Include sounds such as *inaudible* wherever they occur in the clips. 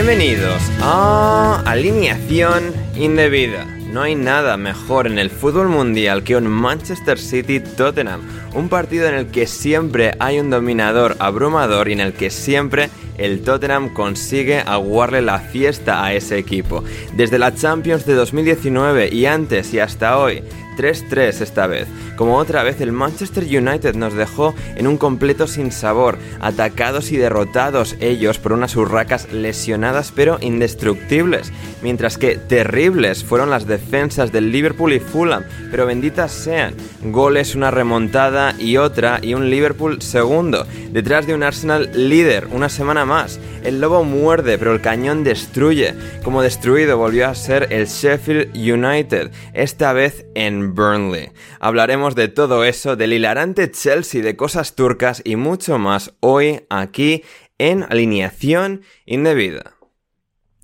Bienvenidos a Alineación Indebida. No hay nada mejor en el fútbol mundial que un Manchester City Tottenham, un partido en el que siempre hay un dominador abrumador y en el que siempre el Tottenham consigue aguarle la fiesta a ese equipo. Desde la Champions de 2019 y antes y hasta hoy, 3-3 esta vez. Como otra vez el Manchester United nos dejó en un completo sinsabor, atacados y derrotados ellos por unas urracas lesionadas pero indestructibles, mientras que terribles fueron las defensas del Liverpool y Fulham, pero benditas sean, goles, una remontada y otra y un Liverpool segundo, detrás de un Arsenal líder una semana más. El lobo muerde, pero el cañón destruye. Como destruido volvió a ser el Sheffield United, esta vez en Burnley. Hablaremos de todo eso, del hilarante Chelsea, de cosas turcas y mucho más hoy aquí en Alineación Indebida.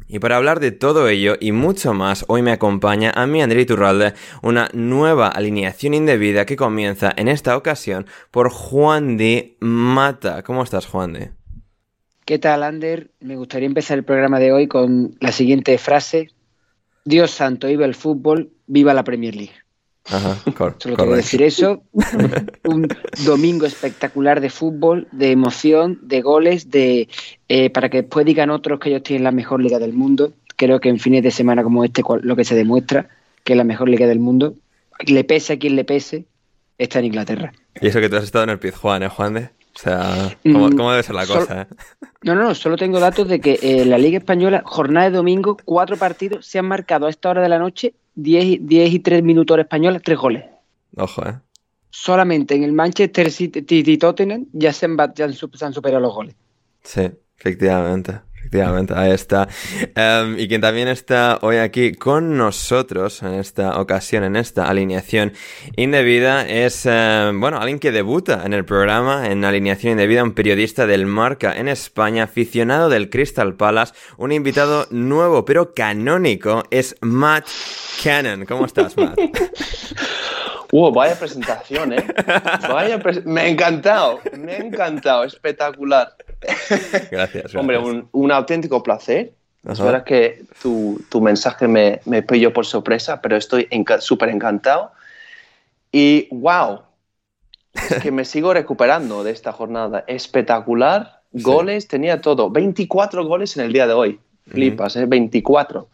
Y para hablar de todo ello y mucho más, hoy me acompaña a mí André Turralde, una nueva alineación indebida que comienza en esta ocasión por Juan de Mata. ¿Cómo estás, Juan de? ¿Qué tal, Ander? Me gustaría empezar el programa de hoy con la siguiente frase. Dios santo, viva el fútbol, viva la Premier League. Ajá, cor Solo quiero decir eso. Un domingo espectacular de fútbol, de emoción, de goles, de eh, para que después digan otros que ellos tienen la mejor liga del mundo. Creo que en fines de semana como este lo que se demuestra que es la mejor liga del mundo. Le pese a quien le pese, está en Inglaterra. Y eso que tú has estado en el Pizjuán, ¿eh, Juan de? O sea, ¿cómo, Mm, cómo debe ser la sol- cosa, eh? No, no, no, solo tengo datos de que eh, la Liga Española, jornada de domingo, cuatro partidos, se han marcado a esta hora de la noche 10, y- 10 y 3 minutos españolas, tres goles. Ojo, eh. Solamente en el Manchester City y Tottenham ya se han, ya se han superado los goles. Sí, efectivamente. Efectivamente, ahí está. Em, y quien también está hoy aquí con nosotros en esta ocasión, en esta alineación indebida, es, em, bueno, alguien que debuta en el programa en alineación indebida, un periodista del Marca en España, aficionado del Crystal Palace, un invitado nuevo pero canónico, es Matt Cannon. ¿Cómo estás, Matt? *laughs* Wow, vaya presentación, ¿eh? Vaya me ha encantado, me ha encantado, espectacular. *laughs* Gracias. gracias. Hombre, un, un auténtico placer. Es verdad que tu, tu mensaje me, me pilló por sorpresa, pero estoy enca- súper encantado. Y wow, es que me *laughs* sigo recuperando de esta jornada. Espectacular, Sí. goles, tenía todo. 24 goles en el día de hoy. Flipas, ¿eh? 24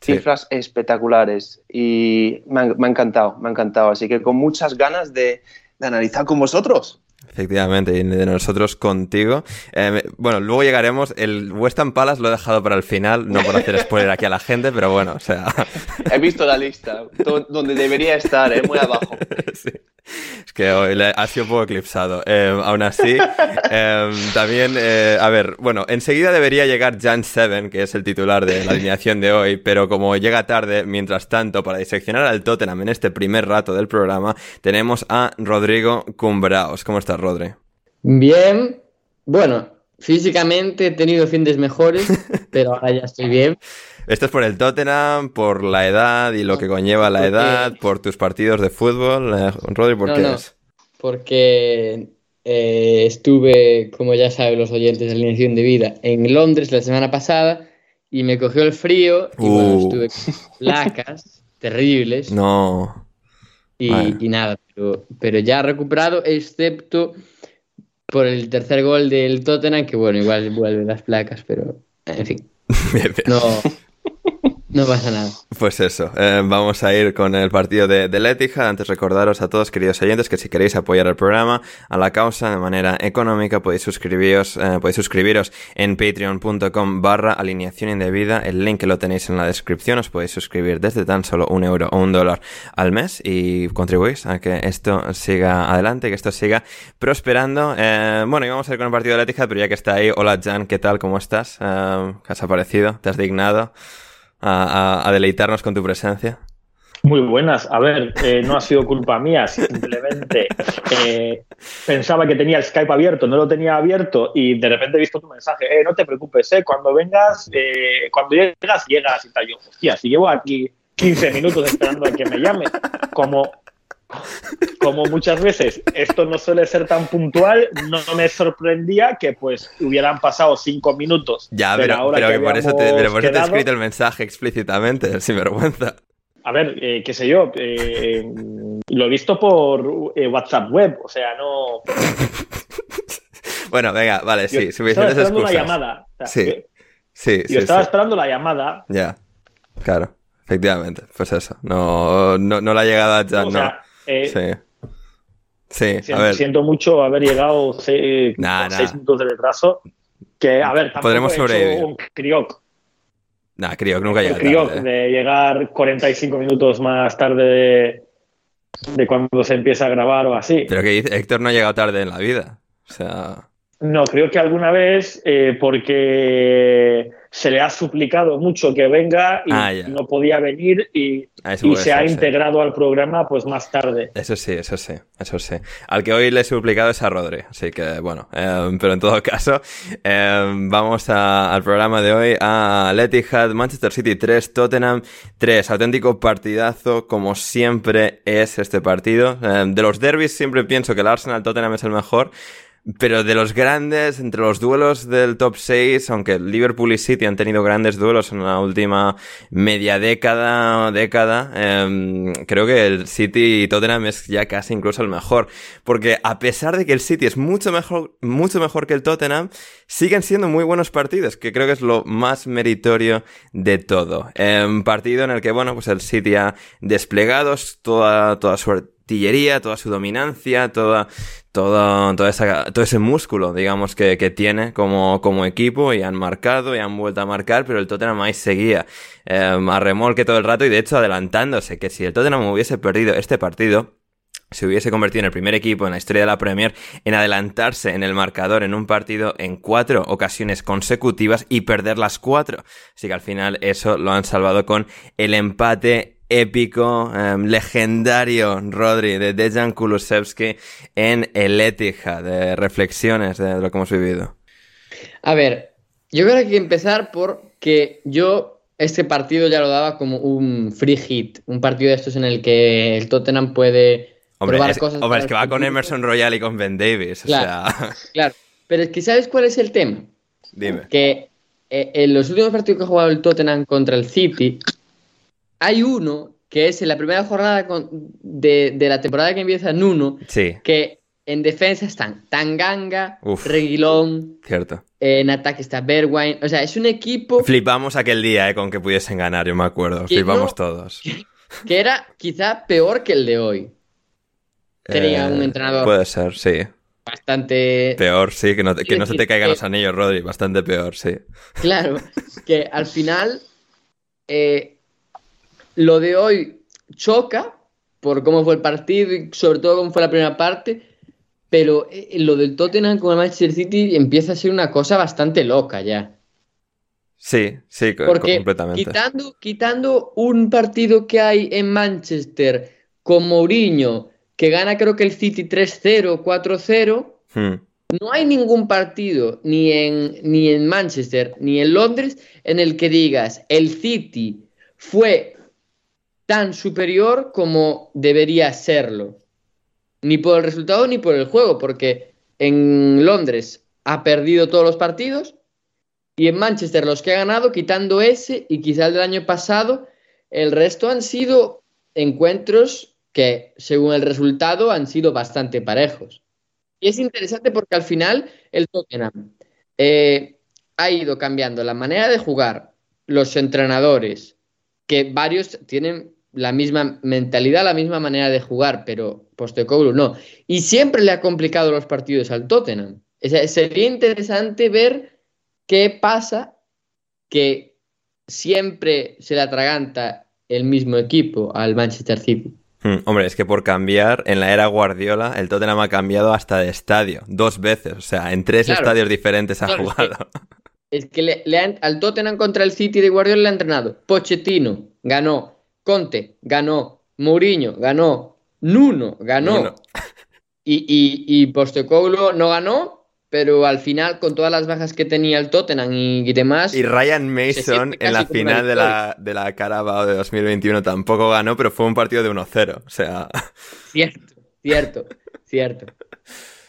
Cifras espectaculares y me ha, encantado, me ha encantado. Así que con muchas ganas de analizar con vosotros. Efectivamente, y de nosotros contigo. Eh, bueno, luego llegaremos. El West Ham Palace lo he dejado para el final, no por hacer spoiler aquí a la gente, pero bueno, o sea. He visto la lista, do- donde debería estar, ¿eh? muy abajo. *laughs* sí. Es que hoy le- ha sido un poco eclipsado. Eh, aún así, eh, también, eh, a ver, bueno, enseguida debería llegar Jan Seven, que es el titular de la alineación de hoy, pero como llega tarde, mientras tanto, para diseccionar al Tottenham en este primer rato del programa, tenemos a Rodrigo Cumbraos. ¿Cómo estás, Rodri? Bien, bueno, físicamente he tenido fines mejores, *laughs* pero ahora ya estoy bien. Esto es por el Tottenham, por la edad y lo que conlleva la edad, por tus partidos de fútbol. Eh, Rodri, ¿por qué es? Porque eh, estuve, como ya saben los oyentes de Alineación de Vida, en Londres la semana pasada y me cogió el frío y bueno, Uh. estuve con placas *laughs* terribles No. y, y nada, pero, pero ya recuperado, excepto por el tercer gol del Tottenham, que bueno, igual vuelven las placas, pero en fin, *laughs* no, no pasa nada. Pues eso, eh, vamos a ir con el partido de, Letija. Antes recordaros a todos, queridos oyentes, que si queréis apoyar el programa, a la causa de manera económica, podéis suscribiros, eh, podéis suscribiros en patreon.com barra alineación indebida. El link lo tenéis en la descripción. Os podéis suscribir desde tan solo un euro o un dólar al mes y contribuís a que esto siga adelante, que esto siga prosperando. Eh, bueno, y vamos a ir con el partido de Letija, pero ya que está ahí, hola Jan, ¿qué tal? ¿Cómo estás? Eh, ¿Qué has aparecido? ¿Te has dignado? A, deleitarnos con tu presencia. Muy buenas. A ver, eh, no ha sido culpa mía, simplemente eh, pensaba que tenía el Skype abierto, no lo tenía abierto y de repente he visto tu mensaje. Eh, no te preocupes, eh, cuando vengas, eh, cuando llegas, llegas y tal. Yo, hostia, si llevo aquí 15 minutos esperando a que me llame, como, como muchas veces esto no suele ser tan puntual, no me sorprendía que pues hubieran pasado 5 minutos. Ya, pero, hora pero que que por eso te, pero por eso te he escrito el mensaje explícitamente, *laughs* sin vergüenza. A ver, eh, qué sé yo, eh, lo he visto por eh, WhatsApp web, o sea, no... *laughs* Bueno, venga, vale, Yo sí, estaba suficientes esperando una excusas. llamada. o sea, Sí, yo- Sí, yo sí, estaba sí. esperando la llamada. Ya, claro, efectivamente, pues eso. No, no, no la ha llegado a Jan, o no. sea, eh, Sí. Sí, si- a ver. siento mucho haber llegado Nah, nah. seis minutos de retraso. Que, a ver, Podremos he sobrevivir. un crioc, Nah, que nunca un llega crioc tarde. ¿eh? de llegar 45 minutos más tarde de, de cuando se empieza a grabar o así. Pero que Héctor no ha llegado tarde en la vida. O sea, No, creo que alguna vez eh, porque se le ha suplicado mucho que venga y Ah, no podía venir y, a eso y puede se ha ser, sí. integrado al programa pues más tarde. Eso sí, eso sí, eso sí. Al que hoy le he suplicado es a Rodri, así que bueno, eh, pero en todo *laughs* caso, eh, vamos a- al programa de hoy a Al Etihad, Manchester City 3, Tottenham 3, auténtico partidazo como siempre es este partido. Eh, de los derbis siempre pienso que el Arsenal Tottenham es el mejor. Pero de los grandes, entre los duelos del top 6, aunque Liverpool y City han tenido grandes duelos en la última media década, década, em, creo que el City y Tottenham es ya casi incluso el mejor. Porque a pesar de que el City es mucho mejor, mucho mejor que el Tottenham, siguen siendo muy buenos partidos, que creo que es lo más meritorio de todo. Un partido en el que, bueno, pues el City ha desplegado toda, toda su artillería, toda su dominancia, toda, toda, toda esa, todo ese músculo, digamos, que, que tiene como, como equipo y han marcado y han vuelto a marcar, pero el Tottenham ahí seguía eh, a remolque todo el rato y de hecho adelantándose, que si el Tottenham hubiese perdido este partido, se hubiese convertido en el primer equipo en la historia de la Premier en adelantarse en el marcador en un partido en cuatro ocasiones consecutivas y perder las cuatro. Así que al final eso lo han salvado con el empate épico, eh, legendario, Rodri, de Dejan Kulusevski en el Etihad, de reflexiones de lo que hemos vivido. A ver, yo creo que hay que empezar por que yo este partido ya lo daba como un free hit, un partido de estos en el que el Tottenham puede Hombre, probar es, cosas. hombre, es que va con. Emerson Royal y con Ben Davis, o Claro. sea, *laughs* Claro, pero es que ¿sabes cuál es el tema? dime. Que eh, en los últimos partidos que ha jugado el Tottenham contra el City, hay uno que es en la primera jornada con- de, de la temporada que empieza en uno, Sí, que en defensa están Tanganga, Uf. Reguilón, cierto. en ataque está Bergwijn, o sea, es un equipo Flipamos aquel día, eh, con que pudiesen ganar, yo me acuerdo. Que Flipamos no- todos. que era quizá peor que el de hoy. Tenía un entrenador. Eh, Puede ser, sí. Bastante Peor, sí, que no, te- que no se te caigan los anillos, Rodri. Bastante peor, sí. Claro, que al final eh, lo de hoy choca por cómo fue el partido y sobre todo cómo fue la primera parte, pero eh, lo del Tottenham con el Manchester City empieza a ser una cosa bastante loca ya. Sí, sí, Porque completamente. quitando, quitando un partido que hay en Manchester con Mourinho, que gana creo que el City 3-0, 4-0, Hmm. no hay ningún partido ni en, ni en Manchester ni en Londres en el que digas el City fue tan superior como debería serlo. Ni por el resultado ni por el juego, porque en Londres ha perdido todos los partidos y en Manchester los que ha ganado, quitando ese y quizá el del año pasado, el resto han sido encuentros que, según el resultado, han sido bastante parejos. Y es interesante porque al final el Tottenham eh, ha ido cambiando la manera de jugar, los entrenadores, que varios tienen la misma mentalidad, la misma manera de jugar, pero Postecoglou no. Y siempre le ha complicado los partidos al Tottenham. sería interesante ver qué pasa que siempre se le atraganta el mismo equipo al Manchester City. Hmm, hombre, es que por cambiar, en la era Guardiola, el Tottenham ha cambiado hasta de estadio, dos veces, o sea, en tres estadios diferentes ha jugado. Es que, le, al Tottenham contra el City de Guardiola le ha entrenado Pochettino, ganó, Conte, ganó, Mourinho, ganó, Nuno, ganó, y, y, y Postecoglou no ganó, pero al final, con todas las bajas que tenía el Tottenham y, demás. Y Ryan Mason en la final de la, de la Carabao de 2021 tampoco ganó, pero fue un partido de 1-0. O sea. Cierto, cierto, cierto.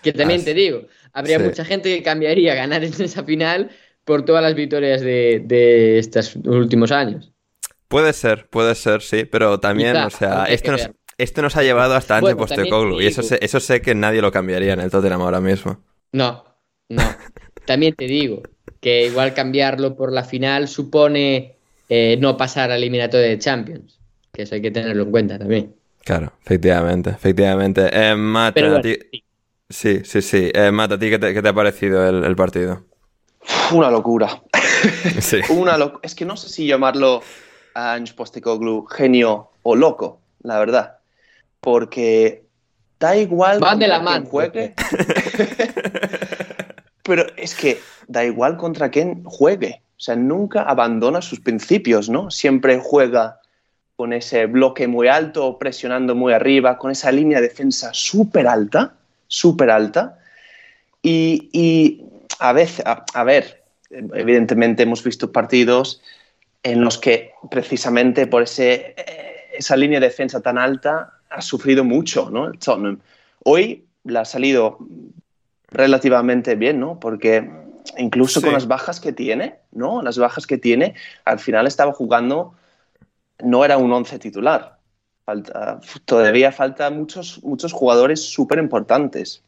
Que también te digo, habría mucha gente que cambiaría ganar en esa final por todas las victorias de, estos últimos años. Puede ser, puede ser, sí, pero también, o sea, esto nos, esto nos ha llevado hasta antes de Postecoglou y eso eso sé que nadie lo cambiaría en el Tottenham ahora mismo. No, no. También te digo que igual cambiarlo por la final supone eh, no pasar al eliminatorio de Champions. Que eso hay que tenerlo en cuenta también. Claro, efectivamente, efectivamente. Eh, Mata, ti... sí. sí, sí, Eh, Mata, ¿a ti qué te, ha parecido el, partido? Una locura. *laughs* Sí. Una Es que no sé si llamarlo a Ange Postecoglou genio o loco, la verdad. Porque da igual Van de la mano. juegue. *laughs* Pero es que da igual contra quién juegue. O sea, nunca abandona sus principios, ¿no? Siempre juega con ese bloque muy alto, presionando muy arriba, con esa línea de defensa súper alta, súper alta. Y, a veces, a, ver, evidentemente hemos visto partidos en los que precisamente por ese, esa línea de defensa tan alta ha sufrido mucho, ¿no? El Tottenham. Hoy le ha salido relativamente bien, ¿no? Porque incluso con las bajas que tiene, ¿no? Las bajas que tiene, al final estaba jugando, no era un once titular. Falta, todavía falta muchos, muchos jugadores súper importantes.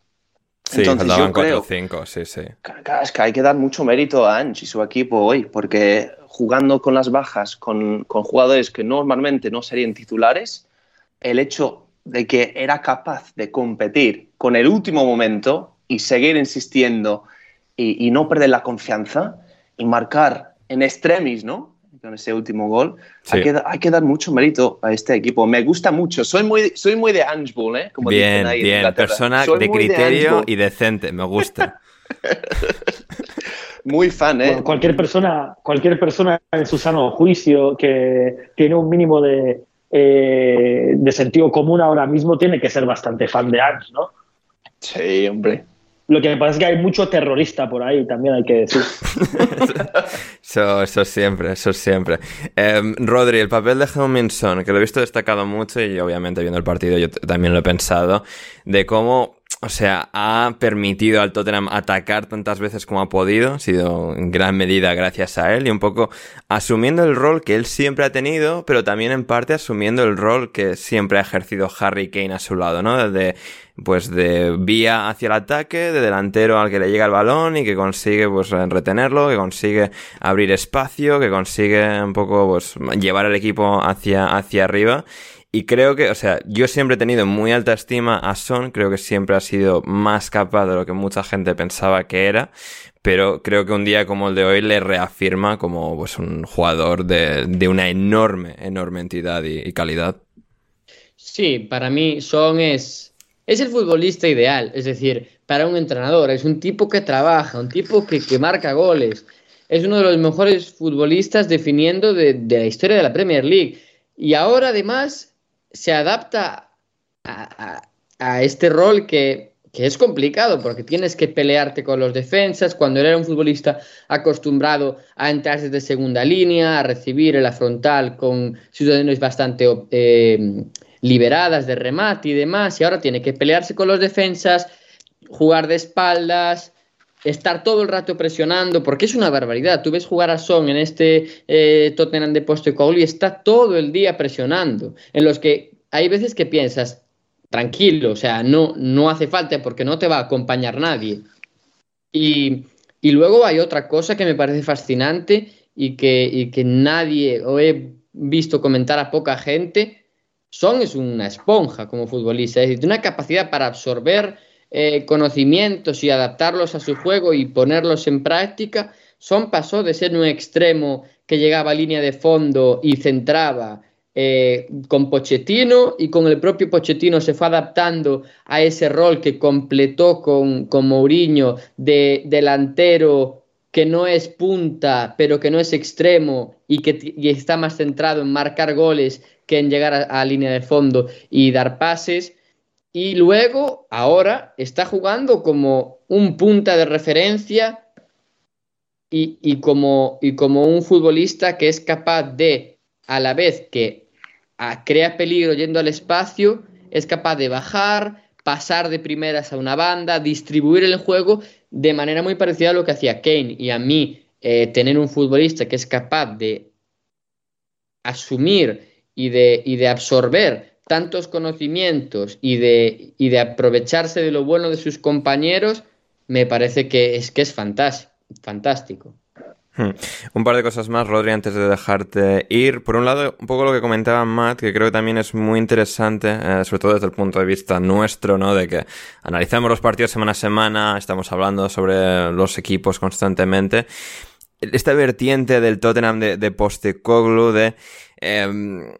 Sí, Entonces, yo creo, cinco, sí, sí. Es que hay que dar mucho mérito a Ange y su equipo hoy, porque jugando con las bajas, con, con jugadores que normalmente no serían titulares, el hecho de que era capaz de competir con el último momento y seguir insistiendo y, no perder la confianza y marcar en extremis, ¿no? Con ese último gol. Hay, que, hay, que, dar mucho mérito a este equipo. Me gusta mucho. Soy muy, soy muy de Ange ¿eh? Como bien, ahí bien. Persona de criterio y decente. Me gusta. *laughs* muy fan, ¿eh? cualquier persona, cualquier persona en su sano juicio que tiene un mínimo de, eh, de sentido común ahora mismo tiene que ser bastante fan de Ange, ¿no? Sí, hombre. Lo que me pasa es que hay mucho terrorista por ahí, también hay que decir. *laughs* eso, eso, siempre, eso siempre. Em, Rodri, el papel de Helminson, que lo he visto destacado mucho y obviamente viendo el partido yo también lo he pensado, de cómo o sea, ha permitido al Tottenham atacar tantas veces como ha podido, ha sido en gran medida gracias a él y un poco asumiendo el rol que él siempre ha tenido, pero también en parte asumiendo el rol que siempre ha ejercido Harry Kane a su lado, ¿no? Desde, pues de vía hacia el ataque, de delantero al que le llega el balón y que consigue pues retenerlo, que consigue abrir espacio, que consigue un poco pues llevar al equipo hacia, hacia arriba y creo que, o sea, yo siempre he tenido muy alta estima a Son, creo que siempre ha sido más capaz de lo que mucha gente pensaba que era, pero creo que un día como el de hoy le reafirma como pues, un jugador de, una enorme, enorme entidad y, calidad. Sí, para mí Son es, es el futbolista ideal, es decir, para un entrenador, es un tipo que trabaja, un tipo que, marca goles, es uno de los mejores futbolistas definiendo de, de la historia de la Premier League. Y ahora además se adapta a, este rol que que es complicado porque tienes que pelearte con los defensas. Cuando él era un futbolista acostumbrado a entrar desde segunda línea, a recibir en la frontal con situaciones bastante eh, liberadas de remate y demás, y ahora tiene que pelearse con los defensas, jugar de espaldas, estar todo el rato presionando, porque es una barbaridad. Tú ves jugar a Son en este eh, Tottenham de Postecoglou y está todo el día presionando, en los que hay veces que piensas, tranquilo, o sea, no, no hace falta porque no te va a acompañar nadie. Y, luego hay otra cosa que me parece fascinante y que, y que nadie, o he visto comentar a poca gente, Son es una esponja como futbolista, es decir, tiene una capacidad para absorber eh, conocimientos y adaptarlos a su juego y ponerlos en práctica. Son pasó de ser un extremo que llegaba a línea de fondo y centraba eh, con Pochettino y con el propio Pochettino se fue adaptando a ese rol que completó con, con Mourinho de delantero que no es punta, pero que no es extremo y que está más centrado en marcar goles que en llegar a, línea de fondo y dar pases. Y luego, ahora, está jugando como un punta de referencia y, y, como, y como un futbolista que es capaz de, a la vez que crea peligro yendo al espacio, es capaz de bajar, pasar de primeras a una banda, distribuir el juego de manera muy parecida a lo que hacía Kane. Y a mí, eh, tener un futbolista que es capaz de asumir y de, y de absorber tantos conocimientos y de, y de aprovecharse de lo bueno de sus compañeros, me parece que es, que es fantástico. Hmm. Un par de cosas más, Rodri, antes de dejarte ir. Por un lado, un poco lo que comentaba Matt, que creo que también es muy interesante, eh, sobre todo desde el punto de vista nuestro, ¿no? De que analizamos los partidos semana a semana, estamos hablando sobre los equipos constantemente. Esta vertiente del Tottenham de, de Postecoglu, de... Eh,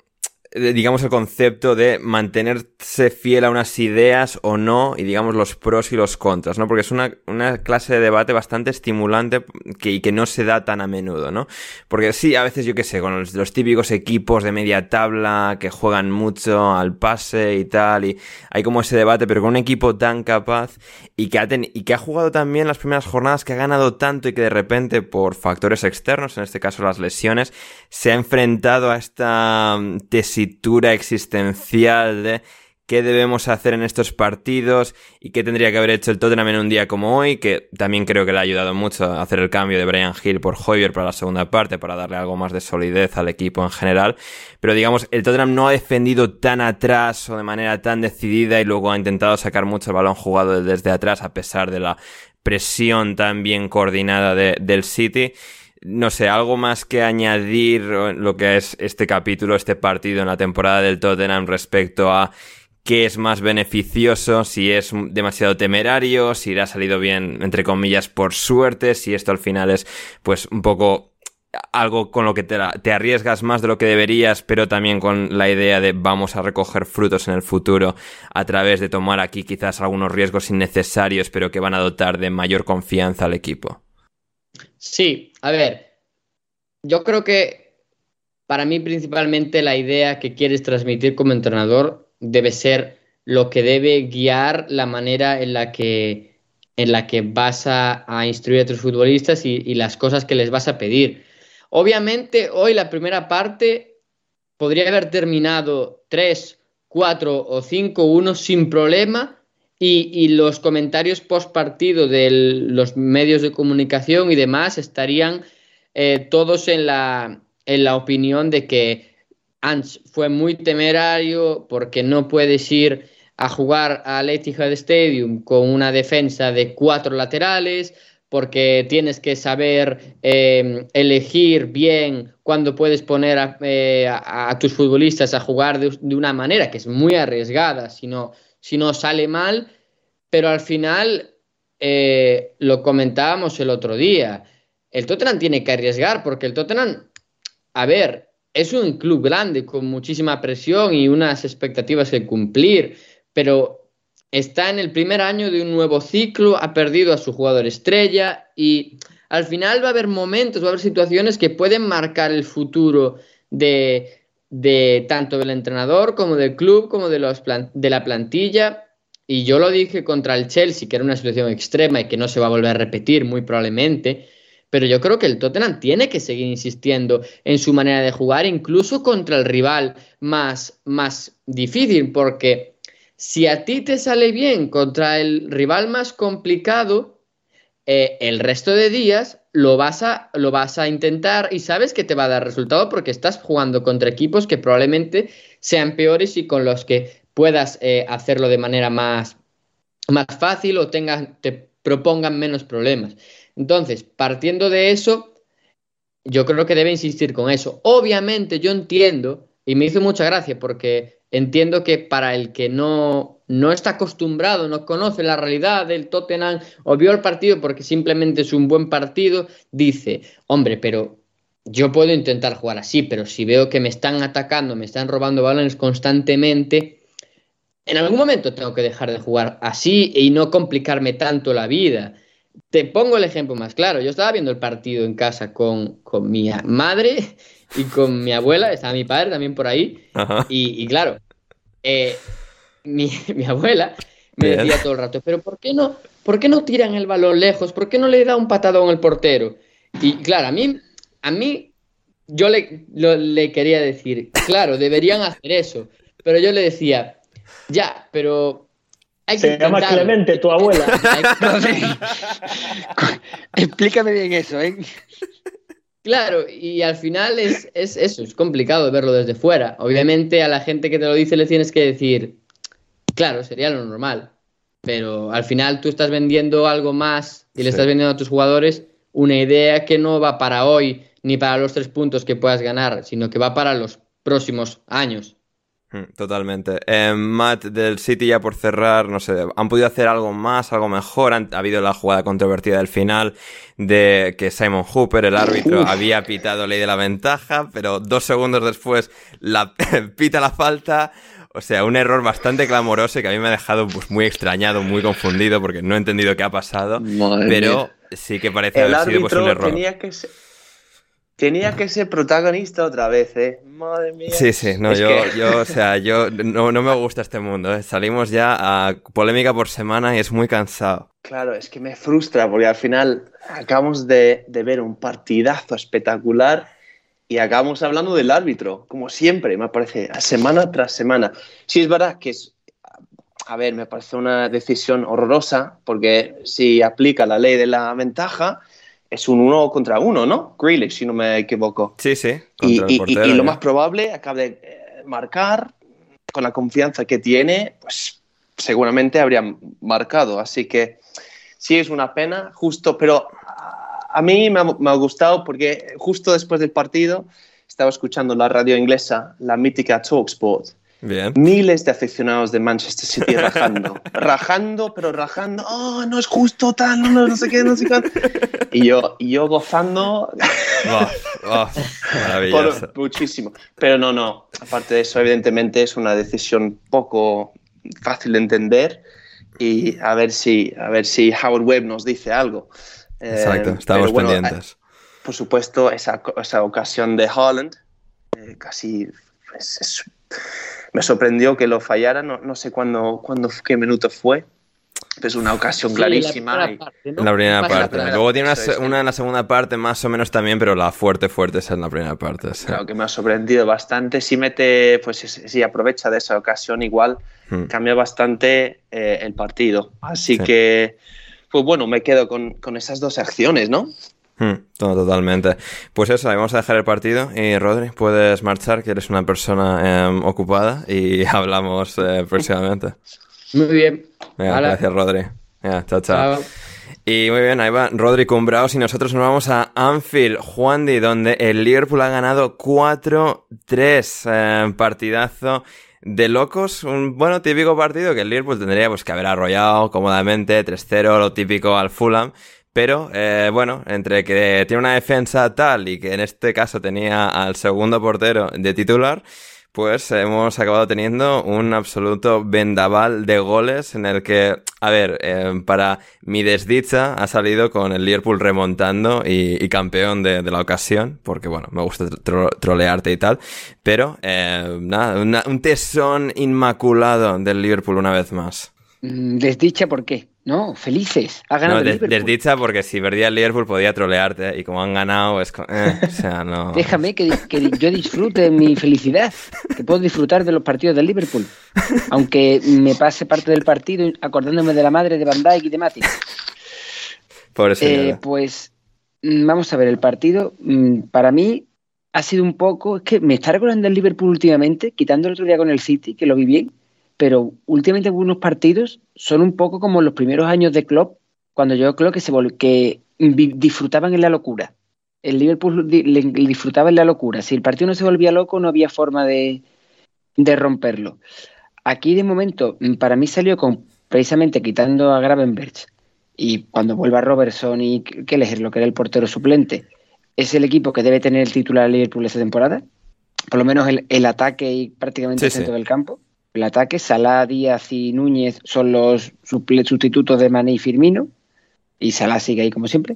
digamos, el concepto de mantenerse fiel a unas ideas o no, y digamos los pros y los contras, ¿no? Porque es una, una clase de debate bastante estimulante que, y que no se da tan a menudo, ¿no? Porque sí, a veces yo qué sé, con los, típicos equipos de media tabla que juegan mucho al pase y tal, y hay como ese debate, pero con un equipo tan capaz y que ha, y que ha jugado también las primeras jornadas, que ha ganado tanto y que de repente por factores externos, en este caso las lesiones, se ha enfrentado a esta mm, tesis existencial de qué debemos hacer en estos partidos y qué tendría que haber hecho el Tottenham en un día como hoy, que también creo que le ha ayudado mucho a hacer el cambio de Brian Hill por Hoyer para la segunda parte, para darle algo más de solidez al equipo en general. Pero digamos, el Tottenham no ha defendido tan atrás o de manera tan decidida y luego ha intentado sacar mucho el balón jugado desde atrás a pesar de la presión tan bien coordinada del City no sé, algo más que añadir lo que es este capítulo, este partido en la temporada del Tottenham respecto a qué es más beneficioso, si es demasiado temerario, si le ha salido bien, entre comillas, por suerte, si esto al final es pues un poco algo con lo que te, te, arriesgas más de lo que deberías, pero también con la idea de vamos a recoger frutos en el futuro a través de tomar aquí quizás algunos riesgos innecesarios, pero que van a dotar de mayor confianza al equipo. Sí, a ver, yo creo que para mí principalmente la idea que quieres transmitir como entrenador debe ser lo que debe guiar la manera en la que, en la que vas a, instruir a tus futbolistas y, y las cosas que les vas a pedir. Obviamente, hoy la primera parte podría haber terminado 3, 4 o 5-1 sin problema y, los comentarios post partido de los medios de comunicación y demás estarían eh, todos en la, en la opinión de que Ans fue muy temerario porque no puedes ir a jugar al Etihad Stadium con una defensa de cuatro laterales, porque tienes que saber em, elegir bien cuándo puedes poner a, eh, tus futbolistas a jugar de, de, una manera que es muy arriesgada, si no, si no sale mal, pero al final eh, lo comentábamos el otro día. El Tottenham tiene que arriesgar porque el Tottenham, a ver, es un club grande con muchísima presión y unas expectativas que cumplir, pero está en el primer año de un nuevo ciclo, ha perdido a su jugador estrella y al final va a haber momentos, va a haber situaciones que pueden marcar el futuro de, de tanto del entrenador como del club, como de, los de la plantilla. Y yo lo dije contra el Chelsea, que era una situación extrema y que no se va a volver a repetir muy probablemente, pero yo creo que el Tottenham tiene que seguir insistiendo en su manera de jugar, incluso contra el rival más, más difícil, porque si a ti te sale bien contra el rival más complicado, eh, el resto de días lo vas, a, lo vas a intentar y sabes que te va a dar resultado porque estás jugando contra equipos que probablemente sean peores y con los que puedas eh, hacerlo de manera más, más fácil o te propongan menos problemas. Entonces, partiendo de eso, yo creo que debe insistir con eso. Obviamente yo entiendo, y me hizo mucha gracia porque entiendo que para el que no, no está acostumbrado, no conoce la realidad del Tottenham o vio el partido porque simplemente es un buen partido, dice, hombre, pero yo puedo intentar jugar así, pero si veo que me están atacando, me están robando balones constantemente, en algún momento tengo que dejar de jugar así y no complicarme tanto la vida. Te pongo el ejemplo más claro. Yo estaba viendo el partido en casa con, con mi madre y con mi abuela, estaba mi padre también por ahí. Y, claro, eh, *laughs* mi, abuela me decía todo el rato, pero ¿por qué, no, ¿por qué no tiran el balón lejos? ¿Por qué no le da un patadón al portero? Y claro, a mí, a mí yo le, le quería decir, claro, deberían hacer eso. Pero yo le decía, ya, pero se llama Clemente, tu abuela. *laughs* Explícame bien eso, ¿eh? Claro, y al final es, es, eso, es complicado verlo desde fuera. Obviamente a la gente que te lo dice le tienes que decir, claro, sería lo normal, pero al final tú estás vendiendo algo más y le estás vendiendo a tus jugadores una idea que no va para hoy ni para los tres puntos que puedas ganar, sino que va para los próximos años. Mm, totalmente. Eh, Matt, del City ya por cerrar, no sé, ¿han podido hacer algo más, algo mejor? ha habido la jugada controvertida del final de que Simon Hooper, el árbitro, había pitado ley de la ventaja, pero dos segundos después la, *laughs* pita la falta. O sea, un error bastante clamoroso que a mí me ha dejado pues, muy extrañado, muy confundido porque no he entendido qué ha pasado. pero sí que parece haber sido pues, un error. Tenía que ser Tenía que ser protagonista otra vez, ¿eh? Madre mía. Sí, sí, no, yo, *laughs* yo, o sea, yo no, me gusta este mundo, ¿eh? Salimos ya a polémica por semana y es muy cansado. Claro, es que me frustra porque al final acabamos de, ver un partidazo espectacular y acabamos hablando del árbitro, como siempre, me parece, semana tras semana. Sí, es verdad que es, a ver, me parece una decisión horrorosa porque si aplica la ley de la ventaja es un uno contra uno, ¿no? Grealish, si no me equivoco. Sí, sí. Y, lo más probable, acaba de eh, marcar, con la confianza que tiene, pues seguramente habría marcado. Así que sí es una pena, justo, pero a mí me ha, gustado porque justo después del partido estaba escuchando la radio inglesa, la mítica Talksport, Miles de aficionados de Manchester City rajando, *laughs* rajando, pero rajando, oh, no es justo tal, no, no sé qué, no sé qué. Y yo, y yo gozando. muchísimo. Pero no, no. Aparte de eso, evidentemente es una decisión poco fácil de entender y a ver si, a ver si Howard Webb nos dice algo. Exacto, eh, estamos pendientes. Por supuesto, esa, esa ocasión de Holland, eh, casi pues, me sorprendió que lo fallara, no, no sé cuándo, cuándo, qué minuto fue. Es una ocasión clarísima. En la primera parte. Luego tiene una, en la segunda parte más o menos también, pero la fuerte, fuerte es en la primera parte. Claro, que me ha sorprendido bastante. Si mete, pues si, aprovecha de esa ocasión, igual hmm. cambia bastante eh, el partido. Así que, pues bueno, me quedo con, con esas dos acciones, ¿no? Hmm, totalmente. Pues eso, vamos a dejar el partido. Y Rodri, puedes marchar, que eres una persona em, ocupada y *laughs* hablamos eh, próximamente. Muy bien. gracias, Rodri. chao, chao, Y muy bien, ahí va Rodri Cumbraos y nosotros nos vamos a Anfield, Juan Di, donde el Liverpool ha ganado 4-3. Em, partidazo de locos, un bueno típico partido que el Liverpool tendría pues, que haber arrollado cómodamente, 3-0, lo típico al Fulham. Pero, eh, bueno, entre que tiene una defensa tal y que en este caso tenía al segundo portero de titular, pues hemos acabado teniendo un absoluto vendaval de goles en el que, a ver, eh, para mi desdicha ha salido con el Liverpool remontando y, campeón de, la ocasión, porque bueno, me gusta trolearte y tal, pero eh, nada, un tesón inmaculado del Liverpool una vez más. Mm, Desdicha, ¿por qué? No, felices. Ha ganado No, el Liverpool. desdicha porque si perdía el Liverpool podía trolearte y como han ganado es... eh, o sea, no... *laughs* Déjame que, que yo disfrute mi felicidad, que puedo disfrutar de los partidos del Liverpool, aunque me pase parte del partido acordándome de la madre de Van Dijk y de Matic. Pobre Eh, pues mm, vamos a ver, el partido mm, para mí ha sido un poco, es que me está recordando el Liverpool últimamente, quitando el otro día con el City, que lo vi bien, pero últimamente algunos partidos son un poco como los primeros años de Klopp, cuando yo creo que se vol- que disfrutaban en la locura. El Liverpool le- disfrutaba en la locura. Si el partido no se volvía loco, no había forma de, de romperlo. Aquí de momento, mm, para mí salió con precisamente quitando a Gravenberch y cuando vuelva Robertson y Kelleher, lo que era el portero suplente, es el equipo que debe tener el titular Liverpool esta temporada. Por lo menos el, el ataque y prácticamente Sí, el centro sí. del campo. El ataque, Salah, Díaz y Núñez son los sustitutos de Mané y Firmino. Y Salah sigue ahí como siempre.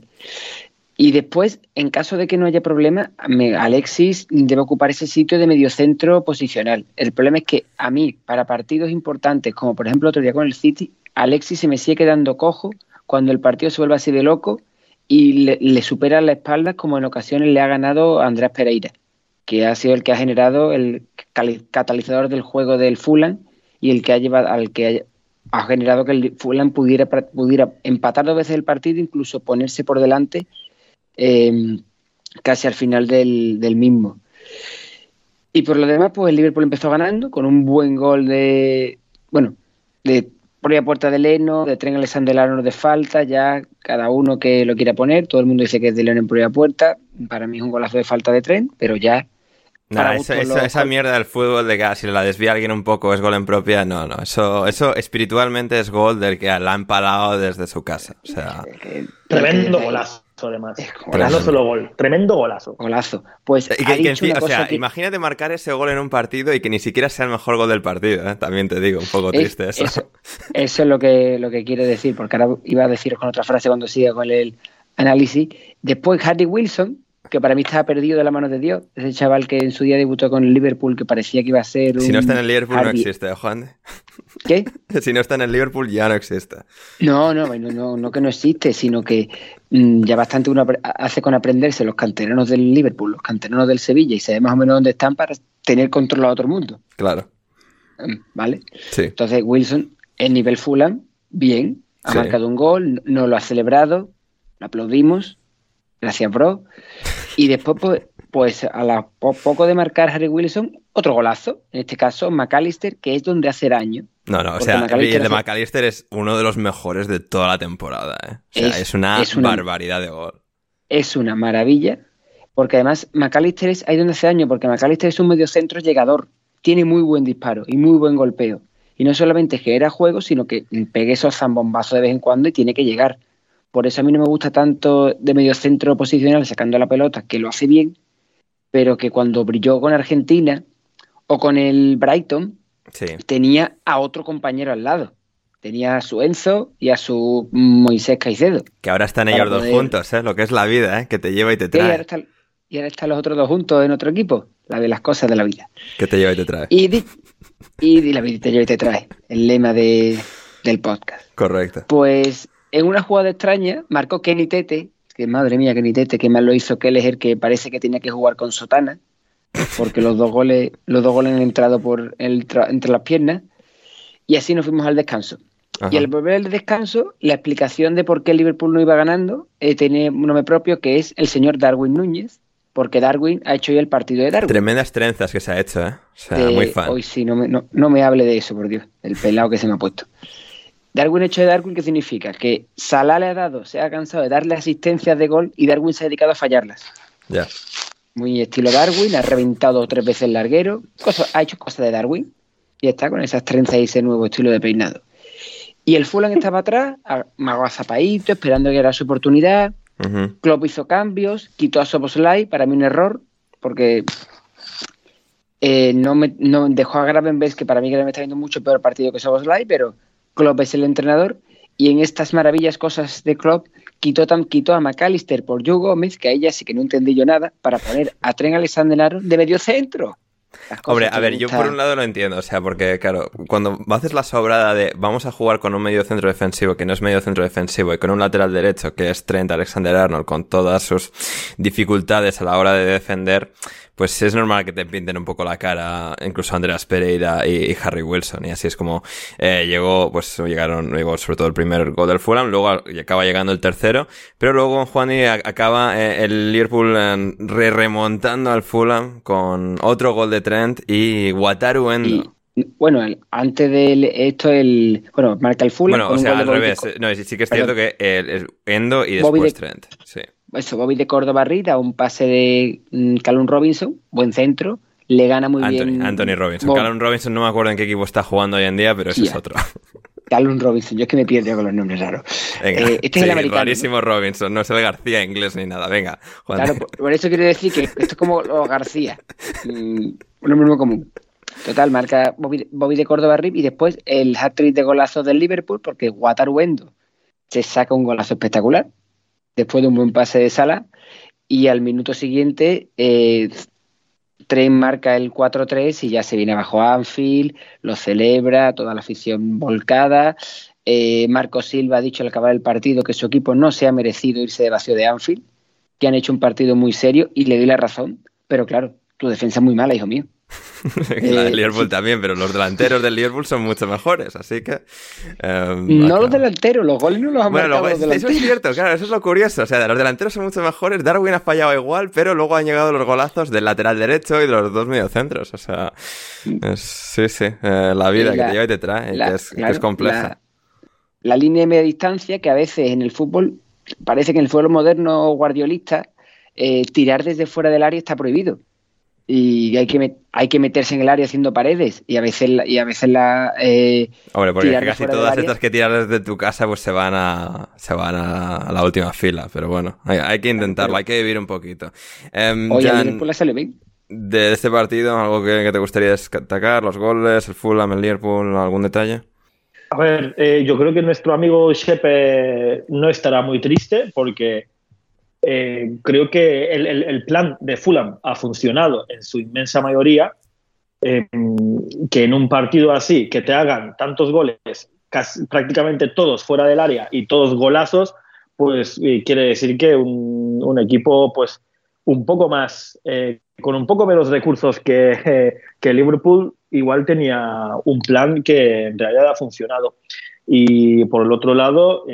Y después, en caso de que no haya problema, Alexis debe ocupar ese sitio de mediocentro posicional. El problema es que a mí, para partidos importantes, como por ejemplo otro día con el City, Alexis se me sigue quedando cojo cuando el partido se vuelve así de loco y le supera la espalda como en ocasiones le ha ganado Andrés Pereira, que ha sido el que ha generado el catalizador del juego del Fulham y el que ha llevado al que ha, generado que el Fulham pudiera, pudiera empatar dos veces el partido, incluso ponerse por delante eh, casi al final del, del mismo. Y por lo demás, pues el Liverpool empezó ganando con un buen gol de, bueno, de propia puerta de Leno, de Tren Alexander Arnold de falta, ya cada uno que lo quiera poner, todo el mundo dice que es de Leno en propia puerta, para mí es un golazo de falta de Tren, pero ya No, para esa, mierda del fútbol de que ah, si la desvía alguien un poco es gol en propia, no, no. Eso, eso espiritualmente es gol del que la ha empalado desde su casa. O sea, eh, Tremendo que- golazo, además. Golazo. no solo gol, tremendo golazo. Golazo. Pues y ha que- que dicho una o cosa sea, que- imagínate marcar ese gol en un partido y que ni siquiera sea el mejor gol del partido, ¿eh? También te digo, un poco Es- triste eso. Eso, eso es lo que, lo que quiero decir, porque ahora iba a decir con otra frase cuando siga con el análisis. Después Harry Wilson, que para mí estaba perdido de la mano de Dios, ese chaval que en su día debutó con el Liverpool, que parecía que iba a ser un... Si no está en el Liverpool no existe, ¿eh, Juan. ¿Qué? *laughs* Si no está en el Liverpool ya no existe. No, no, no, no, no que no existe, sino que mm, ya bastante uno hace con aprenderse los canteranos del Liverpool, los canteranos del Sevilla y sabe más o menos dónde están para tener controlado a el mundo. Claro, Mm, ¿Vale? sí. Entonces Wilson, en nivel Fulham, bien, ha Sí. marcado un gol, no lo ha celebrado, lo aplaudimos, gracias bro. Y después, pues, pues a la po- poco de marcar Harry Wilson, otro golazo, en este caso McAllister, que es donde hace daño. No, no, o sea, McAllister el de hace- McAllister es uno de los mejores de toda la temporada, ¿eh? O sea, es, Es- una, es una- barbaridad de gol. Es una maravilla, porque además McAllister es ahí donde hace daño, porque McAllister es un mediocentro llegador, tiene muy buen disparo y muy buen golpeo. Y no solamente genera juego, sino que pegue esos zambombazos de vez en cuando y tiene que llegar. Por eso a mí no me gusta tanto de mediocentro posicional sacando la pelota, que lo hace bien, pero que cuando brilló con Argentina o con el Brighton, Sí. tenía a otro compañero al lado. Tenía a su Enzo y a su Moisés Caicedo. Que ahora están ellos dos juntos, ¿eh? Lo que es la vida, ¿eh? Que te lleva y te Y ahora, trae. están, y ahora están los otros dos juntos en otro equipo. La de las cosas de la vida. Que te lleva y te trae. Y, di- y di- la vida te lleva y te trae. El lema de, del podcast. Correcto. Pues en una jugada extraña marcó Kenny Tete. Que madre mía, Kenny Tete, que más lo hizo que el que parece que tenía que jugar con Sotana. Porque los dos goles, los dos goles han entrado por el entre las piernas. Y así nos fuimos al descanso. Ajá. Y al volver al descanso, la explicación de por qué Liverpool no iba ganando eh, tiene un nombre propio que es el señor Darwin Núñez, porque Darwin ha hecho hoy el partido de Darwin. Tremendas trenzas que se ha hecho, ¿eh? O sea, De- muy fan. Hoy sí, no me, no, no me hable de eso, por Dios, el pelado que se me ha puesto. Darwin hecho de Darwin, ¿qué significa? Que Salah le ha dado, se ha cansado de darle asistencias de gol y Darwin se ha dedicado a fallarlas. Ya. Muy estilo Darwin, ha reventado tres veces el larguero, cosa- ha hecho cosas de Darwin y está con esas trenzas y ese nuevo estilo de peinado. Y el Fulham estaba atrás, *laughs* agazapadito, esperando que era su oportunidad. Ujú. Klopp hizo cambios, quitó a Soboslai, para mí un error, porque eh, no, me, no dejó a Gravenberch, que para mí Gravenberch está viendo mucho peor partido que Soboslai, pero Klopp es el entrenador, y en estas maravillas cosas de Klopp quitó, tam- quitó a McAllister por Joe Gómez, que a ella sí que no entendí yo nada, para poner a Tren Alexander Arnold de medio centro. Hombre, a ver, yo por un lado lo entiendo, o sea, porque claro, cuando haces la sobrada de vamos a jugar con un medio centro defensivo que no es medio centro defensivo y con un lateral derecho que es Trent Alexander Arnold con todas sus dificultades a la hora de defender, pues es normal que te pinten un poco la cara, incluso Andreas Pereira y, Harry Wilson, y así es como eh, llegó, pues llegaron, llegó sobre todo el primer gol del Fulham, luego acaba llegando el tercero, pero luego Juan y acaba eh, el Liverpool eh, re remontando al Fulham con otro gol de Trent y Wataru Endo. bueno, antes de esto, el. Bueno, marca el Fulham. Bueno, o sea, al revés. No, sí que es cierto que el, Endo y después Trent. Sí eso, Bobby de Córdoba da un pase de mm, Callum Robinson, buen centro, le gana muy bien. Anthony Robinson. Callum Robinson no me acuerdo en qué equipo está jugando hoy en día, pero ese es otro. *laughs* Callum Robinson, yo es que me pierdo con los nombres raros. Venga, eh, este es el americano. Rarísimo Robinson, no es el García inglés ni nada. Venga, Juan. Claro, por, eso quiero decir que esto es como los García. Mm, un nombre muy común. Total, marca Bobby, de Córdoba Rip y después el hat-trick de golazos del Liverpool porque Wataruendo se saca un golazo espectacular después de un buen pase de sala y al minuto siguiente eh, Trent marca el 4-3 y ya se viene abajo Anfield, lo celebra, toda la afición volcada. Eh, Marco Silva ha dicho al acabar el partido que su equipo no se ha merecido irse de vacío de Anfield, que han hecho un partido muy serio y le doy la razón, pero claro, tu defensa es muy mala, hijo mío. La *laughs* del eh, Liverpool también, pero los delanteros del Liverpool son mucho mejores, así que... Em, no los delanteros, los goles no los han bueno, marcado Eso es cierto, claro, eso es lo curioso. O sea, los delanteros son mucho mejores, Darwin ha fallado igual, pero luego han llegado los golazos del lateral derecho y de los dos mediocentros. O sea, sí, sí, eh, la vida que te lleva y te trae, que, es, compleja. La, línea de media distancia, que a veces en el fútbol, parece que en el fútbol moderno guardiolista, eh, tirar desde fuera del área está prohibido y hay que, hay que meterse en el área haciendo paredes y a veces y a veces la eh, hombre porque casi todas estas que tiras desde tu casa pues se van a se van a, la última fila pero bueno hay, que intentarlo hay que vivir un poquito. Um, Oye, Jan, sale bien. de este partido algo que, te gustaría destacar los goles el Fulham el Liverpool algún detalle a ver eh, yo creo que nuestro amigo Shepe no estará muy triste porque eh, creo que el, plan de Fulham ha funcionado en su inmensa mayoría, eh, que en un partido así, que te hagan tantos goles, prácticamente todos fuera del área y todos golazos, pues eh, quiere decir que un, equipo pues un poco más, con un poco menos recursos que, *laughs* que Liverpool, igual tenía un plan que en realidad ha funcionado. Y por el otro lado,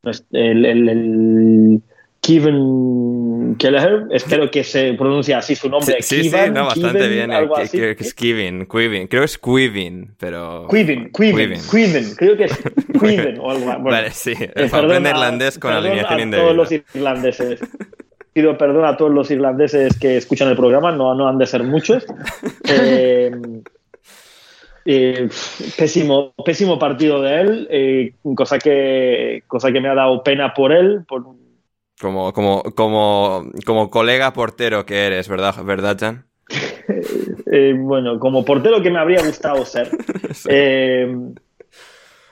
pues, el, Kevin Kelleher, espero que se pronuncia así su nombre. Sí, sí, no, bastante bien. Algo Creo que es Kevin, Quivin, creo que es Quivin, pero... Quivin, Quivin, Quivin, creo que es *laughs* Quivin o algo Bueno, vale, sí, es aprender irlandés con alineación indebida. todos los irlandeses. Pido perdón a todos los irlandeses que escuchan el programa, no, no han de ser muchos. *laughs* Eh, eh, pésimo, pésimo partido de él, eh, cosa, que, cosa que me ha dado pena por él, por, como, como, como, como colega portero que eres, ¿verdad, ¿verdad Jan? *laughs* Eh, bueno, como portero que me habría gustado ser. *laughs* Eh,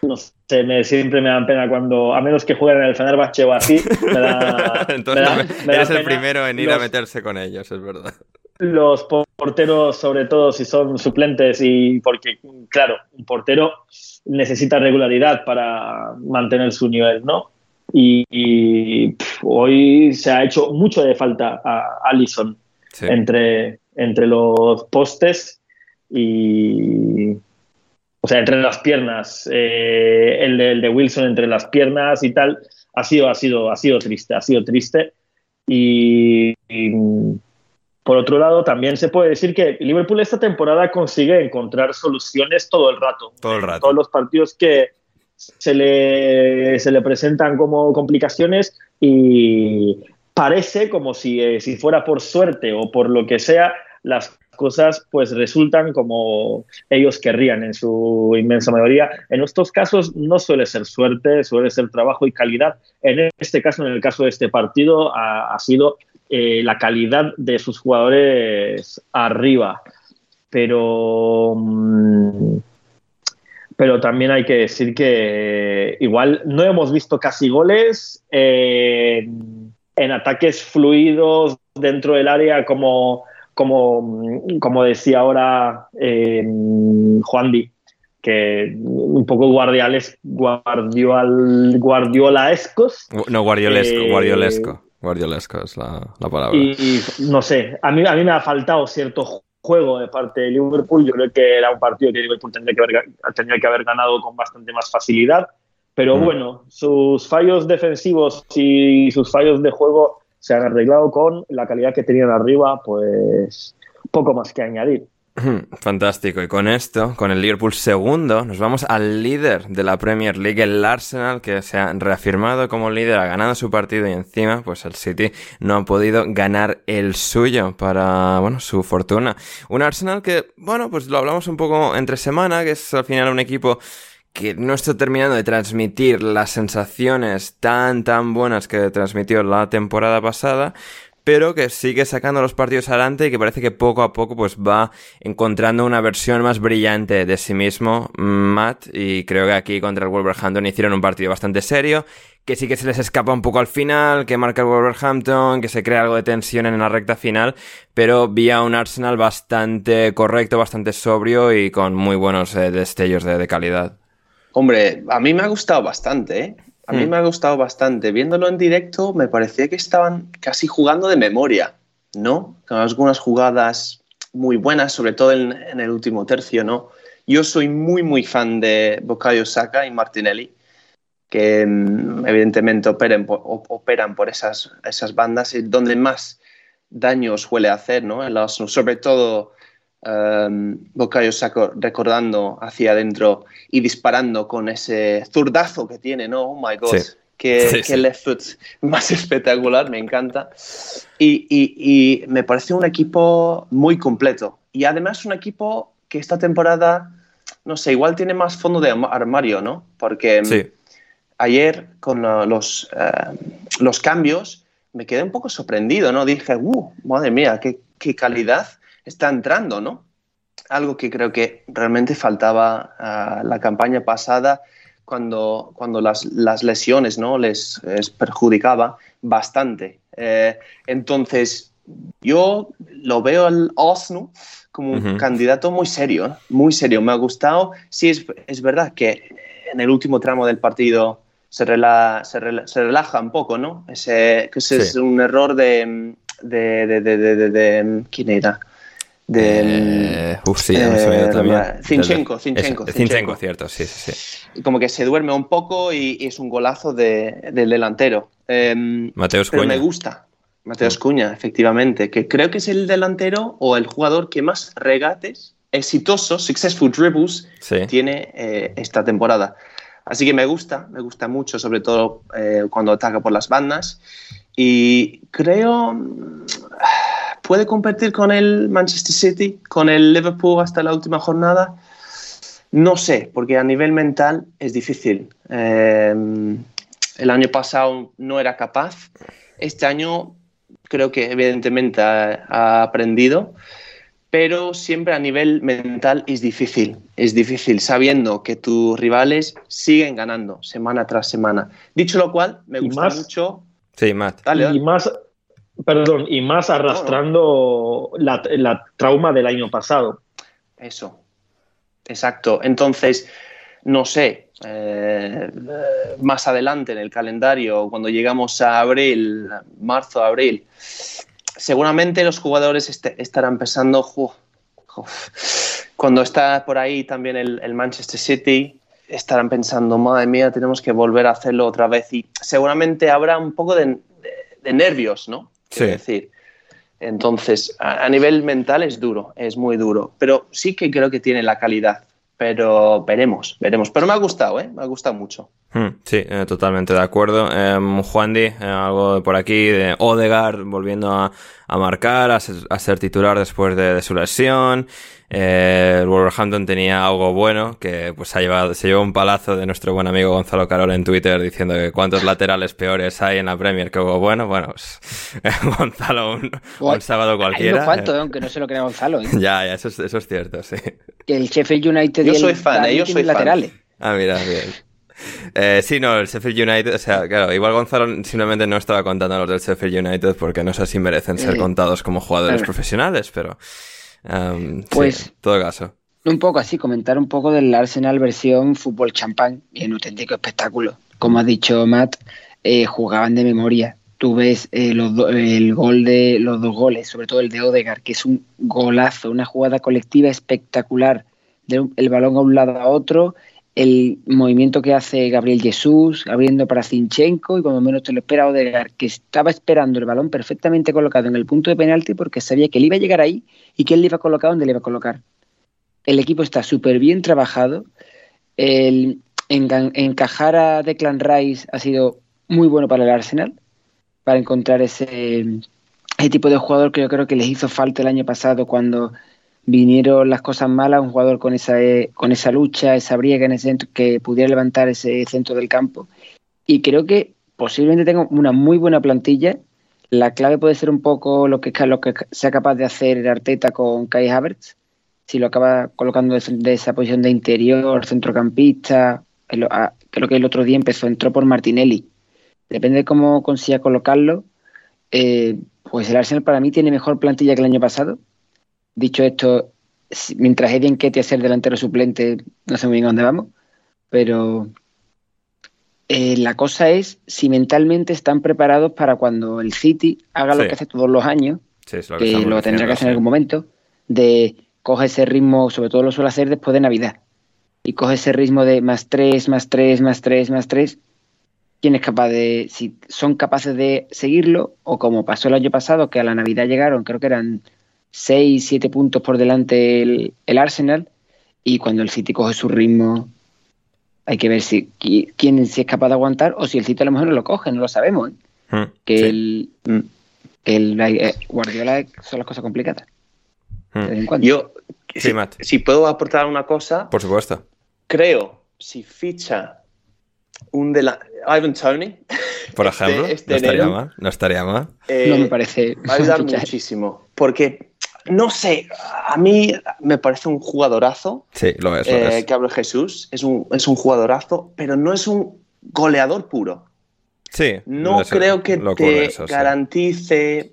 no sé, me, siempre me dan pena cuando, a menos que jueguen en el Fenerbahce o así, me da, *laughs* Entonces, eres el primero en ir a meterse con ellos, es verdad. Los porteros, sobre todo si son suplentes y porque, claro, un portero necesita regularidad para mantener su nivel, ¿no? Y, hoy se ha hecho mucho de falta a Allison entre, entre los postes y o sea entre las piernas eh, el, de, el, de, Wilson entre las piernas y tal ha sido ha sido ha sido triste ha sido triste y, por otro lado, también se puede decir que Liverpool esta temporada consigue encontrar soluciones todo el rato. Todo el rato. Todos los partidos que, se le, se le presentan como complicaciones y parece como si, eh, si fuera por suerte o por lo que sea, las cosas pues resultan como ellos querrían en su inmensa mayoría. En estos casos no suele ser suerte, suele ser trabajo y calidad. En este caso, en el caso de este partido, ha, sido eh, la calidad de sus jugadores arriba. Pero mm, pero también hay que decir que igual no hemos visto casi goles en, ataques fluidos dentro del área como, como, como decía ahora eh, Juan Di, que un poco guardiales, guardiol, guardiolaescos. No, guardiolesco, Eh, guardiolesco. Guardiolesco es la, la palabra. Y, y, no sé, a mí, a mí me ha faltado cierto juego de parte de Liverpool. Yo creo que era un partido que Liverpool tendría que haber, tendría que haber ganado con bastante más facilidad. Pero bueno, sus fallos defensivos y sus fallos de juego se han arreglado con la calidad que tenían arriba, pues poco más que añadir. *clears throat* Fantástico. Y con esto, con el Liverpool segundo, nos vamos al líder de la Premier League, el Arsenal, que se ha reafirmado como líder, ha ganado su partido y encima, pues el City no ha podido ganar el suyo para, bueno, su fortuna. Un Arsenal que, bueno, pues lo hablamos un poco entre semana, que es al final un equipo que no está terminando de transmitir las sensaciones tan, tan buenas que transmitió la temporada pasada, pero que sigue sacando los partidos adelante y que parece que poco a poco pues va encontrando una versión más brillante de sí mismo, Matt, y creo que aquí contra el Wolverhampton hicieron un partido bastante serio, que sí que se les escapa un poco al final, que marca el Wolverhampton, que se crea algo de tensión en la recta final, pero vía un Arsenal bastante correcto, bastante sobrio y con muy buenos eh, destellos de, de, calidad. Hombre, a mí me ha gustado bastante, ¿eh? A mí me ha gustado bastante. Viéndolo en directo, me parecía que estaban casi jugando de memoria, ¿no? Con algunas jugadas muy buenas, sobre todo en, en, el último tercio, ¿no? Yo soy muy, muy fan de Bukayo Saka y Martinelli, que evidentemente operan por, operan por esas, esas bandas, y donde más daño suele hacer, ¿no? En los, sobre todo um, Bukayo Saka recordando hacia adentro y disparando con ese zurdazo que tiene, ¿no? Oh my God. Sí. Que, Sí, left foot *laughs* más espectacular, me encanta. Y, y- y me parece un equipo muy completo. Y además un equipo que esta temporada, no sé, igual tiene más fondo de arma- armario, ¿no? Porque Sí. ayer con los, eh, los cambios me quedé un poco sorprendido, ¿no? Dije, uh, madre mía, qué, qué calidad está entrando, ¿no? Algo que creo que realmente faltaba a la campaña pasada cuando, cuando las, las lesiones ¿no? les, les perjudicaba bastante. Eh, entonces, yo lo veo al Arsenal como un candidato muy serio, muy serio. Me ha gustado. Sí, es, es verdad que en el último tramo del partido se, rela- se, rela- se relaja un poco, ¿no? Ese, que ese Sí. es un error de, de, de, de, de- de- de- ¿Quién era? De, Eh, uf, sí, ya me eh, también. Zinchenko, Zinchenko, Zinchenko, Zinchenko. cierto, sí, sí, sí. como que se duerme un poco y, y es un golazo de- del delantero. Em, Mateus pero me gusta. Mateos Cuña, efectivamente, que creo que es el delantero o el jugador que más regates exitosos, successful dribbles, Sí. tiene eh, esta temporada. Así que me gusta, me gusta mucho, sobre todo eh, cuando ataca por las bandas. Y creo mm, puede competir con el Manchester City, con el Liverpool hasta la última jornada. No sé, porque a nivel mental es difícil. Eh, el año pasado no era capaz. Este año creo que evidentemente ha, ha aprendido, pero siempre a nivel mental es difícil. Es difícil sabiendo que tus rivales siguen ganando semana tras semana. Dicho lo cual, me gusta más- mucho. Sí, Matt. Dale, dale. Y más, perdón, y más arrastrando la, la trauma del año pasado. Eso, exacto. Entonces, no sé, eh, más adelante en el calendario, cuando llegamos a abril, marzo, abril, seguramente los jugadores este- estarán pensando, "Jo, jo". cuando está por ahí también el, el Manchester City, estarán pensando, madre mía, tenemos que volver a hacerlo otra vez. Y seguramente habrá un poco de, de- de nervios, ¿no? Sí. decir. Entonces, a, nivel mental es duro, es muy duro, pero sí que creo que tiene la calidad. Pero veremos, veremos. Pero me ha gustado, ¿eh? Me ha gustado mucho. Hmm, Sí, eh, totalmente de acuerdo. Em, Juan Di, eh, algo por aquí de Odegaard volviendo a, a marcar, a ser, a ser titular después de, de su lesión. Eh, el Wolverhampton tenía algo bueno que pues ha llevado, se llevó un palazo de nuestro buen amigo Gonzalo Carol en Twitter diciendo que cuántos laterales peores hay en la Premier que algo bueno. Bueno, pues, *laughs* Gonzalo, un, un sábado Hay cualquiera. cuantos, eh, ¿eh? aunque no se lo crea Gonzalo. ¿eh? ya, ya, eso es, eso es cierto, sí. Que el Sheffield United Yo y el soy fan, ¿eh? Yo soy fan. laterales. Ah, mira, bien. Eh, sí, no, el Sheffield United, o sea, claro, igual Gonzalo simplemente no estaba contando a los del Sheffield United porque no sé si merecen ser Eh, contados como jugadores profesionales, pero... sí, Pues- en todo caso. Un poco así, comentar un poco del Arsenal versión fútbol champán y un auténtico espectáculo. Como ha dicho Matt, eh, jugaban de memoria. Tú ves eh, los do- el gol de los dos goles, sobre todo el de Odegaard, que es un golazo, una jugada colectiva espectacular. De un- el balón a un lado a otro, el movimiento que hace Gabriel Jesús abriendo para Zinchenko y cuando menos te lo espera Odegaard, que estaba esperando el balón perfectamente colocado en el punto de penalti porque sabía que él iba a llegar ahí y que él le iba a colocar donde le iba a colocar. El equipo está súper bien trabajado. El encajar a Declan Rice ha sido muy bueno para el Arsenal, para encontrar ese, ese tipo de jugador que yo creo que les hizo falta el año pasado cuando vinieron las cosas malas, un jugador con esa, eh, con esa lucha, esa briega en ese centro, que pudiera levantar ese centro del campo. Y creo que posiblemente tenga una muy buena plantilla. La clave puede ser un poco lo que, lo que sea capaz de hacer el Arteta con Kai Havertz, si lo acaba colocando de, esa posición de interior, centrocampista, el- a- creo que el otro día empezó, entró por Martinelli. Depende de cómo consiga colocarlo. eh, pues el Arsenal para mí tiene mejor plantilla que el año pasado. Dicho esto, mientras Eddie Nketiah sea el delantero suplente, no sé muy bien a dónde vamos, pero eh, la cosa es si mentalmente están preparados para cuando el City haga lo que hace todos los años, Sí, es lo que lo tendrá que hacer en algún momento, de coge ese ritmo, sobre todo lo suele hacer después de Navidad, y coge ese ritmo de más tres, más tres, más tres, más tres. ¿Quién es capaz de, si son capaces de seguirlo, o como pasó el año pasado, que a la Navidad llegaron, creo que eran seis, siete puntos por delante el, el Arsenal, y cuando el City coge su ritmo, hay que ver si qui- quién si es capaz de aguantar, o si el City a lo mejor no lo coge, no lo sabemos. ¿eh? Mm, Que sí. el, que el eh, Guardiola son las cosas complicadas. Mm. De vez en cuando. Yo, Sí, si, si puedo aportar una cosa, Por supuesto. creo, si ficha un de la Ivan Tony, Por Este- ejemplo, este no estaría mal. No estaría mal. eh, no me parece. va a ayudar muchísimo. Porque, no sé, a mí me parece un jugadorazo. Sí, lo es, lo eh, es. Gabriel Jesús es un, es un jugadorazo, pero no es un goleador puro. Sí. No creo que te sí. garantice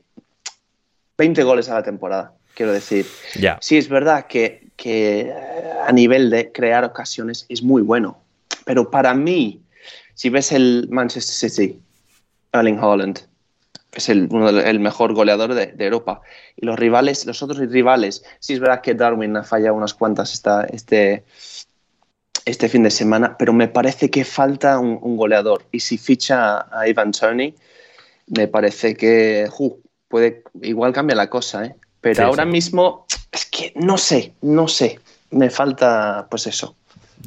20 goles a la temporada, quiero decir. Ya. Sí, es verdad que, que eh, a nivel de crear ocasiones es muy bueno. Pero para mí, si ves el Manchester City, Erling Haaland, es el, uno el mejor goleador de, de Europa. Y los rivales, los otros rivales, sí es verdad que Darwin ha fallado unas cuantas esta, este, este fin de semana, pero me parece que falta un, un goleador. Y si ficha a Ivan Tony, me parece que puede, igual cambia la cosa, ¿eh? Pero Sí, ahora sí. mismo es que no sé, no sé. Me falta, pues eso.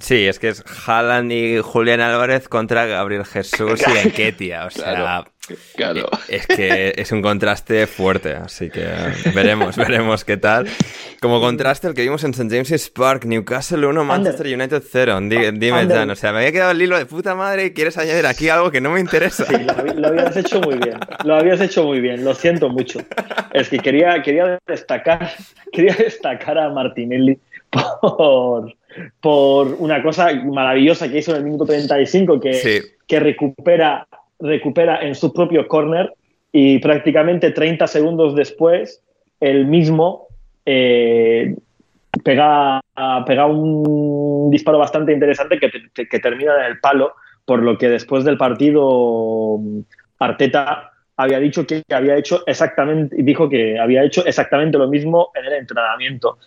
Sí, es que es Haaland y Julián Álvarez contra Gabriel Jesús y Enketia. O sea, Claro. Claro. es que es un contraste fuerte. Así que veremos, *laughs* veremos qué tal. Como contraste, el que vimos en St. James's Park, Newcastle 1, Manchester United 0. Di- dime, Under. Jan. O sea, me había quedado el hilo de puta madre y quieres añadir aquí algo que no me interesa. Sí, lo, lo habías hecho muy bien. Lo habías hecho muy bien. Lo siento mucho. Es que quería, quería destacar, *laughs* quería destacar a Martinelli por, por una cosa maravillosa que hizo en el minuto 35, que, Sí. que recupera, recupera en su propio corner y prácticamente 30 segundos después, el mismo eh, pega, pega un disparo bastante interesante que, te- que termina en el palo, por lo que después del partido Arteta había dicho que había hecho exactamente, dijo que había hecho exactamente lo mismo en el entrenamiento.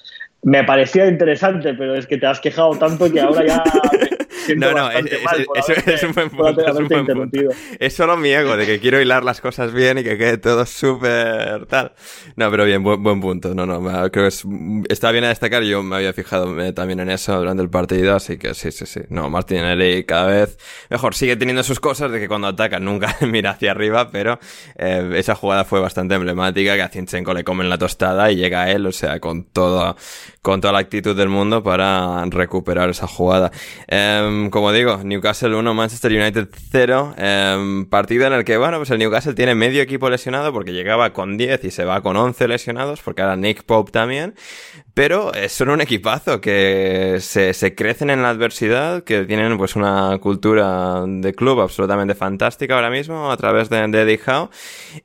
Me parecía interesante, pero es que te has quejado tanto que ahora ya *laughs* No, no, es- es- es un buen punto, es un haberte buen punto. interrumpido. Es solo mi ego de que quiero hilar las cosas bien y que quede todo súper tal. No, pero bien, buen, buen punto. No, no, creo que es, está bien a destacar. Yo me había fijado eh, también en eso durante el partido, así que sí, sí, sí. No, Martinelli cada vez mejor. Sigue teniendo sus cosas de que cuando ataca nunca *laughs* mira hacia arriba, pero eh, esa jugada fue bastante emblemática, que a Zinchenko le comen la tostada y llega a él, o sea, con todo, con toda la actitud del mundo para recuperar esa jugada. Em, em, como digo, Newcastle 1, Manchester United 0. Em, partido en el que, bueno, pues el Newcastle tiene medio equipo lesionado porque llegaba con 10 y se va con 11 lesionados porque ahora Nick Pope también. Pero son un equipazo que se, se, crecen en la adversidad, que tienen pues una cultura de club absolutamente fantástica ahora mismo a través de, de Eddie Howe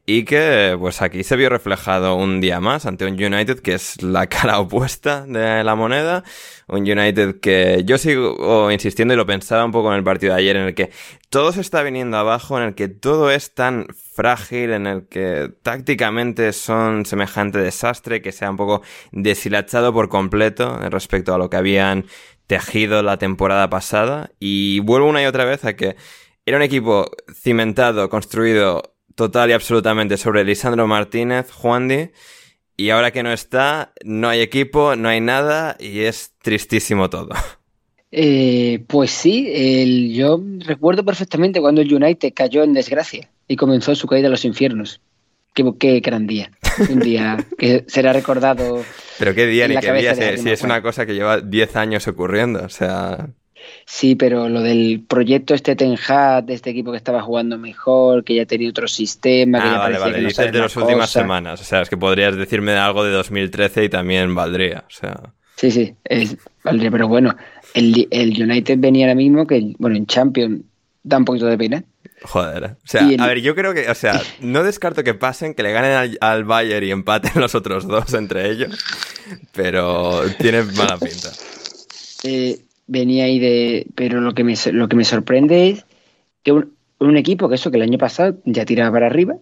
y que pues aquí se vio reflejado un día más ante un United que es la *laughs* cara opuesta de la moneda un United que yo sigo insistiendo y lo pensaba un poco en el partido de ayer, en el que todo se está viniendo abajo, en el que todo es tan frágil, en el que tácticamente son semejante desastre, que se ha un poco deshilachado por completo respecto a lo que habían tejido la temporada pasada. Y vuelvo una y otra vez a que era un equipo cimentado, construido total y absolutamente sobre Lisandro Martínez, Juan Di, y ahora que no está, no hay equipo, no hay nada y es tristísimo todo. *laughs* Eh, pues sí, el, yo recuerdo perfectamente cuando el United cayó en desgracia y comenzó su caída a los infiernos. Qué, qué gran día. Un día *laughs* que será recordado. Pero qué día ni qué día, si, es una cosa que lleva 10 años ocurriendo. O sea. Sí, pero lo del proyecto este Ten Hag, de este equipo que estaba jugando mejor, que ya tenía otro sistema, que ah, ya vale, vale. que Dices de las últimas semanas. O sea, es que podrías decirme algo de 2013 y también valdría. O sea. Sí, sí, es, valdría, pero bueno, el, el United venía ahora mismo que, bueno, en Champions da un poquito de pena. Joder. O sea, a ver, yo creo que, o sea, *laughs* no descarto que pasen, que le ganen al, al, Bayern y empaten los otros dos entre ellos, pero tiene mala pinta. *laughs* Eh, venía ahí de. Pero lo que me, lo que me sorprende es que un, un equipo que eso, que el año pasado ya tiraba para arriba,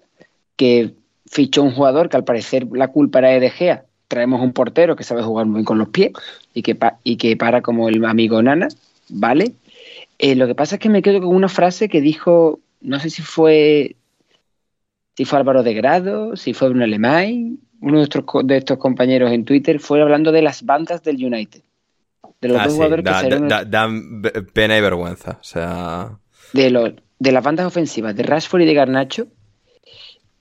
que fichó un jugador que al parecer la culpa era de Gea. Traemos un portero que sabe jugar muy bien con los pies y que, pa, y que para como el amigo Nana, ¿vale? Eh, lo que pasa es que me quedo con una frase que dijo, no sé si fue si fue Álvaro de Grado, si fue un alemán, uno de estos, de estos compañeros en Twitter fue hablando de las bandas del United. De los ah, dos sí, jugadores da, que salieron... da, dan pena y vergüenza. O sea. De, lo, de las bandas ofensivas de Rashford y de Garnacho.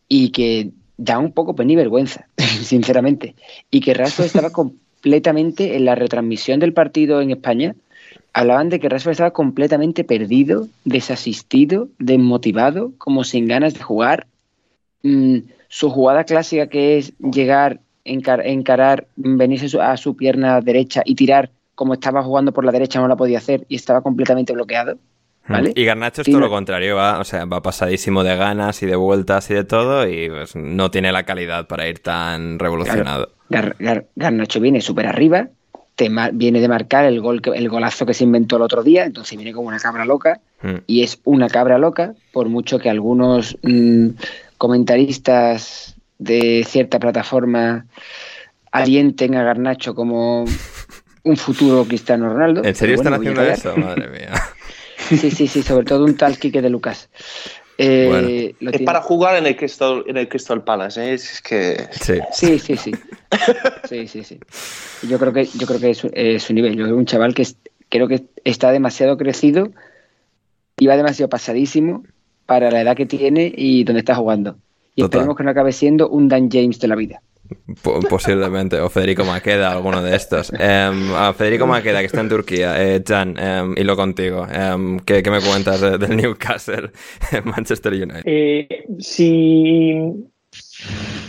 Y que da un poco pena y vergüenza, *laughs* sinceramente. Y que Rashford estaba *laughs* completamente en la retransmisión del partido en España. Hablaban de que Rashford estaba completamente perdido, desasistido, desmotivado, como sin ganas de jugar. Mm, su jugada clásica que es llegar, encar encarar, venirse a su pierna derecha y tirar como estaba jugando por la derecha no la podía hacer y estaba completamente bloqueado. ¿Vale? Y Garnacho es todo lo contrario, va, o sea, va pasadísimo de ganas y de vueltas y de todo y pues, no tiene la calidad para ir tan revolucionado. Gar, Gar, Garnacho viene súper arriba, te viene de marcar el, gol el golazo que se inventó el otro día, entonces viene como una cabra loca Hmm. y es una cabra loca, por mucho que algunos mmm, comentaristas de cierta plataforma alienten a Garnacho como *laughs* un futuro Cristiano Ronaldo. ¿En serio bueno, están haciendo eso? Madre mía. *laughs* Sí, sí, sí, sobre todo un tal Quique de Lucas. Eh, bueno. es tiene... para jugar en el Crystal, en el Crystal Palace, ¿eh? es que... Sí, sí, sí. Sí, sí, sí. sí. Yo creo que, yo creo que es, su nivel. Yo creo un chaval que es, creo que está demasiado crecido y va demasiado pasadísimo para la edad que tiene y donde está jugando. Y Total. esperemos que no acabe siendo un Dan James de la vida. Posiblemente, o Federico Maqueda, alguno de estos. Um, a Federico Maqueda, que está en Turquía, eh, Jan, um, y lo contigo. Um, ¿qué, ¿qué, me cuentas del de Newcastle, *laughs* Manchester United? Eh, si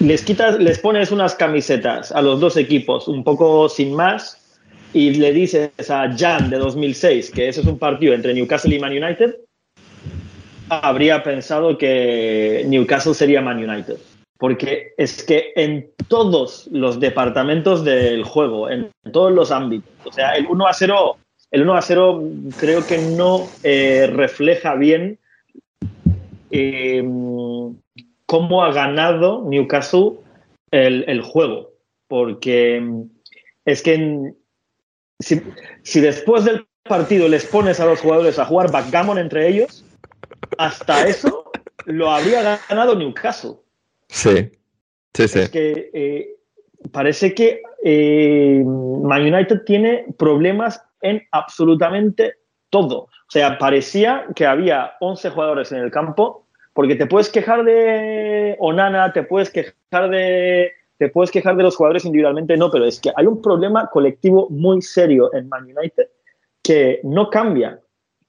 les quitas, les pones unas camisetas a los dos equipos, un poco sin más, y le dices a Jan de 2006 que ese es un partido entre Newcastle y Man United, habría pensado que Newcastle sería Man United porque es que en todos los departamentos del juego, en todos los ámbitos, o sea, el 1 a 0, el 1 a 0 creo que no eh, refleja bien eh, cómo ha ganado Newcastle el, el juego, porque es que si, si, después del partido les pones a los jugadores a jugar backgammon entre ellos, hasta eso lo habría ganado Newcastle. Sí, sí, sí. Es que eh, parece que eh, Man United tiene problemas en absolutamente todo. O sea, parecía que había 11 jugadores en el campo, porque te puedes quejar de Onana, te puedes quejar de, te puedes quejar de los jugadores individualmente, no, pero es que hay un problema colectivo muy serio en Man United que no cambia.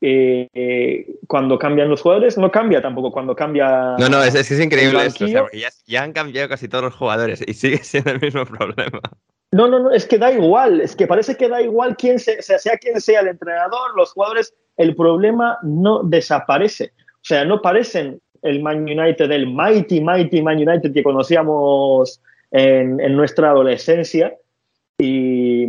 Eh, eh, cuando cambian los jugadores, no cambia tampoco cuando cambia. No, no, es, es, es increíble esto. o sea, ya, ya han cambiado casi todos los jugadores y sigue *laughs* siendo el mismo problema. No, no, no, es que da igual, es que parece que da igual quién se, sea, sea quien sea el entrenador, los jugadores, el problema no desaparece. O sea, no parecen el Man United, el mighty, mighty Man United que conocíamos en, en nuestra adolescencia. Y,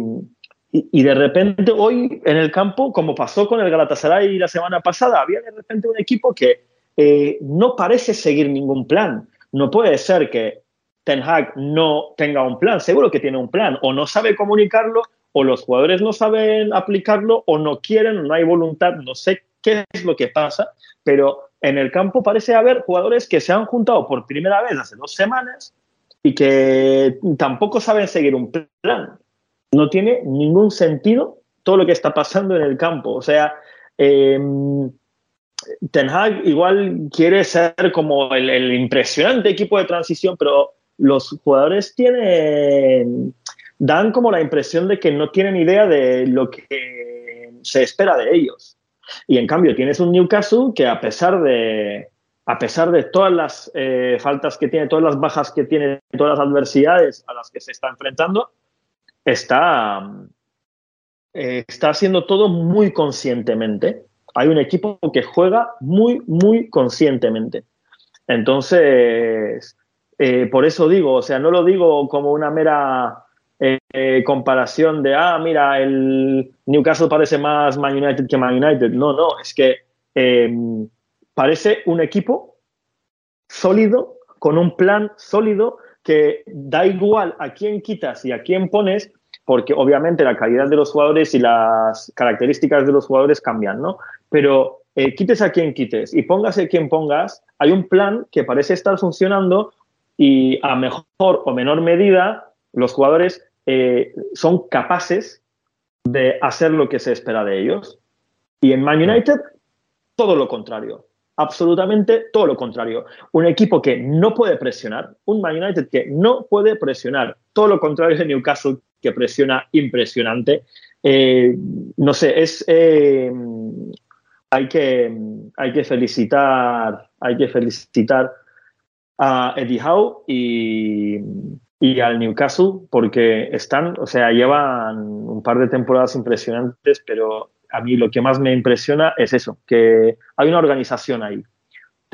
y, de repente hoy en el campo, como pasó con el Galatasaray la semana pasada, había de repente un equipo que eh, no parece seguir ningún plan. No puede ser que Ten Hag no tenga un plan, seguro que tiene un plan, o no sabe comunicarlo, o los jugadores no saben aplicarlo, o no quieren, o no hay voluntad, no sé qué es lo que pasa, pero en el campo parece haber jugadores que se han juntado por primera vez hace dos semanas y que tampoco saben seguir un plan. No tiene ningún sentido todo lo que está pasando en el campo. O sea, eh, Ten Hag igual quiere ser como el, impresionante equipo de transición, pero los jugadores tienen dan como la impresión de que no tienen idea de lo que se espera de ellos. Y en cambio tienes un Newcastle que a pesar de a pesar de todas las eh, faltas que tiene, todas las bajas que tiene, todas las adversidades a las que se está enfrentando, está, eh, está haciendo todo muy conscientemente. Hay un equipo que juega muy, muy conscientemente. Entonces, eh, por eso digo, o sea, no lo digo como una mera eh, comparación de, ah, mira, el Newcastle parece más Man United que Man United. No, no, es que parece un equipo sólido, con un plan sólido, que da igual a quién quitas y a quién pones, porque obviamente la calidad de los jugadores y las características de los jugadores cambian, ¿no? Pero eh, quites a quien quites y pongas a quien pongas, hay un plan que parece estar funcionando y a mejor o menor medida los jugadores eh, son capaces de hacer lo que se espera de ellos. Y en Man United, todo lo contrario. Absolutamente todo lo contrario. Un equipo que no puede presionar, un Man United que no puede presionar. Todo lo contrario de Newcastle, que presiona impresionante. Eh, no sé, es. Eh, hay, que, hay que felicitar. Hay que felicitar a Eddie Howe y, y al Newcastle porque están, o sea, llevan un par de temporadas impresionantes, pero a mí lo que más me impresiona es eso, que hay una organización ahí.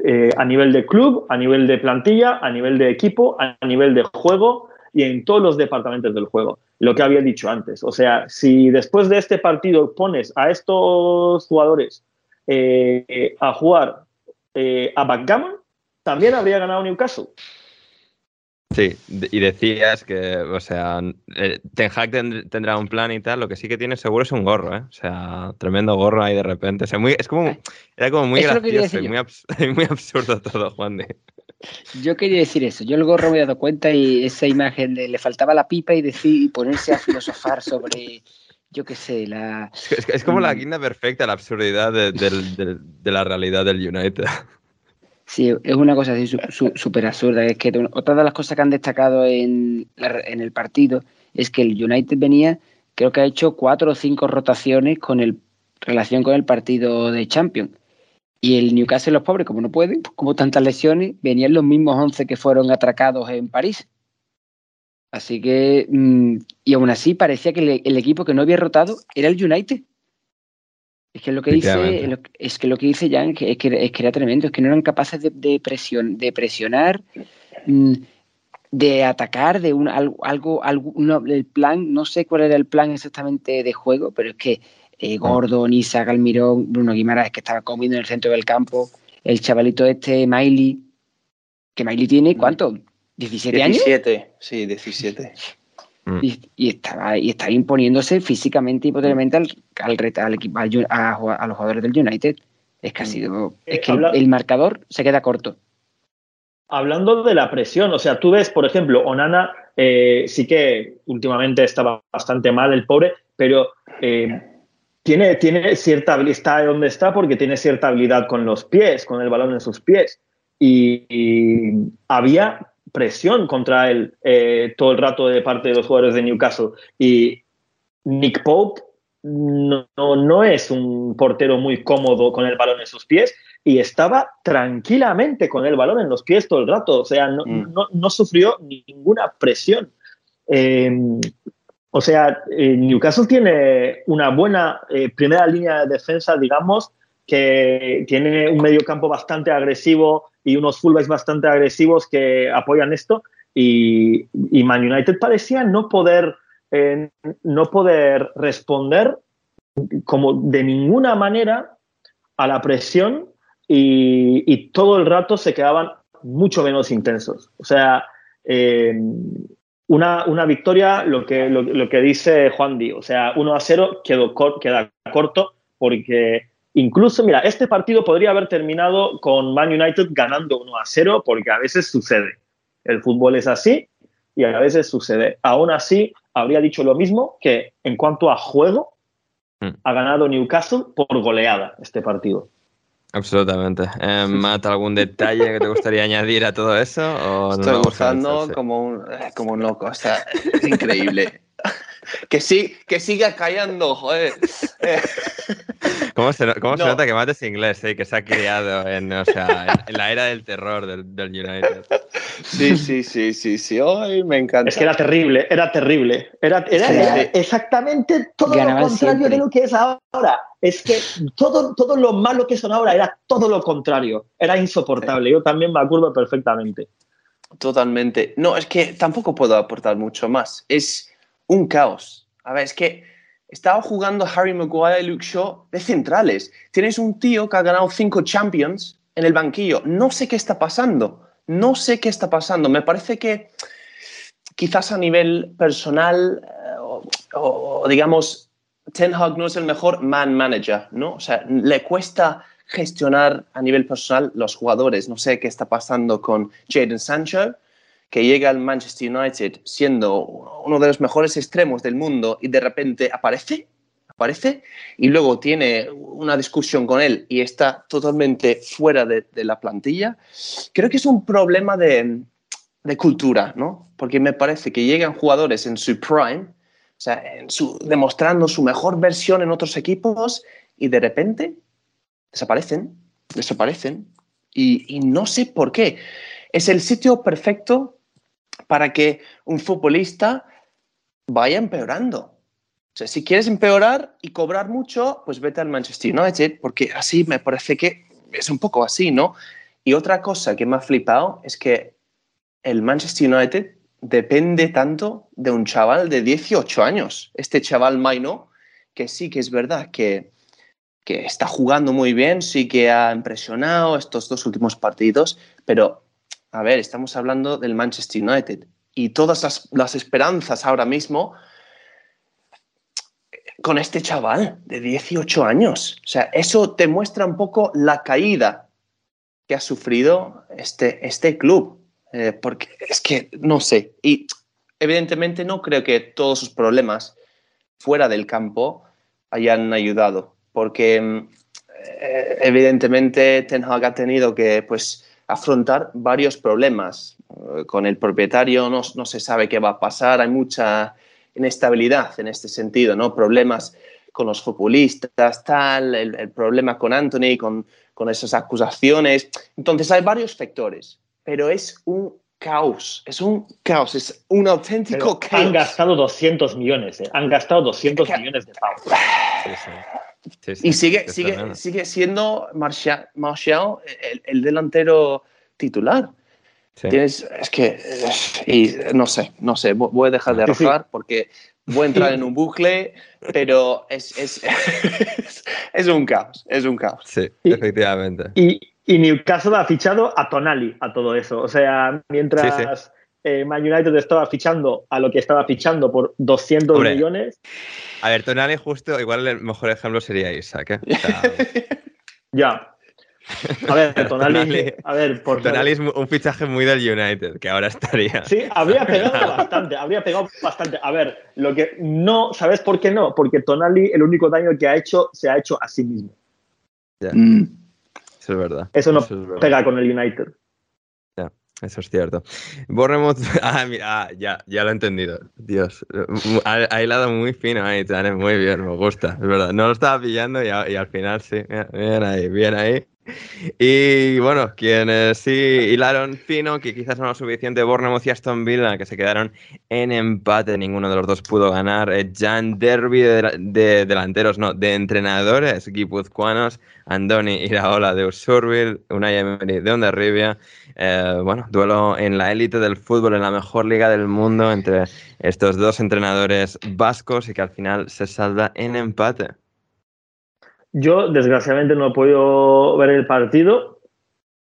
Eh, a nivel de club, a nivel de plantilla, a nivel de equipo, a nivel de juego y en todos los departamentos del juego. Lo que había dicho antes. O sea, si después de este partido pones a estos jugadores eh, a jugar eh, a backgammon, también habría ganado Newcastle. Sí, y decías que, o sea, Ten Hag tendrá un plan y tal, lo que sí que tiene seguro es un gorro, ¿eh? O sea, tremendo gorro ahí de repente. O sea, muy, es como, era como muy Eso gracioso y muy, abs *laughs* muy, absurdo todo, Juan de. Yo quería decir eso. Yo el gorro me he dado cuenta y esa imagen de le faltaba la pipa y, decir, y ponerse a filosofar sobre, yo qué sé, la... Es, es como la guinda perfecta, la absurdidad de, de, de, de la realidad del United. *laughs* Sí, es una cosa así súper absurda. Es que otra de las cosas que han destacado en, en, el partido es que el United venía, creo que ha hecho cuatro o cinco rotaciones con el relación con el partido de Champions. Y el Newcastle, los pobres, como no pueden, como tantas lesiones, venían los mismos 11 que fueron atracados en París. Así que, mmm, y aún así parecía que el equipo que no había rotado era el United. Es que lo que dice, es que lo que dice Jan es que, es que era tremendo, es que no eran capaces de, de, presion, de presionar, mm, de atacar, de un, algo, algo, algo no, el plan, no sé cuál era el plan exactamente de juego, pero es que eh, Gordon, Isaac, Almirón, Bruno Guimaraes, que estaba comiendo en el centro del campo, el chavalito este, Miley, que Miley tiene, ¿cuánto? ¿17 años? 17, sí, 17. *laughs* Y, y, estaba, y estaba imponiéndose físicamente y potencialmente al, al, al equipo, al, a, a, los jugadores del United. Es que ha sido. Eh, es que habla, el, el, marcador se queda corto. Hablando de la presión, o sea, tú ves, por ejemplo, Onana eh, sí que últimamente estaba bastante mal el pobre, pero eh, tiene, tiene cierta habilidad, está donde está porque tiene cierta habilidad con los pies, con el balón en sus pies. Y, y había presión contra él eh, todo el rato de parte de los jugadores de Newcastle. Y Nick Pope no, no, es un portero muy cómodo con el balón en sus pies y estaba tranquilamente con el balón en los pies todo el rato. O sea, no, mm. sufrió ninguna presión. Em, o sea, eh, Newcastle tiene una buena eh, primera línea de defensa, digamos, que tiene un medio campo bastante agresivo y unos fullbacks bastante agresivos que apoyan esto. Y, y Man United parecía no poder no poder responder como de ninguna manera a la presión y, todo el rato se quedaban mucho menos intensos. O sea, eh, una, victoria, lo que, lo, que dice Juan Di, o sea, 1 a 0 quedó, queda corto porque incluso, mira, este partido podría haber terminado con Man United ganando 1 a 0 porque a veces sucede. El fútbol es así y a veces sucede. Aún así, habría dicho lo mismo que en cuanto a juego, hmm. ha ganado Newcastle por goleada este partido. Absolutamente. Eh, Matt, ¿algún detalle que te gustaría *laughs* añadir a todo eso? Estoy gozando como un, eh, como un loco, o sea, es increíble. *laughs* que, sí, que siga callando, joder. Eh, ¿Cómo, se, nota que Matt es inglés, eh? que se ha criado en, o sea, en, la era del terror del, del, United? Sí, sí, sí, sí, sí. Hoy me encanta. Es que era terrible, era terrible. Era, era, exactamente todo lo contrario de lo que es ahora. Es que todo, todo lo malo que son ahora era todo lo contrario. Era insoportable. Yo también me acuerdo perfectamente. Totalmente. No, es que tampoco puedo aportar mucho más. Es un caos. A ver, es que estaba jugando Harry Maguire y Luke Shaw de centrales. Tienes un tío que ha ganado cinco Champions en el banquillo. No sé qué está pasando. No sé qué está pasando. Me parece que quizás a nivel personal eh, o, digamos, Ten Hag no es el mejor man manager, ¿no? O sea, le cuesta gestionar a nivel personal los jugadores. No sé qué está pasando con Jadon Sancho que llega al Manchester United siendo uno de los mejores extremos del mundo y de repente aparece, aparece y luego tiene una discusión con él y está totalmente fuera de, la plantilla, creo que es un problema de, cultura, ¿no? Porque me parece que llegan jugadores en su prime, o sea, demostrando su mejor versión en otros equipos y de repente desaparecen, desaparecen y, y no sé por qué. Es el sitio perfecto para que un futbolista vaya empeorando. O sea, si quieres empeorar y cobrar mucho, pues vete al Manchester United, porque así me parece que es un poco así, ¿no? Y otra cosa que me ha flipado es que el Manchester United depende tanto de un chaval de 18 años. Este chaval Maino, que sí que es verdad que, que está jugando muy bien, sí que ha impresionado estos dos últimos partidos, pero a ver, estamos hablando del Manchester United y todas las, esperanzas ahora mismo con este chaval de 18 años. O sea, eso te muestra un poco la caída que ha sufrido este, este club. Eh, porque es que no sé. Y evidentemente no creo que todos sus problemas fuera del campo hayan ayudado. Porque mm, eh, evidentemente Ten Hag ha tenido que pues afrontar varios problemas. Eh, con el propietario no, no, se sabe qué va a pasar, hay mucha inestabilidad en este sentido, ¿no? Problemas con los futbolistas, tal, el, problema con Anthony, con, con, esas acusaciones. Entonces hay varios factores, pero es un caos, es un caos, es un auténtico caos. Han gastado 200 millones, ¿eh? han gastado 200 millones de pavos. Y sigue, sigue, sigue siendo Marshall, el, delantero titular. Tienes, es que, y no sé, no sé, voy a dejar de arrojar porque voy a entrar en un bucle, pero es, es, *laughs* es, un caos, es un caos. Sí, efectivamente. Y, y Newcastle ha fichado a Tonali a todo eso. O sea, mientras eh, Man United estaba fichando a lo que estaba fichando por 200 millones. A ver, Tonali justo, igual el mejor ejemplo sería Isaac. ¿eh? *laughs* ya. A ver, *laughs* Tonali, a ver, por Tonali es un fichaje muy del United, que ahora estaría. Sí, habría *laughs* pegado bastante, habría pegado bastante. A ver, lo que no, ¿sabes por qué no? Porque Tonali, el único daño que ha hecho, se ha hecho a sí mismo. Ya. Mm. Eso es verdad. Eso no pega con el United. Eso es cierto. Bournemouth, *laughs* ah, mira, ah, ya, ya lo he entendido. Dios, ha, ha hilado muy fino ahí, muy bien, me gusta, es verdad. No lo estaba pillando y al final sí, bien ahí, bien ahí. Y bueno, quienes sí hilaron fino, que quizás no lo suficiente, Bournemouth y Aston Villa, que se quedaron en empate, ninguno de los dos pudo ganar. Eh, Jan Derby de, de delanteros, no, de entrenadores guipuzcoanos, Andoni Iraola de Usurbil, Unai Emery de Ondarribia. Eh, bueno, duelo en la élite del fútbol, en la mejor liga del mundo, entre estos dos entrenadores vascos y que al final se salda en empate. Yo, desgraciadamente, no he podido ver el partido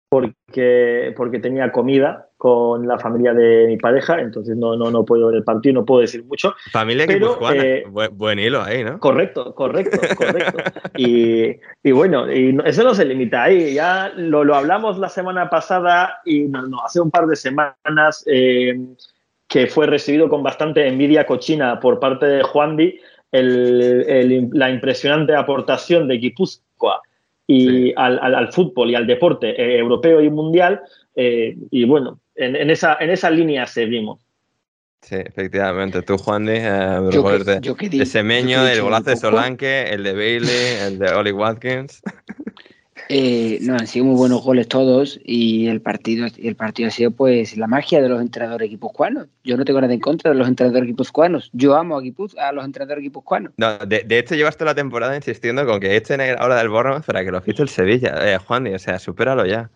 porque, porque tenía comida con la familia de mi pareja, entonces no, no, no puedo ver el partido, no puedo decir mucho. Familia Pero, guipuzcoana, eh, buen, buen hilo ahí, ¿no? Correcto, correcto, correcto. *laughs* Y, y bueno, y eso no se limita ahí. Ya lo, lo hablamos la semana pasada y no, no, hace un par de semanas eh, que fue recibido con bastante envidia cochina por parte de Juan Di el- el- la impresionante aportación de Guipúzcoa y Sí. al, al- al fútbol y al deporte eh, europeo y mundial. eh, y bueno, en, en esa, en esa línea seguimos. Sí, efectivamente. Tú, Juan Di, eh, Yo que- de, yo que di- de yo Semeño, que el golazo de. Solanke, el de Bailey, el de Oli Watkins. *laughs* Eh, no, han sido muy buenos goles todos y el partido, el partido ha sido pues la magia de los entrenadores guipuzcoanos. Yo no tengo nada en contra de los entrenadores guipuzcoanos. Yo amo a, Guipuz- a los entrenadores guipuzcoanos. No, de, de hecho, llevas toda la temporada insistiendo con que echen ahora del Bournemouth para que lo fiche el Sevilla. Eh, Juan o sea, supéralo ya.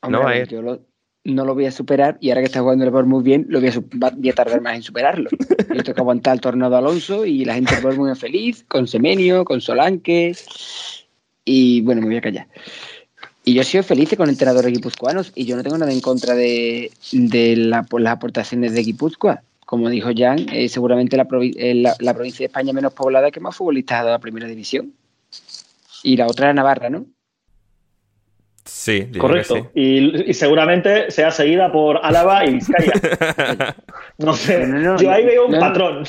Hombre, No va a ir. Yo lo- no lo voy a superar y ahora que está jugando el Bournemouth muy bien, lo voy a, voy tardar más en superarlo. *laughs* Yo tengo que aguantar el tornado Alonso y la gente del Bournemouth es feliz, con Semenio, con Solanke y bueno, me voy a callar. Y yo he sido feliz con entrenadores guipuzcoanos y yo no tengo nada en contra de, de la- por las aportaciones de Guipúzcoa. Como dijo Jan, eh, seguramente la, provi- eh, la- la provincia de España menos poblada que más futbolistas ha dado a primera división. Y la otra era Navarra, ¿no? Sí, Correcto. sí. Y, y seguramente sea seguida por Álava y Vizcaya. *laughs* No sé. No, no, no, Yo ahí veo un no. patrón.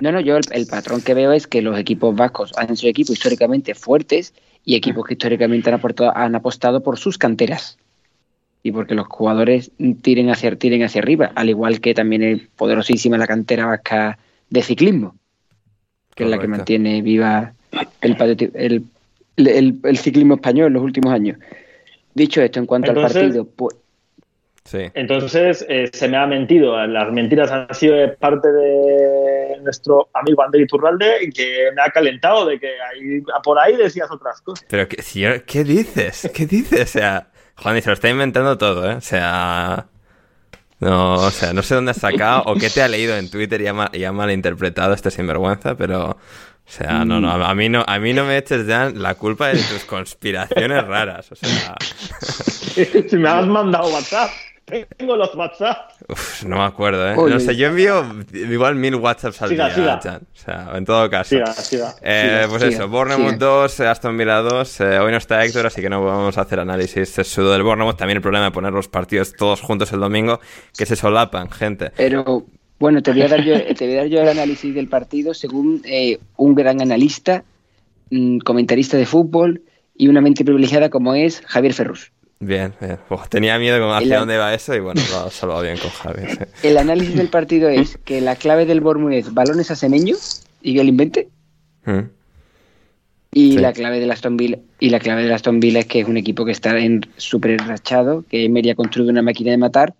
No, no, yo el, el patrón que veo es que los equipos vascos han sido equipos históricamente fuertes y equipos que históricamente han, aportado- han apostado por sus canteras y porque los jugadores tiren hacia, tiren hacia arriba, al igual que también es poderosísima la cantera vasca de ciclismo, que es la que mantiene viva el, el, el- el ciclismo español en los últimos años. Dicho esto, en cuanto Entonces- al partido, pues, Sí. Entonces eh, se me ha mentido. Las mentiras han sido parte de nuestro amigo André Iturralde que me ha calentado de que ahí, por ahí decías otras cosas. Pero, ¿qué, señor, ¿qué dices? ¿Qué dices? O sea, Juan Di se lo está inventando todo, ¿eh? O sea. No, o sea, no sé dónde has sacado o qué te ha leído en Twitter y ha, ma- y ha malinterpretado este sinvergüenza, pero. O sea, no, no, a mí no, a mí no me eches ya la culpa de tus conspiraciones raras. O sea, *laughs* si me has mandado WhatsApp, tengo los WhatsApp. uf, no me acuerdo, ¿eh? Oye. No sé, yo envío igual mil WhatsApps al Siga, día, siga. Chan. O sea, en todo caso. Siga, siga. Eh, Siga, pues siga, eso, Bournemouth siga. 2, Aston Villa 2. eh, hoy no está Héctor, así que no vamos a hacer análisis sudo del Bournemouth. También el problema de poner los partidos todos juntos el domingo, que se solapan, gente. Pero bueno, te voy a dar yo, te voy a dar yo el análisis del partido según eh, un gran analista, mm, comentarista de fútbol y una mente privilegiada como es Javier Ferrus. Bien, bien. Tenía miedo con hacia El- dónde va eso y bueno, lo ha salvado bien con Javi. sí. El análisis del partido es que la clave del Bournemouth es balones a Semeño y que él invente Mm. y Sí. la clave del Aston Villa y la clave del Aston Villa es que es un equipo que está en súper enrachado, que Emery ha construido una máquina de matar,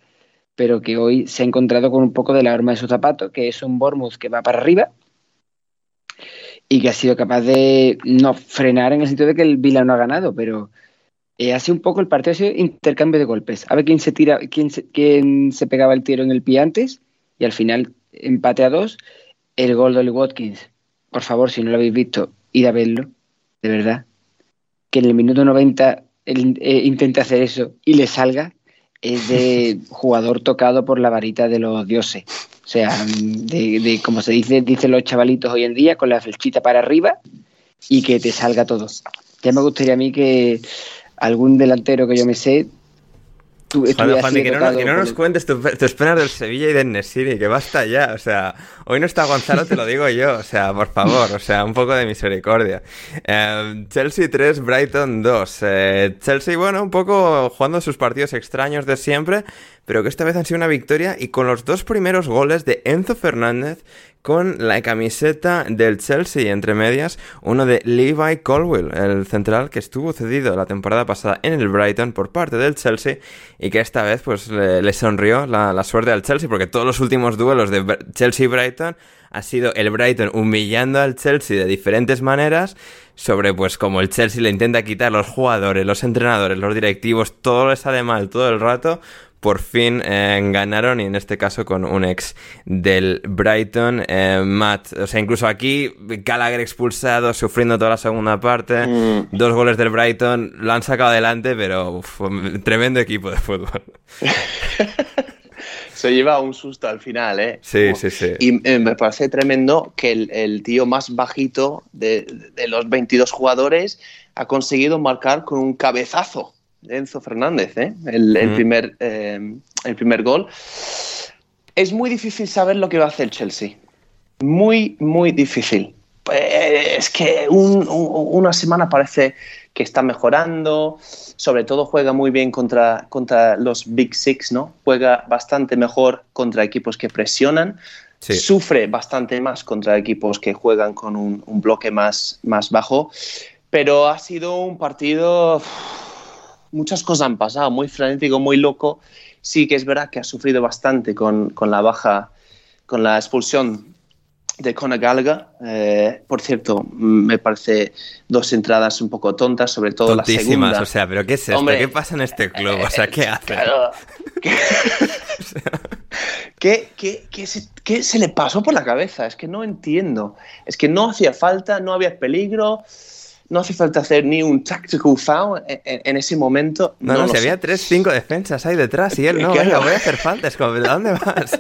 pero que hoy se ha encontrado con un poco de la arma de su zapato, que es un Bournemouth que va para arriba y que ha sido capaz de no frenar en el sentido de que el Villa no ha ganado, pero eh, sido un poco el partido, ha sido intercambio de golpes. A ver quién se tira, quién se, quién se pegaba el tiro en el pie antes y al final empate a dos. El gol de Oli Watkins, por favor, si no lo habéis visto, id a verlo, de verdad. Que en el minuto 90 él eh, intente hacer eso y le salga, es de *laughs* jugador tocado por la varita de los dioses. O sea, de, de como se dice, dicen los chavalitos hoy en día, con la flechita para arriba y que te salga todo. Ya me gustaría a mí que algún delantero que yo me sé Juan, estuviera Juan, que no, que no nos el- cuentes tu- tus penas del Sevilla y del Nesiri, que basta ya. O sea, hoy no está Gonzalo, te lo digo yo. O sea, por favor, o sea, un poco de misericordia. Eh, Chelsea 3, Brighton 2. Eh, Chelsea, bueno, un poco jugando sus partidos extraños de siempre, pero que esta vez han sido una victoria y con los dos primeros goles de Enzo Fernández con la camiseta del Chelsea entre medias, uno de Levi Colwell, el central que estuvo cedido la temporada pasada en el Brighton por parte del Chelsea y que esta vez pues le, sonrió la, suerte al Chelsea porque todos los últimos duelos de Chelsea-Brighton ha sido el Brighton humillando al Chelsea de diferentes maneras sobre pues como el Chelsea le intenta quitar los jugadores, los entrenadores, los directivos, todo le sale mal todo el rato, por fin eh, ganaron y en este caso con un ex del Brighton, eh, Matt. O sea, incluso aquí Gallagher expulsado, sufriendo toda la segunda parte, mm. dos goles del Brighton, lo han sacado adelante, pero tremendo equipo de fútbol. *laughs* Se lleva un susto al final, ¿eh? Sí, sí, sí. Y eh, me parece tremendo que el, tío más bajito de, de los 22 jugadores ha conseguido marcar con un cabezazo. Enzo Fernández, ¿eh? el, primer, eh, el primer gol. Es muy difícil saber lo que va a hacer Chelsea. Muy, muy difícil. Eh, es que una semana parece que está mejorando, sobre todo juega muy bien contra, contra los Big Six, ¿no? Juega bastante mejor contra equipos que presionan, sufre bastante más contra equipos que juegan con un, bloque más, más bajo, pero ha sido un partido muchas cosas han pasado, muy frenético, muy loco. Sí que es verdad que ha sufrido bastante con, la baja, con la expulsión de Conor Gallagher. Eh, por cierto, me parece dos entradas un poco tontas, sobre todo la segunda. o sea, pero ¿qué es esto? ¿Qué pasa en este club? O sea, ¿qué hace? *laughs* ¿Qué, se, ¿Qué se le pasó por la cabeza? Es que no entiendo. Es que no hacía falta, no había peligro no hace falta hacer ni un tactical foul en, ese momento. No, no, si había tres, cinco defensas ahí detrás y él no, venga, voy a hacer falta. Es como, ¿de dónde vas?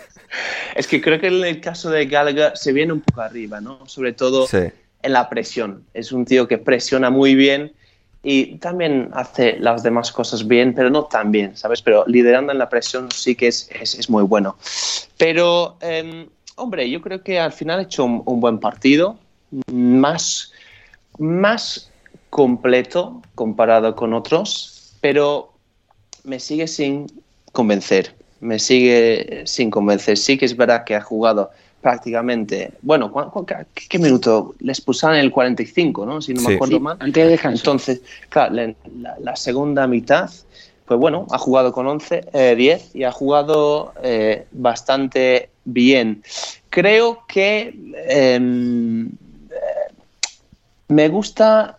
*laughs* es que creo que en el caso de Gallagher se viene un poco arriba, ¿no? Sobre todo en la presión. Es un tío que presiona muy bien y también hace las demás cosas bien, pero no tan bien, ¿sabes? Pero liderando en la presión sí que es, es, muy bueno. Pero, em, hombre, yo creo que al final ha hecho un buen partido. Más más completo comparado con otros, pero me sigue sin convencer. Me sigue sin convencer. Sí que es verdad que ha jugado prácticamente. Bueno, qué, minuto? Le expulsaron en el 45, ¿no? Si no me acuerdo mal. Antes de Entonces, claro, la, segunda mitad, pues bueno, ha jugado con 11, 10 eh, y ha jugado eh, bastante bien. Creo que. Em, me gusta,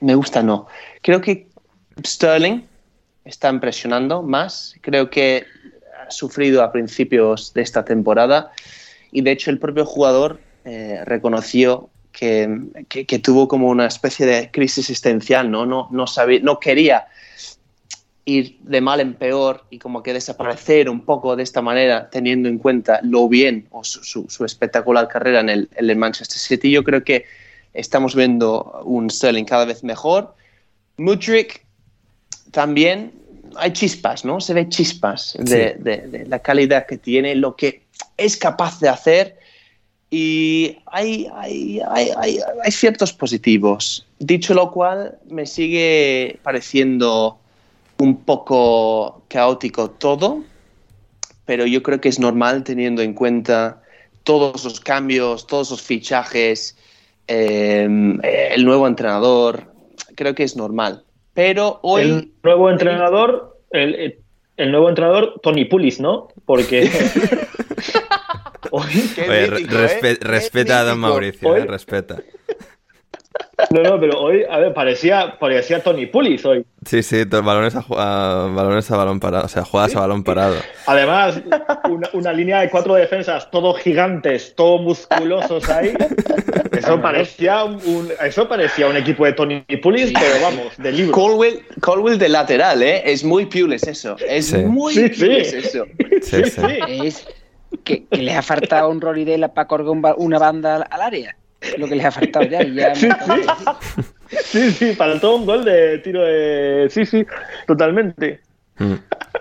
me gusta no. Creo que Sterling está impresionando más. Creo que ha sufrido a principios de esta temporada y de hecho el propio jugador eh, reconoció que, que, tuvo como una especie de crisis existencial, ¿no? No, no, sabía, no quería ir de mal en peor y como que desaparecer un poco de esta manera, teniendo en cuenta lo bien o su, su, espectacular carrera en el, en el Manchester City. Yo creo que estamos viendo un Sterling cada vez mejor. Mudrick también hay chispas, ¿no? Se ve chispas de, la calidad que tiene, lo que es capaz de hacer y hay, hay, ciertos positivos. Dicho lo cual, me sigue pareciendo un poco caótico todo, pero yo creo que es normal teniendo en cuenta todos los cambios, todos los fichajes, Em, el nuevo entrenador, creo que es normal. Pero hoy... El nuevo entrenador, el, nuevo entrenador, Tony Pulis, ¿no? Porque... *laughs* ¿eh? respeta a don Mauricio, eh, respeta. *laughs* No, no, pero hoy, a ver, parecía, parecía Tony Pulis hoy. Sí, sí, balones a, balones a balón parado, o sea, jugadas a balón parado. Además, una, línea de cuatro defensas, todos gigantes, todos musculosos ahí. Eso parecía un, eso parecía un equipo de Tony Pulis, pero vamos, de libro. Colwell, Colwell de lateral, ¿eh? Es muy Pulis eso. Es muy sí, Pulis eso. Sí, sí. Es que, que le ha faltado un Rolidela para correr una banda al área lo que les ha faltado ya. Y ya sí, sí. sí, sí, faltó un gol de tiro de. Sí, sí, totalmente. Mm.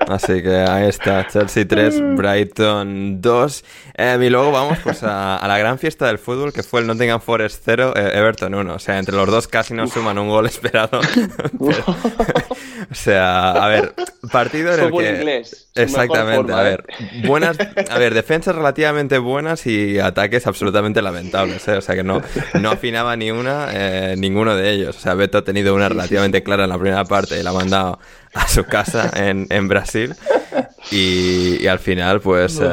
Así que ahí está, Chelsea 3, Brighton 2. Em, y luego vamos pues a, la gran fiesta del fútbol que fue el Nottingham Forest 0, eh, Everton 1. O sea, entre los dos casi no suman un gol esperado. *laughs* o sea, a ver, partido en el Fútbol que... inglés. Exactamente, forma, a ¿eh? ver, buenas, a ver, *laughs* defensas relativamente buenas y ataques absolutamente lamentables, ¿eh? o sea que no, no afinaba ni una, eh, ninguno de ellos, o sea, Beto ha tenido una relativamente clara en la primera parte y la ha mandado a su casa en, en Brasil y, y al final pues eh,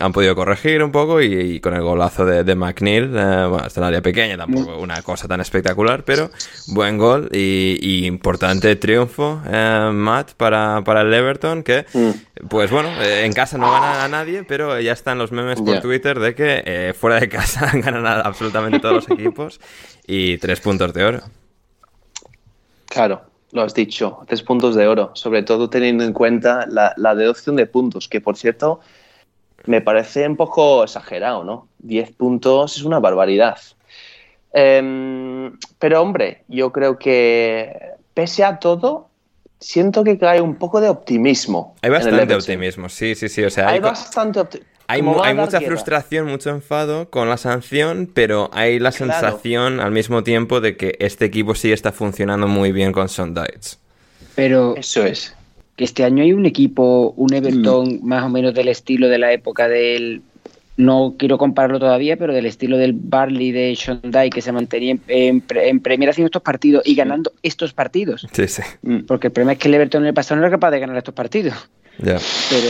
han podido corregir un poco y, y con el golazo de, de McNeil, eh, bueno, está en área pequeña, tampoco una cosa tan espectacular, pero buen gol y, y importante triunfo, eh, Matt, para, para el Everton, que Mm. pues bueno, eh, en casa no gana a nadie, pero ya están los memes por. Twitter de que fuera de casa *laughs* ganan a absolutamente todos los equipos y tres puntos de oro. Claro, lo has dicho, tres puntos de oro, sobre todo teniendo en cuenta la, la deducción de puntos, que por cierto me parece un poco exagerado, ¿no? Diez puntos es una barbaridad. Em, pero hombre, yo creo que pese a todo, siento que hay un poco de optimismo. Hay bastante optimismo, sí, sí, sí, o sea, Hay hay, bastante optimismo. Hay, mu- hay mucha frustración, mucho enfado con la sanción, pero hay la Claro. sensación al mismo tiempo de que este equipo sí está funcionando muy bien con Sondites. Pero Eso es. que este año hay un equipo, un Everton más o menos del estilo de la época del. No quiero compararlo todavía, pero del estilo del Barley de Shondai que se mantenía en, en, pre- en Premier haciendo estos partidos y ganando estos partidos. Sí, sí, Mm. Porque el problema es que el Everton en el pasado no era capaz de ganar estos partidos. ya. Pero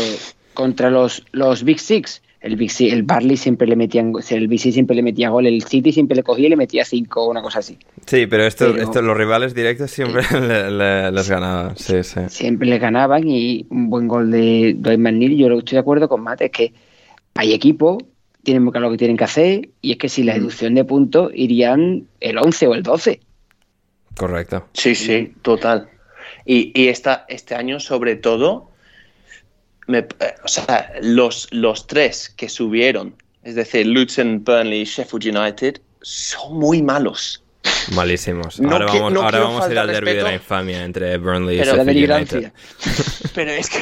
contra los, los Big Six, el Big Six, el Barley siempre le metían, el Big Six siempre le metía gol, el City siempre le cogía y le metía cinco o una cosa así. Sí, pero estos, Pero- estos- los rivales directos siempre le- le- les ganaban, sí, sí. siempre le ganaban y un buen gol de Dwight McNeil. Yo estoy de acuerdo con Mate es que hay equipos, tienen muy claro lo que tienen que hacer y es que si la deducción de puntos irían el 11 o el 12. Correcto. Sí, sí, total. Y, y esta, este año, sobre todo, me- eh, o sea, los, los tres que subieron, es decir, Luton, Burnley y Sheffield United, son muy malos. Malísimos. No ahora vamos, no ahora quiero vamos a ir al derbi de la infamia entre Burnley y Pero Sheffield. United. *laughs* Pero es que,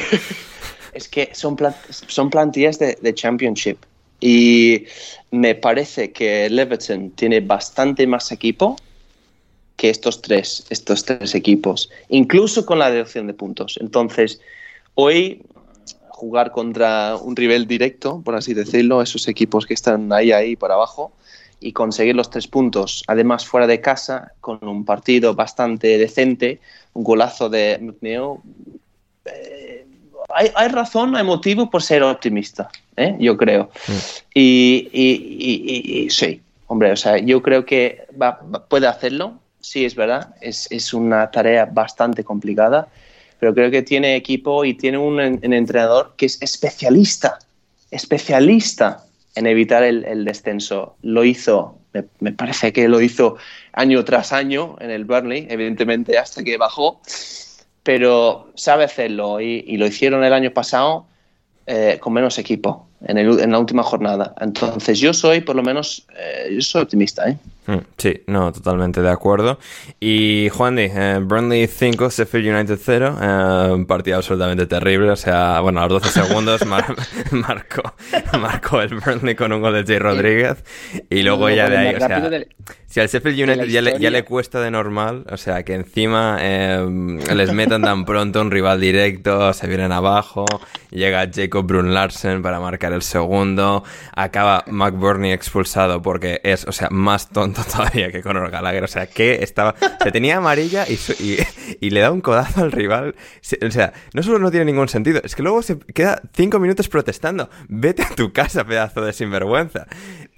es que son, plan- son plantillas de, de Championship. Y me parece que el Everton tiene bastante más equipo que estos tres, estos tres equipos, incluso con la deducción de puntos. Entonces, hoy jugar contra un rival directo, por así decirlo, esos equipos que están ahí, ahí, por abajo, y conseguir los tres puntos, además fuera de casa, con un partido bastante decente, un golazo de McNeil, eh, hay, hay razón, hay motivo por ser optimista, ¿eh? yo creo. Y, y- y- y- y sí, hombre, o sea, yo creo que va- va- puede hacerlo, sí, es verdad, es, es una tarea bastante complicada, pero creo que tiene equipo y tiene un, un entrenador que es especialista, especialista en evitar el, el descenso. Lo hizo, me, me parece que lo hizo año tras año en el Burnley, evidentemente hasta que bajó, pero sabe hacerlo y, y lo hicieron el año pasado eh, con menos equipo en, el- en la última jornada. Entonces yo soy, por lo menos, eh, yo soy optimista. ¿eh? Mm, Sí, no, totalmente de acuerdo. Y Juan Di, eh, Burnley 5, Sheffield United 0, eh, un partido absolutamente terrible, o sea, bueno, a los 12 segundos mar- *laughs* marcó, marcó el Burnley con un gol de Jay Rodríguez y luego ya de ahí, o sea, si al Sheffield United ya le, ya le cuesta de normal, o sea, que encima eh, les metan tan pronto un rival directo, se vienen abajo, llega Jacob Brun Larsen para marcar el segundo, acaba McBurney expulsado porque es, o sea, más tonto *laughs* todavía que Conor Gallagher, o sea, que estaba, se tenía amarilla y, y, y le da un codazo al rival, o sea, no solo no tiene ningún sentido, es que luego se queda cinco minutos protestando, vete a tu casa, pedazo de sinvergüenza.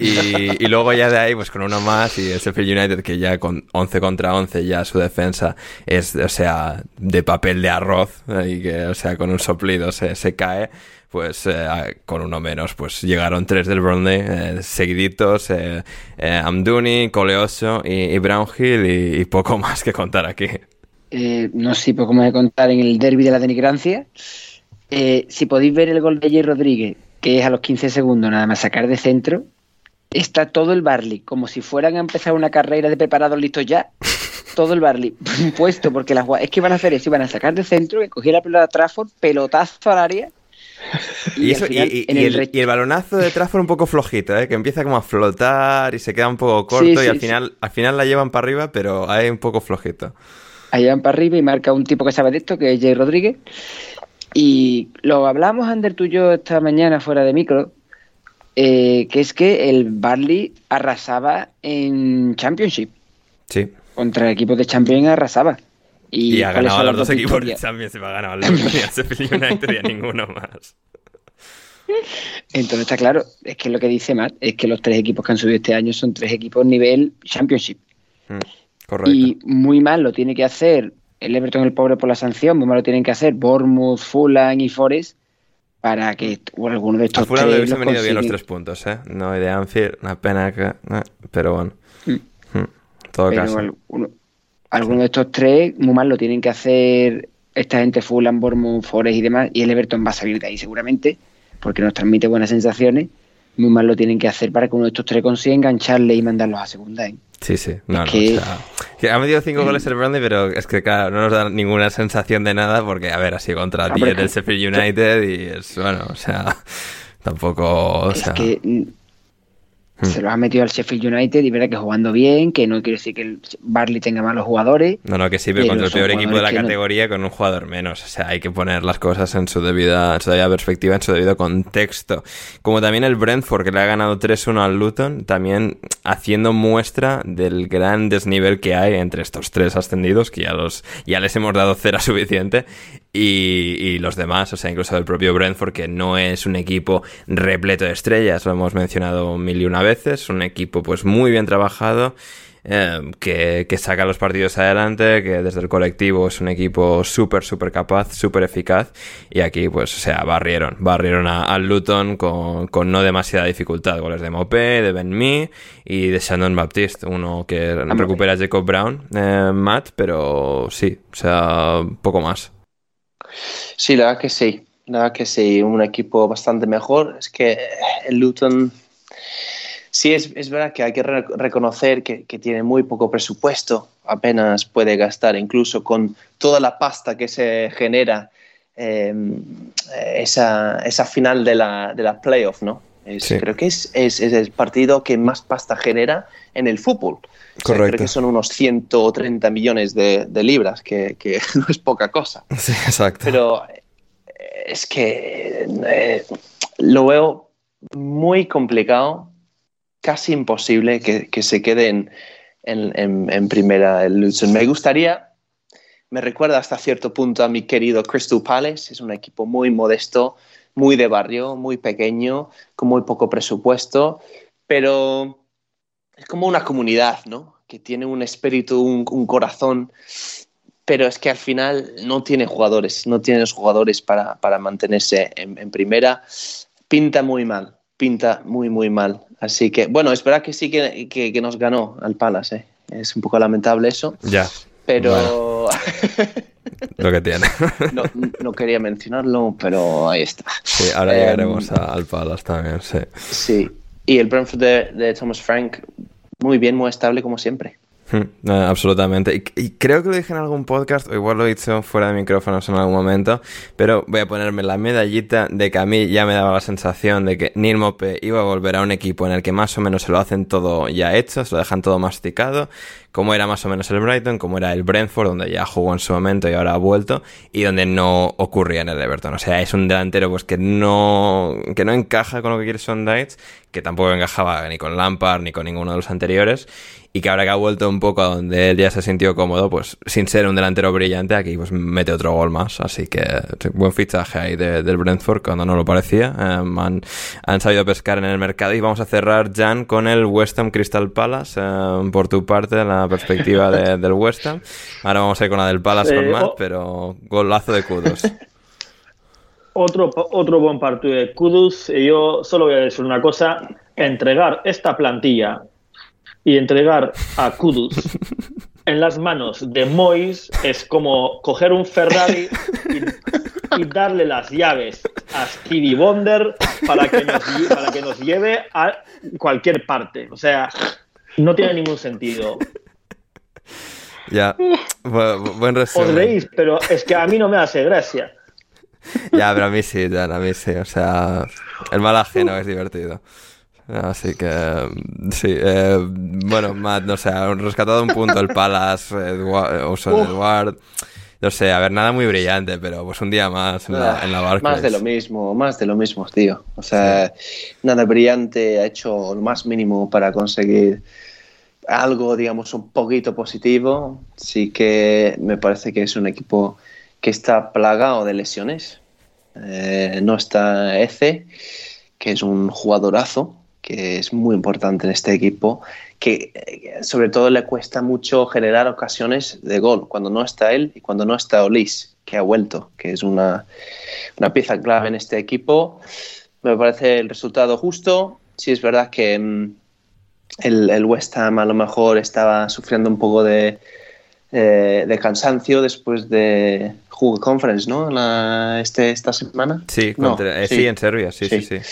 Y, y luego ya de ahí, pues con uno más y el Sheffield United que ya con 11 contra 11 ya su defensa es, o sea, de papel de arroz y que, o sea, con un soplido se, se cae. Pues eh, con uno menos, pues llegaron tres del Burnley eh, seguiditos, eh, eh, Amduni, Coleoso y, Brownhill y, poco más que contar aquí. Eh, no sé por cómo de contar en el derby de la denigrancia. Eh, si podéis ver el gol de Jay Rodríguez, que es a los 15 segundos nada más sacar de centro, está todo el Barley, como si fueran a empezar una carrera de preparados listos ya. Todo el Barley *laughs* puesto, porque las es que van a hacer eso, iban a sacar de centro, que cogía la pelota de Trafford, pelotazo al área. Y, eso, y, final, y- en y el, balonazo de Trafford un poco flojito, ¿eh? que empieza como a flotar y se queda un poco corto Sí, y sí, al sí. final, al final la llevan para arriba, pero hay un poco flojito. allá van para arriba y marca un tipo que sabe de esto, que es Jay Rodríguez. Y lo hablamos, Ander, tú y yo esta mañana fuera de micro, eh, que es que el Barley arrasaba en Championship. Sí. Contra equipos de Champions arrasaba. Y, ha ¿cuáles ganado a los dos equipos de? Champions y va a ganar al Sheffield United y a ninguno más. Entonces está claro, es que lo que dice Matt es que los tres equipos que han subido este año son tres equipos nivel Championship. Mm, Correcto. Y muy mal lo tiene que hacer el Everton, el pobre por la sanción, muy mal lo tienen que hacer Bournemouth, Fulham y Forest para que o alguno de A estos Fulham le hubiesen venido bien los tres puntos, ¿eh? No, y de Anfield, una pena que... eh, pero bueno. Mm. Mm, En todo Pero caso. alguno, alguno de estos tres muy mal lo tienen que hacer esta gente Fulham, Bournemouth, Forest y demás, y el Everton va a salir de ahí seguramente, porque nos transmite buenas sensaciones. Muy mal lo tienen que hacer para que uno de estos tres consiga engancharle y mandarlos a segunda. ¿eh? Sí, sí. No, no, que- o sea, que ha metido cinco goles el Burnley, pero es que, claro, no nos da ninguna sensación de nada porque, a ver, ha sido contra Ah, 10 pero del Sheffield United y es, bueno, o sea, tampoco, o es que mm, Hmm. se los ha metido al Sheffield United y verá que jugando bien, que no quiere decir que el Barley tenga malos jugadores. No, no, que sí, pero Pero contra el peor equipo de la no- categoría con un jugador menos. O sea, hay que poner las cosas en su debida, en su debida perspectiva, en su debido contexto. Como también el Brentford, que le ha ganado 3-1 al Luton, también haciendo muestra del gran desnivel que hay entre estos tres ascendidos, que ya los, ya les hemos dado cera *laughs* suficiente, y, y los demás, o sea, incluso el propio Brentford, que no es un equipo repleto de estrellas, lo hemos mencionado mil y una veces, un equipo pues muy bien trabajado, eh, que, que saca los partidos adelante, que desde el colectivo es un equipo súper, súper capaz, súper eficaz, y aquí pues, o sea, barrieron, barrieron a- al Luton con, con no demasiada dificultad, goles de Mopé, de Ben Mee y de Shannon Baptiste, uno que recupera a Jacob Brown, eh, Matt, pero sí, o sea, poco más. Sí, la verdad que sí. La verdad que sí, un equipo bastante mejor. Es que el Luton, sí, es, es verdad que hay que re- reconocer que, tiene muy poco presupuesto, apenas puede gastar, incluso con toda la pasta que se genera eh, esa, esa final de la, de la playoff, ¿no? Es- Sí. Creo que es, es, es el partido que más pasta genera en el fútbol. O sea, Correcto. creo que son unos 130 millones de, de libras, que, que *laughs* no es poca cosa. Sí, exacto. Pero eh, es que eh, lo veo muy complicado, casi imposible que, que se quede en, en- en- en primera el Luton. Me gustaría, me recuerda hasta cierto punto a mi querido Crystal Palace, es un equipo muy modesto, muy de barrio, muy pequeño, con muy poco presupuesto, pero es como una comunidad, ¿no? Que tiene un espíritu, un, corazón pero es que al final no tiene jugadores, no tiene los jugadores para, para mantenerse en, primera. Pinta muy mal, pinta muy, muy mal. Así que, bueno, es verdad que sí que, que- que nos ganó al Palace, ¿eh? es un poco lamentable eso, Ya, pero *laughs* lo que tiene. no, no quería mencionarlo, pero ahí está. Sí, ahora Em, llegaremos a- al Palace también, sí. Sí, y el Brentford de, de Thomas Frank, muy bien, muy estable como siempre. Mm, no, absolutamente. Y, y creo que lo dije en algún podcast, o igual lo he dicho fuera de micrófonos en algún momento, pero voy a ponerme la medallita de que a mí ya me daba la sensación de que Neil Mope iba a volver a un equipo en el que más o menos se lo hacen todo ya hecho, se lo dejan todo masticado, como era más o menos el Brighton, como era el Brentford, donde ya jugó en su momento y ahora ha vuelto, y donde no ocurría en el Everton. O sea, es un delantero pues que no, que no encaja con lo que quiere Sondites, que tampoco encajaba ni con Lampard ni con ninguno de los anteriores, y que ahora que ha vuelto un poco a donde él ya se sintió cómodo, pues sin ser un delantero brillante, aquí pues mete otro gol más. Así que buen fichaje ahí de- del Brentford cuando no lo parecía. Em, han, han sabido pescar en el mercado y vamos a cerrar, Jan, con el West Ham Crystal Palace. em, por tu parte, la perspectiva de- *laughs* del West Ham. Ahora vamos a ir con la del Palace con Matt, oh. pero golazo de kudos. *laughs* Otro, otro buen partido de Kudus. Y yo solo voy a decir una cosa: entregar esta plantilla y entregar a Kudus en las manos de Mois es como coger un Ferrari y, y darle las llaves a Stevie Wonder para que, nos, para que nos lleve a cualquier parte. O sea, no tiene ningún sentido. ya, Bu- buen Os resumen. reís, pero es que a mí no me hace gracia. Ya, pero a mí sí, Jan, a mí sí. O sea, el mal ajeno es divertido. Así que, sí. Eh, bueno, Matt, no sé, ha rescatado un punto el Palace, Edward, Ocean Edward. No sé, a ver, nada muy brillante, pero pues un día más en la, en la Barclays. Más de lo mismo, más de lo mismo, tío. O sea, nada brillante, ha hecho lo más mínimo para conseguir algo, digamos, un poquito positivo. Sí que me parece que es un equipo que está plagado de lesiones. Eh, no está Eze, que es un jugadorazo, que es muy importante en este equipo, que eh, sobre todo le cuesta mucho generar ocasiones de gol cuando no está él y cuando no está Olis, que ha vuelto, que es una, una pieza clave en este equipo. Me parece el resultado justo. Sí es verdad que mm, el, West Ham a lo mejor estaba sufriendo un poco de, eh, de cansancio después de Jugo Conference, ¿no? La, este, esta semana. Sí, No, contra- eh, sí. sí. en Serbia, sí, sí, Sí. sí.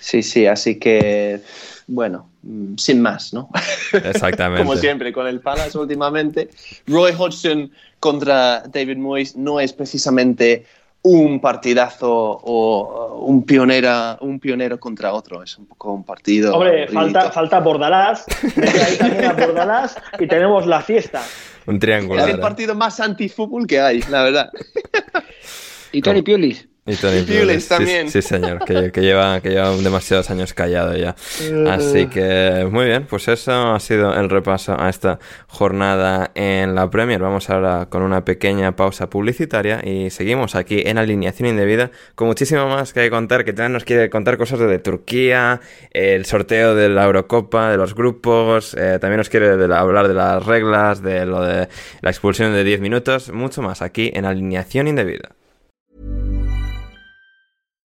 Sí, sí, así que, bueno, mm, sin más, ¿no? Exactamente. *laughs* Como siempre, con el Palace últimamente. Roy Hodgson contra David Moyes no es precisamente un partidazo o un, pionera, un pionero contra otro, es un poco un partido. Hombre, falta, falta Bordalás, ahí también a Bordalás y tenemos la fiesta. Un Es triangular. el partido más antifútbol que hay, la verdad. *laughs* Y Tony Pulis. Y Tony Pulis Pulis, sí, también. Sí, señor, que, que lleva, que lleva demasiados años callado ya. Así que, muy bien, pues eso ha sido el repaso a esta jornada en la Premier. Vamos ahora con una pequeña pausa publicitaria y seguimos aquí en Alineación Indebida con muchísimo más que contar, que también nos quiere contar cosas de Turquía, el sorteo de la Eurocopa, de los grupos, eh, también nos quiere de la- hablar de las reglas, de lo de la expulsión de 10 minutos, mucho más aquí en Alineación Indebida.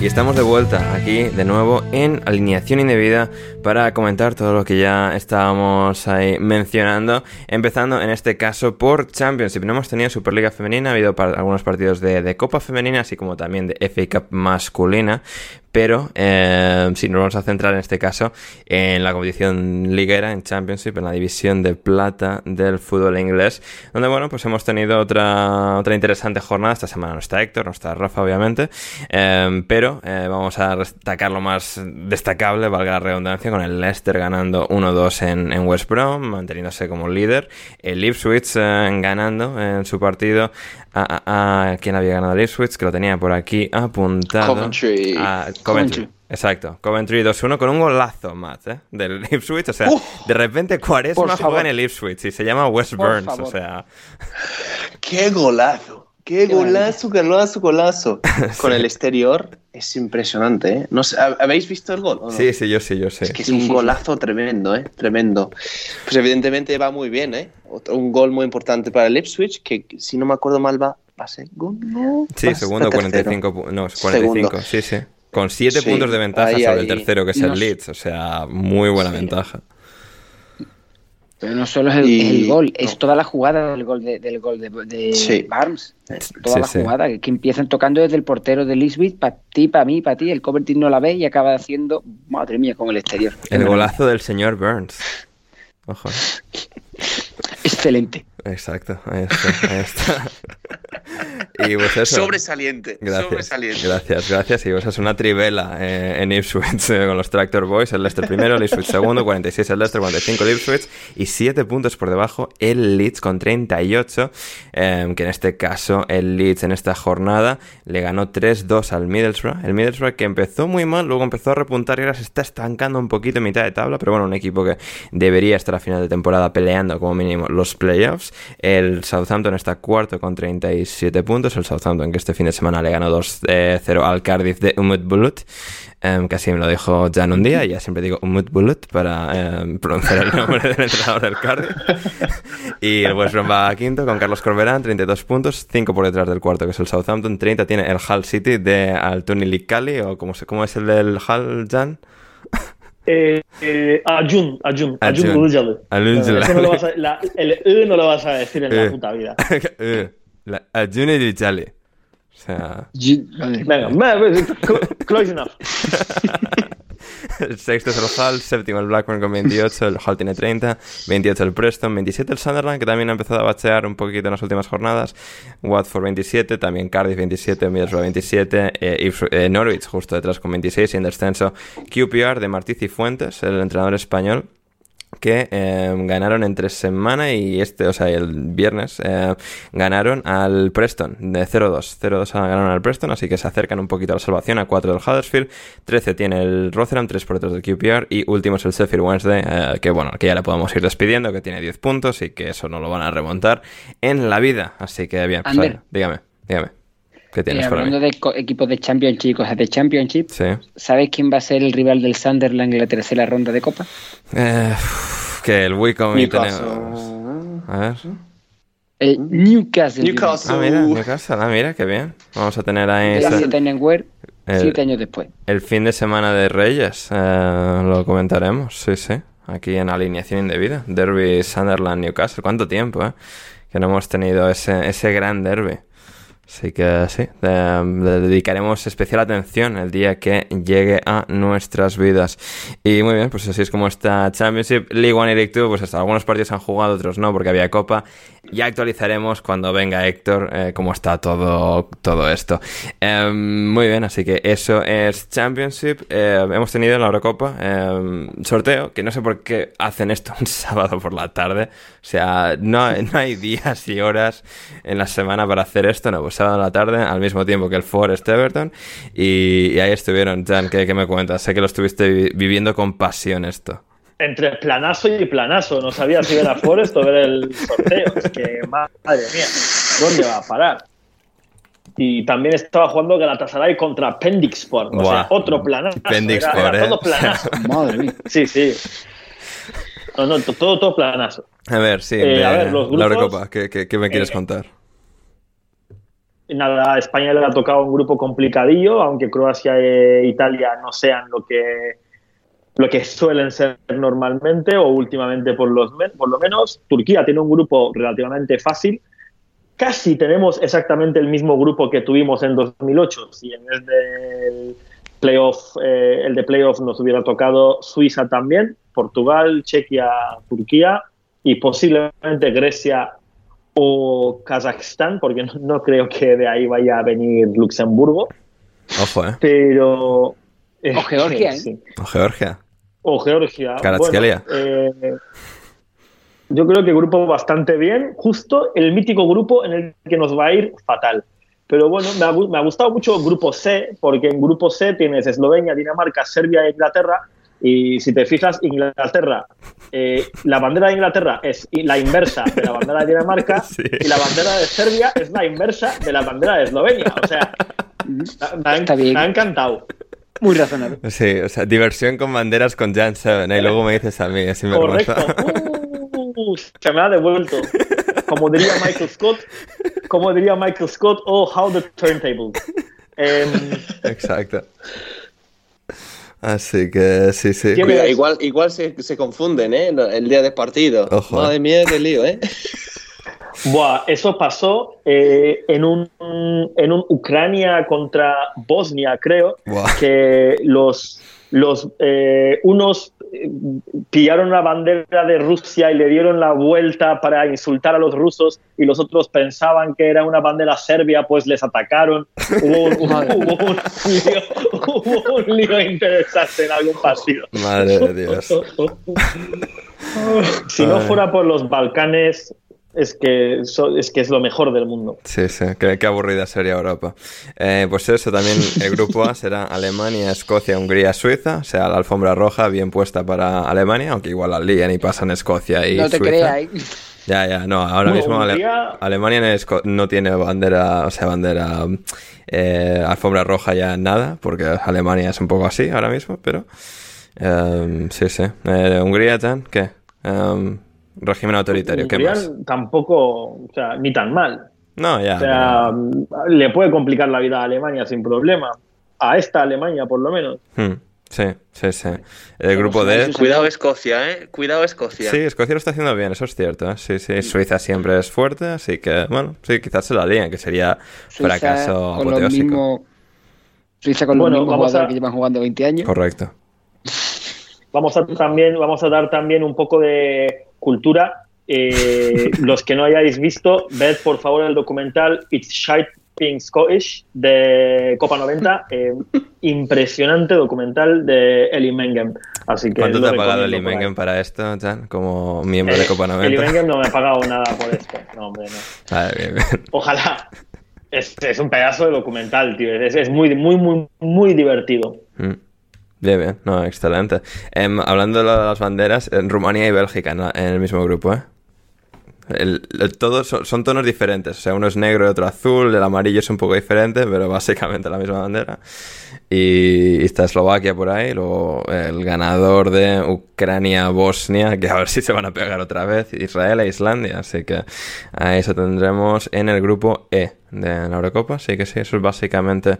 Y estamos de vuelta aquí de nuevo en Alineación Indebida para comentar todo lo que ya estábamos ahí mencionando, empezando en este caso por Championship. No hemos tenido Superliga Femenina, ha habido algunos partidos de, Copa Femenina, así como también de FA Cup masculina, pero eh, sí, nos vamos a centrar en este caso en la competición liguera, en Championship, en la división de plata del fútbol inglés, donde bueno, pues hemos tenido otra, otra interesante jornada. Esta semana no está Héctor, no está Rafa, obviamente, eh, pero eh, vamos a destacar lo más destacable, valga la redundancia, con el Leicester ganando 1-2 en, en West Brom, manteniéndose como líder, el Ipswich eh, ganando en su partido a, a, a quien había ganado el Ipswich, que lo tenía por aquí apuntado. Coventry. A Coventry. Coventry. Exacto, Coventry 2-1 con un golazo, Matt, ¿eh? del *laughs* Ipswich. O sea, de repente Cuaresma juega en el Ipswich y se llama West Burns. O sea, ¡Qué golazo! ¡Qué Qué golazo, golazo, golazo! *laughs* Con el exterior es impresionante, ¿eh? No sé, ¿hab- ¿Habéis visto el gol? o no? sí, sí, yo sí, yo sí. Es que es un golazo tremendo, ¿eh? Tremendo. Pues evidentemente va muy bien, ¿eh? Otro- un gol muy importante para el Ipswich, que si no me acuerdo mal va, va a ser gol, ¿no? Sí, Va segundo, ser tercero. 45, pu- no, 45, Segundo. sí, sí. Con 7 Sí, puntos de ventaja ahí, sobre el tercero, que es No el sé. Leeds. O sea, muy buena Sí. ventaja. Pero no solo es el, Y- es el gol, es toda la jugada del gol de, del gol de, de Sí. Barnes. Toda Sí, la sí. jugada, que empiezan tocando desde el portero de Lisbeth, para ti, para mí, para ti, el Coventry no la ve y acaba haciendo, madre mía, con el exterior. El golazo del señor Burns. Ojo. Excelente. Exacto, ahí está. Ahí está. *laughs* y pues eso. Sobresaliente. Gracias, sobresaliente. gracias, gracias. Y pues es una trivela eh, en Ipswich eh, con los Tractor Boys. El Leicester primero, el Ipswich segundo, 46 el Leicester, 45 el Ipswich y 7 puntos por debajo el Leeds con 38. eh, que en este caso el Leeds en esta jornada le ganó 3-2 al Middlesbrough. El Middlesbrough que empezó muy mal, luego empezó a repuntar y ahora se está estancando un poquito en mitad de tabla. Pero bueno, un equipo que debería estar a final de temporada peleando como mínimo los playoffs. El Southampton está cuarto con 37 puntos. El Southampton que este fin de semana le ganó 2-0 al Cardiff de Umut Bulut. em, que así me lo dijo Jan un día. Y ya siempre digo Umut Bulut para em, pronunciar el nombre del entrenador del Cardiff. *laughs* y el West Brom va a quinto con Carlos Corberán, 32 puntos. 5 por detrás del cuarto que es el Southampton. 30 tiene el Hull City de Altuni Licali. O como, se- ¿Cómo es el del Hull, Jan? Eh, eh, Ajun, Ajun, Ajun. Ajun Ilıcalı. Ilıcalı. Eso no lo vas a, la- el E no lo vas a decir en *laughs* Eh. la puta vida. Eh, la- Altuni Licali. O sea... Venga, cl- close enough. *laughs* El sexto es el Hull, séptimo el Blackburn con 28, el Hull tiene 30, 28 el Preston, 27 el Sunderland, que también ha empezado a bachear un poquito en las últimas jornadas, Watford 27, también Cardiff 27, Middlesbrough 27, eh, eh, Norwich justo detrás con 26 y en descenso QPR de Martiz y Fuentes, el entrenador español, que eh, ganaron entre semana y este, o sea, el viernes, eh, ganaron al Preston de 0-2. 0-2 ganaron al Preston, así que se acercan un poquito a la salvación, a 4 del Huddersfield, 13 tiene el Rotherham, 3 por detrás del QPR y último es el Sheffield Wednesday, eh, que bueno, que ya le podemos ir despidiendo, que tiene 10 puntos y que eso no lo van a remontar en la vida. Así que bien, pues, Ander. dígame, dígame. ¿Qué Eh, tienes para hablando mí? de equipos de Championship, cosas de Championship, Sí. ¿sabes quién va a ser el rival del Sunderland en la tercera ronda de Copa? Eh, que el Wycombe Newcastle. tenemos... A ver. El Newcastle. Newcastle. Ah, mira, Newcastle, ah, mira, qué bien. Vamos a tener ahí esa- el, siete años después. el fin de semana de Reyes. eh, lo comentaremos, sí, sí. Aquí en alineación indebida. Derby Sunderland Newcastle. ¿Cuánto tiempo, eh? Que no hemos tenido ese, ese gran derby. Así que sí, le dedicaremos especial atención el día que llegue a nuestras vidas. Y muy bien, pues así es como está Championship, League One y League Two, pues hasta algunos partidos han jugado, otros no, porque había Copa. Ya actualizaremos cuando venga Héctor eh, cómo está todo, todo esto. Eh, muy bien, así que eso es Championship. Eh, hemos tenido en la Eurocopa eh, sorteo, que no sé por qué hacen esto *laughs* un sábado por la tarde. O sea, no, no hay días y horas en la semana para hacer esto, no, pues sábado en la tarde, al mismo tiempo que el Forest Everton. Y, ahí estuvieron, Jan, ¿qué, qué me cuentas? Sé que lo estuviste vi- viviendo con pasión esto. Entre planazo y planazo. No sabía si ver a Forest o ver el sorteo. Es que, madre mía, ¿dónde va a parar? Y también estaba jugando Galatasaray contra Pendixport. O sea, otro planazo. Pendixport, era, era ¿eh? todo planazo. *laughs* Madre mía. Sí, sí. No, no, to- todo, todo planazo. A ver, sí, Eh, de a ver, los la grupos, Eurocopa, ¿qué, qué- qué me quieres eh, contar? Nada, a España le ha tocado un grupo complicadillo, aunque Croacia e Italia no sean lo que, lo que suelen ser normalmente o últimamente por, los, por lo menos. Turquía tiene un grupo relativamente fácil. Casi tenemos exactamente el mismo grupo que tuvimos en 2008. Si en vez del playoff, eh, el de playoff nos hubiera tocado Suiza también, Portugal, Chequia, Turquía y posiblemente Grecia o Kazajstán, porque no, no creo que de ahí vaya a venir Luxemburgo, Ojo, ¿eh? pero... eh, O Georgia, ¿eh? sí. O Georgia. O Georgia. Bueno, eh, yo creo que grupo bastante bien, justo el mítico grupo en el que nos va a ir fatal. Pero bueno, me ha, gu- me ha gustado mucho el grupo C, porque en grupo C tienes Eslovenia, Dinamarca, Serbia e Inglaterra. Y si te fijas, Inglaterra, eh, la bandera de Inglaterra es la inversa de la bandera de Dinamarca *laughs* Sí. y la bandera de Serbia es la inversa de la bandera de Eslovenia. O sea, *laughs* ha, me ha encantado. Muy razonable. Sí, o sea, diversión con banderas con Jan Seven, y luego me dices a mí, es Correcto. sinvergüenza. Uh, se me ha devuelto. Como diría Michael Scott, como diría Michael Scott, oh, how the turntable. Em, Exacto. Así que sí, sí. ¿Quién- Cuidado, igual, igual se, se confunden, ¿eh? El día de partido. Ojo, Madre eh. mía, qué lío, ¿eh? Buah, eso pasó eh, en un en un Ucrania contra Bosnia, creo, Buah. que los los eh, unos eh, pillaron la bandera de Rusia y le dieron la vuelta para insultar a los rusos y los otros pensaban que era una bandera serbia, pues les atacaron. Hubo un, *laughs* hubo un lío, hubo un lío interesante en algún partido. Madre de Dios. *laughs* Si no fuera por los Balcanes, es que, so- es que es lo mejor del mundo. Sí, sí, qué, qué aburrida sería Europa. Eh, pues eso, también el grupo A será Alemania, Escocia, Hungría, Suiza. O sea, la alfombra roja bien puesta para Alemania, aunque igual la lían y pasan Escocia y no te Suiza. creas, ¿eh? Ya, ya, no, ahora mismo Ale- Alemania no, tiene bandera, o sea, bandera, eh, alfombra roja ya nada, porque Alemania es un poco así ahora mismo, pero em, sí, sí. Eh, Hungría, Jan, ¿qué? Em, régimen autoritario, ¿qué más? tampoco, o sea, ni tan mal. No, ya. O sea, le puede complicar la vida a Alemania sin problema. A esta Alemania, por lo menos. Hmm, sí, sí, sí. El grupo D. Cuidado Escocia, ¿eh? Cuidado Escocia. Sí, Escocia lo está haciendo bien, eso es cierto. ¿eh? Sí, sí. Suiza siempre es fuerte, así que, bueno, sí, quizás se la líen, que sería Suiza fracaso con los mismos Suiza con Bueno, los mismos vamos jugadores a- que llevan jugando 20 años. Correcto. Vamos a, también, vamos a dar también un poco de cultura. Eh, *laughs* los que no hayáis visto, ved por favor el documental It's Shite Being Scottish de Copa 90. *laughs* eh, impresionante documental de Eli Mengen. Así que ¿Cuánto te ha pagado el recomiendo por ahí. Imengen para esto, Jan, como miembro de Eh, Copa Eli 90? Mengen no me ha pagado nada por esto. No, hombre, no. Vale, bien, bien. Ojalá. Es, es un pedazo de documental, tío. Es, es muy, muy, muy, muy divertido. Mm. Bien, bien, no, excelente. Em, hablando de las banderas, en Rumanía y Bélgica en, el mismo grupo, ¿eh? Todos son, son tonos diferentes, o sea, uno es negro y otro azul, el amarillo es un poco diferente, pero *laughs* básicamente la misma bandera. Y, y está Eslovaquia por ahí, luego el ganador de Ucrania-Bosnia, que a ver si se van a pegar otra vez, Israel e Islandia, así que a eso tendremos en el grupo E de la Eurocopa, así que sí, eso es básicamente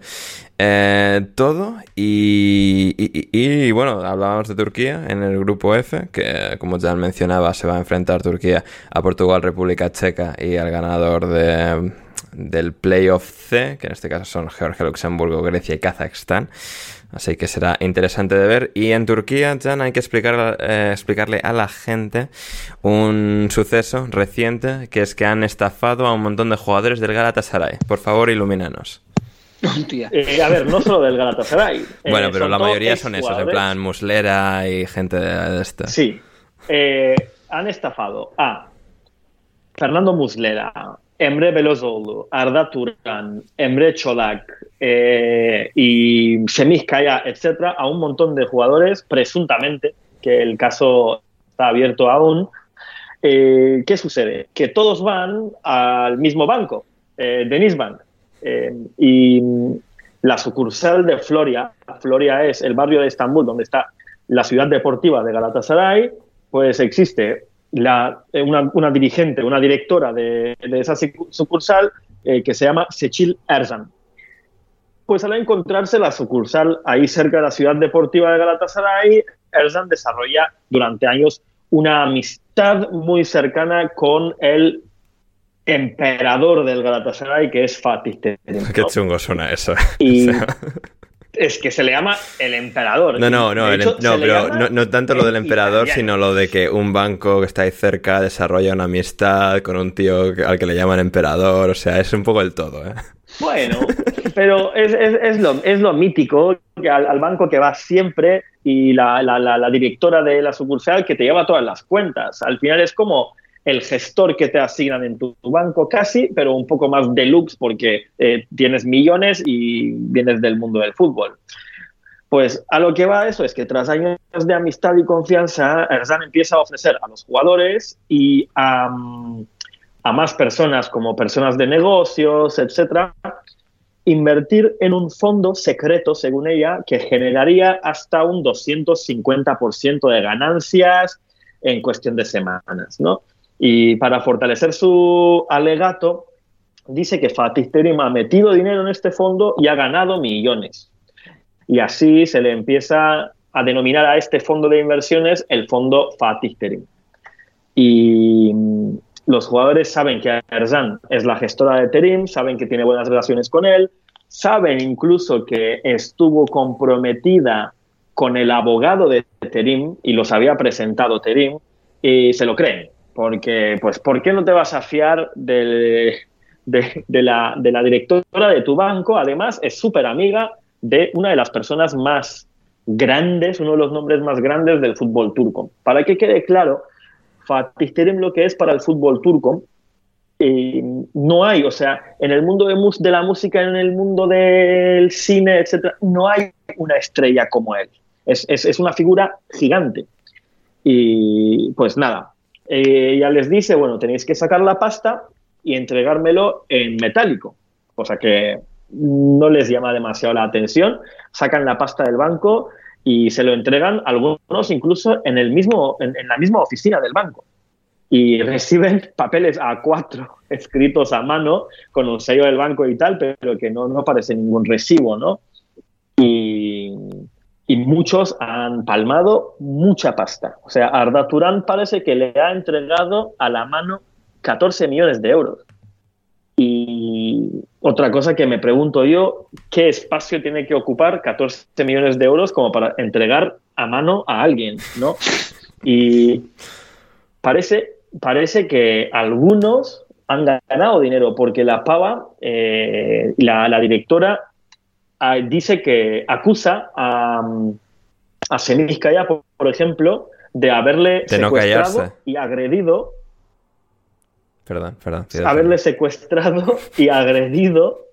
eh, todo. Y- y, bueno, hablábamos de Turquía en el grupo F, que como ya mencionaba, se va a enfrentar Turquía a Portugal, República Checa y al ganador de, del playoff C, que en este caso son Georgia, Luxemburgo, Grecia y Kazajstán. Así que será interesante de ver. Y en Turquía, Jan, hay que explicar, eh, explicarle a la gente un suceso reciente, que es que han estafado a un montón de jugadores del Galatasaray. Por favor, ilumínanos. Eh, a ver, no solo del Galatasaray. *laughs* Eh, Bueno, pero la mayoría son esos, en plan Muslera y gente de, de esta. Sí. Eh, han estafado a Fernando Muslera, Emre Belözoğlu, Arda Turan, Emre Çolak eh, y Semih Kaya, etcétera, a un montón de jugadores, presuntamente, que el caso está abierto aún. Eh, ¿Qué sucede? Que todos van al mismo banco, eh, Bank. Eh, y la sucursal de Floria, Floria es el barrio de Estambul donde está la ciudad deportiva de Galatasaray, pues existe la, eh, una, una dirigente, una directora de, de esa sucursal eh, que se llama Sechil Erzan. Pues al encontrarse la sucursal ahí cerca de la ciudad deportiva de Galatasaray, Erzan desarrolla durante años una amistad muy cercana con el emperador del Galatasaray, que es Fatih Terim. *laughs* Qué chungo suena eso. Y *laughs* es que se le llama el emperador. no, no, no, el em- no, pero no, no tanto lo del el emperador, italiano. sino lo de que un banco que está ahí cerca desarrolla una amistad con un tío al que le llaman emperador. O sea, es un poco el todo, ¿eh? Bueno, *laughs* pero es, es- es lo, es lo mítico que al, al banco que va siempre y la, la- la- la directora de la sucursal que te lleva todas las cuentas. Al final es como el gestor que te asignan en tu, banco casi, pero un poco más deluxe porque eh, tienes millones y vienes del mundo del fútbol. Pues a lo que va eso es que tras años de amistad y confianza, Erzan empieza a ofrecer a los jugadores y a, mm, a más personas como personas de negocios, etcétera, invertir en un fondo secreto, según ella, que generaría hasta un 250% de ganancias en cuestión de semanas, ¿no? Y para fortalecer su alegato, dice que Fatih Terim ha metido dinero en este fondo y ha ganado millones. Y así se le empieza a denominar a este fondo de inversiones el fondo Fatih Terim. Y mm, los jugadores saben que Erzan es la gestora de Terim, saben que tiene buenas relaciones con él, saben incluso que estuvo comprometida con el abogado de Terim y los había presentado Terim y se lo creen. Porque, pues, ¿por qué no te vas a fiar de, de, la, de la directora de tu banco? Además, es súper amiga de una de las personas más grandes, uno de los nombres más grandes del fútbol turco. Para que quede claro, Fatih Terim lo que es para el fútbol turco, eh, no hay, o sea, en el mundo de, de, la música, en el mundo del cine, etcétera, no hay una estrella como él. Es, es, es una figura gigante. Y pues nada, eh, ella les dice, bueno, tenéis que sacar la pasta y entregármelo en metálico, cosa que no les llama demasiado la atención. Sacan la pasta del banco y se lo entregan algunos incluso en, el mismo, en, la misma oficina del banco. Y reciben *laughs* papeles a cuatro *laughs* escritos a mano con un sello del banco y tal, pero que no, no aparece ningún recibo, ¿no? Y, y muchos han palmado mucha pasta. O sea, Arda Turán parece que le ha entregado a la mano 14 millones de euros. Y otra cosa que me pregunto yo, ¿qué espacio tiene que ocupar 14 millones de euros como para entregar a mano a alguien? ¿no? Y parece, parece que algunos han ganado dinero porque la pava, eh, la, la, directora, dice que acusa a, a Semizcaya, por, por, ejemplo, de haberle secuestrado y agredido Perdón, perdón. Haberle secuestrado y agredido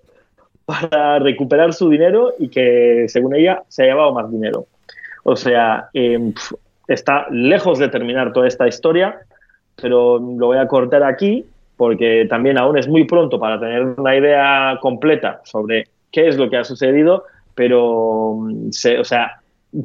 para recuperar su dinero y que, según ella, se ha llevado más dinero. O sea, eh, está lejos de terminar toda esta historia, pero lo voy a cortar aquí porque también aún es muy pronto para tener una idea completa sobre qué es lo que ha sucedido, pero se, o sea,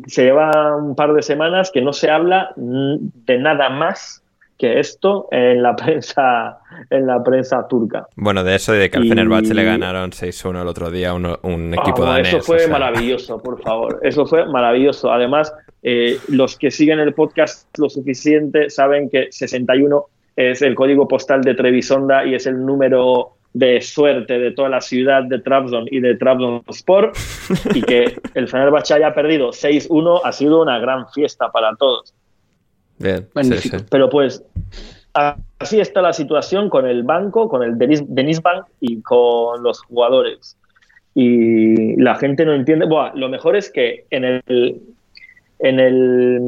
se lleva un par de semanas que no se habla de nada más que esto en la *laughs* prensa en la prensa turca. Bueno, de eso y de que al Fenerbahce le ganaron 6-1 el otro día un, un equipo ah, danés. Eso fue maravilloso, por favor. Eso fue maravilloso. Además, eh, los que siguen el podcast lo suficiente saben que 61 es el código postal de Trevisonda y es el número de suerte de toda la ciudad de Trabzon y de Trabzonspor y que *laughs* el Fenerbahce haya perdido 6-1 ha sido una gran fiesta para todos. Bien, Magnífico. Sí, sí. Pero pues así está la situación con el banco, con el Denis Bank y con los jugadores. Y la gente no entiende. Buah, lo mejor es que en el, en el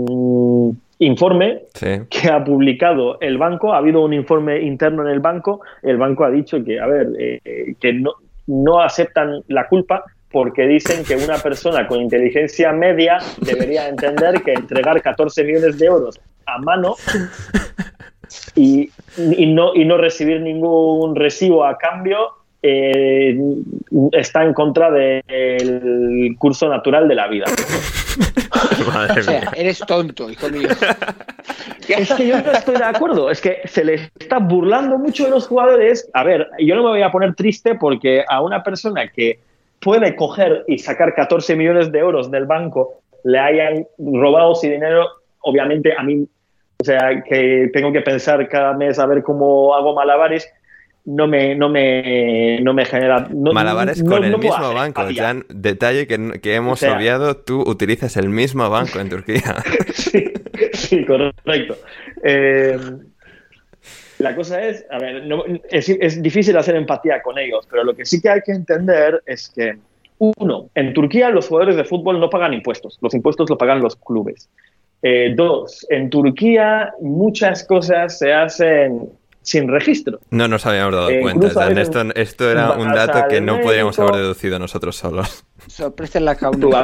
informe sí. que ha publicado el banco, ha habido un informe interno en el banco, el banco ha dicho que, a ver, eh, que no, no aceptan la culpa porque dicen que una persona con inteligencia media debería entender que entregar 14 millones de euros a mano y, y, no, y no recibir ningún recibo a cambio eh, está en contra del de curso natural de la vida. *laughs* o sea, eres tonto, hijo mío. Es que yo no estoy de acuerdo, es que se les está burlando mucho de los jugadores. A ver, yo no me voy a poner triste porque a una persona que puede coger y sacar 14 millones de euros del banco le hayan robado su dinero, obviamente a mí o sea, que tengo que pensar cada mes a ver cómo hago malabares, no me, no me, no me genera... No, malabares con el no mismo hacer banco, a día. Jan, detalle que, que hemos O sea- obviado, tú utilizas el mismo banco en Turquía. *laughs* sí, sí, correcto. Eh, la cosa es, a ver, es, es difícil hacer empatía con ellos, pero lo que sí que hay que entender es que, uno, en Turquía los jugadores de fútbol no pagan impuestos, los impuestos lo pagan los clubes. Eh, dos, en Turquía muchas cosas se hacen sin registro. No nos habíamos dado Eh, cuenta, veces Esto, esto era un dato que no podríamos haber deducido nosotros solos. Sorpresa en la cauna.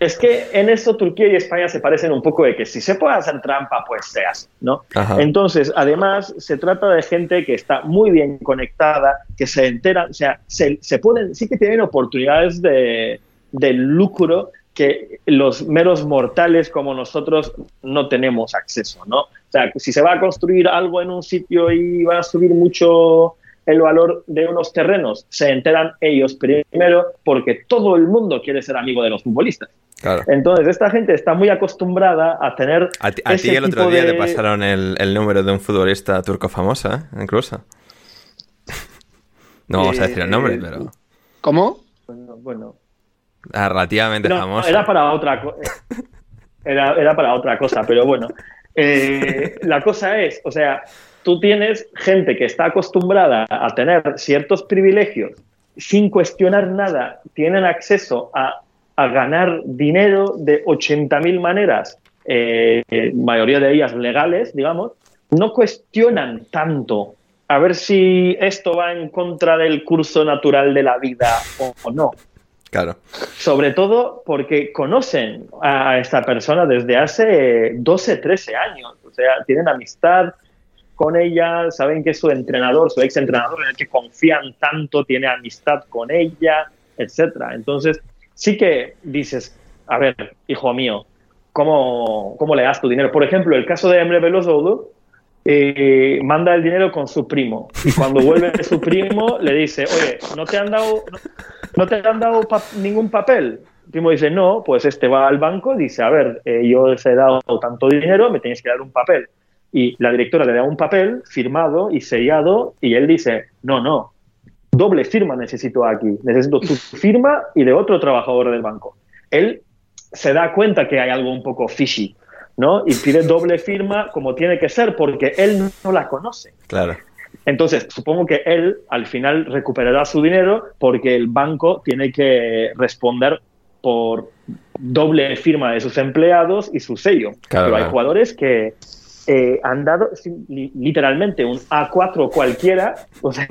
es que en eso Turquía y España se parecen un poco de que si se puede hacer trampa, pues se hace, ¿no? Ajá. Entonces, además, se trata de gente que está muy bien conectada, que se entera, o sea, se, se pueden, sí que tienen oportunidades de, de lucro que los meros mortales como nosotros no tenemos acceso, ¿no? O sea, si se va a construir algo en un sitio y va a subir mucho el valor de unos terrenos, se enteran ellos primero porque todo el mundo quiere ser amigo de los futbolistas. Claro. Entonces, esta gente está muy acostumbrada a tener A ti, ese el otro tipo día de- te pasaron el, el número de un futbolista turco famoso, ¿eh? Incluso. *laughs* No vamos a decir el nombre, Eh, pero... ¿Cómo? Bueno, bueno. Ah, relativamente No, famoso. era para otra cosa. *laughs* era, era para otra cosa, pero bueno. Eh, la cosa es, o sea, tú tienes gente que está acostumbrada a tener ciertos privilegios sin cuestionar nada, tienen acceso a, a ganar dinero de 80.000 maneras, eh, mayoría de ellas legales, digamos, no cuestionan tanto a ver si esto va en contra del curso natural de la vida o, o no. Claro. Sobre todo porque conocen a esta persona desde hace 12, 13 años. O sea, tienen amistad con ella, saben que su entrenador, su ex entrenador en el que confían tanto, tiene amistad con ella, etcétera. Entonces, sí que dices, a ver, hijo mío, ¿cómo, cómo le das tu dinero? Por ejemplo, el caso de Emre Belözoğlu, eh, manda el dinero con su primo y cuando vuelve *laughs* su primo le dice, oye, ¿no te han dado, no, te han dado ningún papel? El primo dice, no, pues este va al banco y dice, a ver, eh, yo os he dado tanto dinero, me tenéis que dar un papel. Y la directora le da un papel firmado y sellado y él dice, no, no, doble firma necesito aquí, necesito tu firma y de otro trabajador del banco. Él se da cuenta que hay algo un poco fishy, ¿no? Y pide doble firma como tiene que ser porque él no la conoce. Claro. Entonces, supongo que él al final recuperará su dinero porque el banco tiene que responder por doble firma de sus empleados y su sello. Claro, Pero hay jugadores que eh, han dado literalmente un A4 cualquiera, o sea,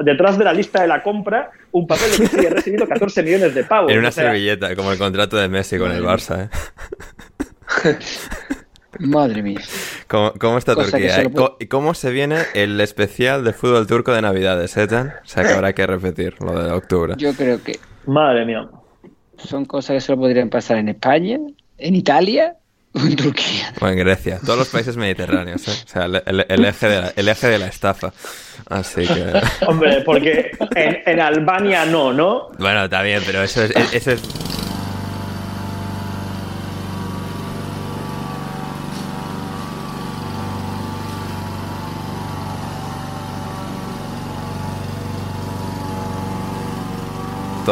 detrás de la lista de la compra, un papel de que he recibido 14 millones de pavos. En una O sea, servilleta, como el contrato de Messi con el Barça, ¿eh? *laughs* Madre mía. ¿Cómo, cómo está Cosa Turquía? eh? ¿Y cómo se viene el especial de fútbol turco de Navidades, eh? O sea, que habrá que repetir lo de octubre. Yo creo que Madre mía. son cosas que solo podrían pasar en España, en Italia o en Turquía. O en Grecia. Todos los países mediterráneos, ¿eh? O sea, el, el- el eje, de la, el eje de la estafa. Así que... Hombre, porque en, en Albania no, ¿no? Bueno, está bien, pero eso es... Eso es...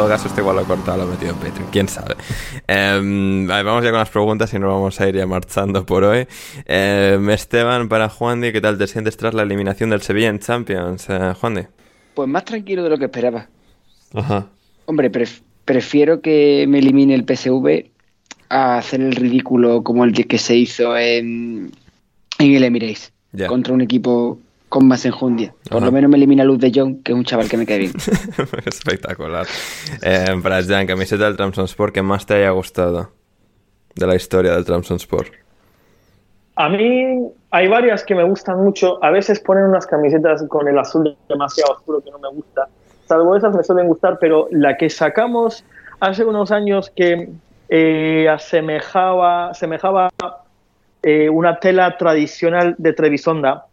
todo caso, este igual lo he cortado, lo he metido en Patreon, quién sabe. Em, vamos ya con las preguntas y nos vamos a ir ya marchando por hoy. Em, Esteban, para Juan ¿qué tal te sientes tras la eliminación del Sevilla en Champions, eh, Juan? Pues más tranquilo de lo que esperaba. Ajá. Hombre, pref- prefiero que me elimine el PSV a hacer el ridículo como el que se hizo en, en el Emirates contra un equipo con más enjundia. Por Ajá. lo menos me elimina Luz de Jong, que es un chaval que me cae bien. *laughs* Espectacular. Eh, para Jan, camiseta del Sport que más te haya gustado de la historia del Sport. A mí hay varias que me gustan mucho. A veces ponen unas camisetas con el azul demasiado oscuro que no me gusta. Salvo esas me suelen gustar, pero la que sacamos hace unos años que eh, asemejaba, asemejaba eh, una tela tradicional de Trebisonda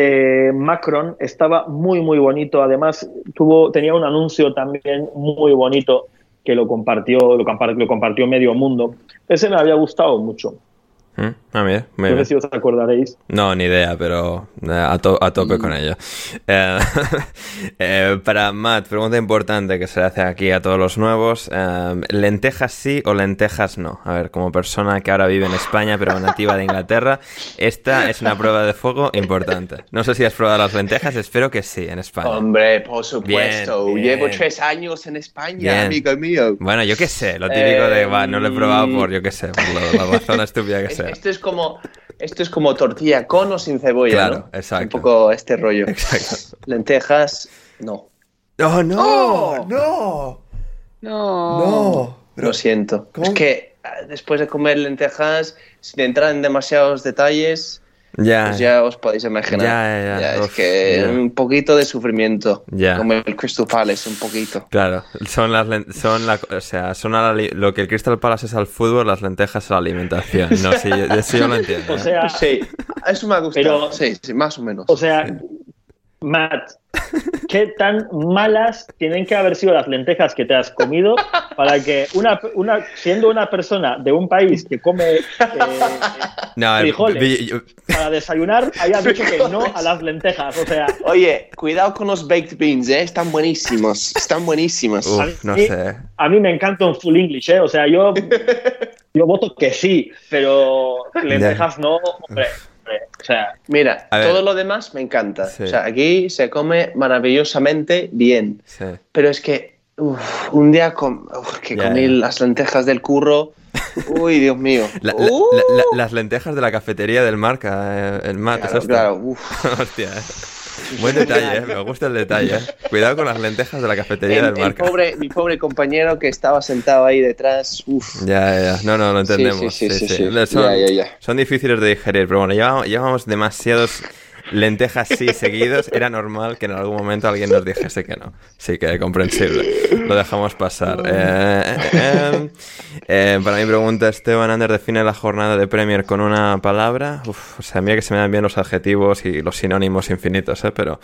de Macron estaba muy muy bonito. Además tuvo tenía un anuncio también muy bonito que lo compartió lo, compar- lo compartió medio mundo. Ese me había gustado mucho. ¿Mm? Ah, mira, muy No bien. sé si os acordaréis. No, ni idea, pero eh, a, to- a tope con ello. Eh, *laughs* eh, para Matt, pregunta importante que se le hace aquí a todos los nuevos. eh, ¿Lentejas sí o lentejas no? A ver, como persona que ahora vive en España pero nativa de Inglaterra, esta es una prueba de fuego importante. No sé si has probado las lentejas, espero que sí, en España. Hombre, por supuesto. Bien, Llevo bien. tres años en España, Bien. amigo mío. Bueno, yo qué sé, lo típico de, Eh, va, no lo he probado por, yo qué sé, por lo- la razón estúpida que Es- sea. Esto es como esto es como tortilla con o sin cebolla, Claro, ¿no? exacto. Un poco este rollo. Exacto. *laughs* Lentejas, no. ¡Oh, no! ¡Oh! ¡No! No. Lo siento. ¿cómo? Es que ah, después de comer lentejas, sin entrar en demasiados detalles, Ya, pues ya os podéis imaginar. Ya, ya, ya. es Uf, que ya. un poquito de sufrimiento. Ya. Como el Crystal Palace, un poquito. Claro, son las son la, o sea, son a la li- lo que el Crystal Palace es al fútbol, las lentejas a la alimentación. No, sí, yo- eso yo lo *laughs* entiendo. O ¿eh? sea, Sí, eso me ha gustado. Pero- sí, sí, más o menos. o sea, Matt, ¿qué tan malas tienen que haber sido las lentejas que te has comido para que una, una siendo una persona de un país que come eh, no, frijoles. vi- yo- para desayunar haya dicho que no a las lentejas? O sea, Oye, cuidado con los baked beans, ¿eh? Están buenísimos. Están buenísimos. uf, no mí- sé. a mí me encanta un full English, ¿eh? O sea, yo Yo voto que sí, pero lentejas no, hombre. O sea, Mira, A ver. todo lo demás me encanta. Sí. O sea, aquí se come maravillosamente bien. Sí. Pero es que uf, un día com- uf, que comí las lentejas del curro. *laughs* Uy, Dios mío. La- la- Uh, la- la- las lentejas de la cafetería del marca, eh, el Mac, claro, claro, uf. *laughs* Hostia, eh. Buen detalle, eh. me gusta el detalle. eh. Cuidado con las lentejas de la cafetería El- del el marca. pobre, mi pobre compañero que estaba sentado ahí detrás. Uf. Ya, ya. No, no, lo entendemos. Sí, sí, sí, sí, sí. Son, Ya, ya, ya. son difíciles de digerir, pero bueno, llevamos, llevamos demasiados lentejas sí seguidos. Era normal que en algún momento alguien nos dijese que no. Sí, que comprensible. Lo dejamos pasar. Eh, eh, eh, para mi pregunta, Esteban Ander define la jornada de Premier con una palabra. Uf, o sea, mira que se me dan bien los adjetivos y los sinónimos infinitos, ¿eh? pero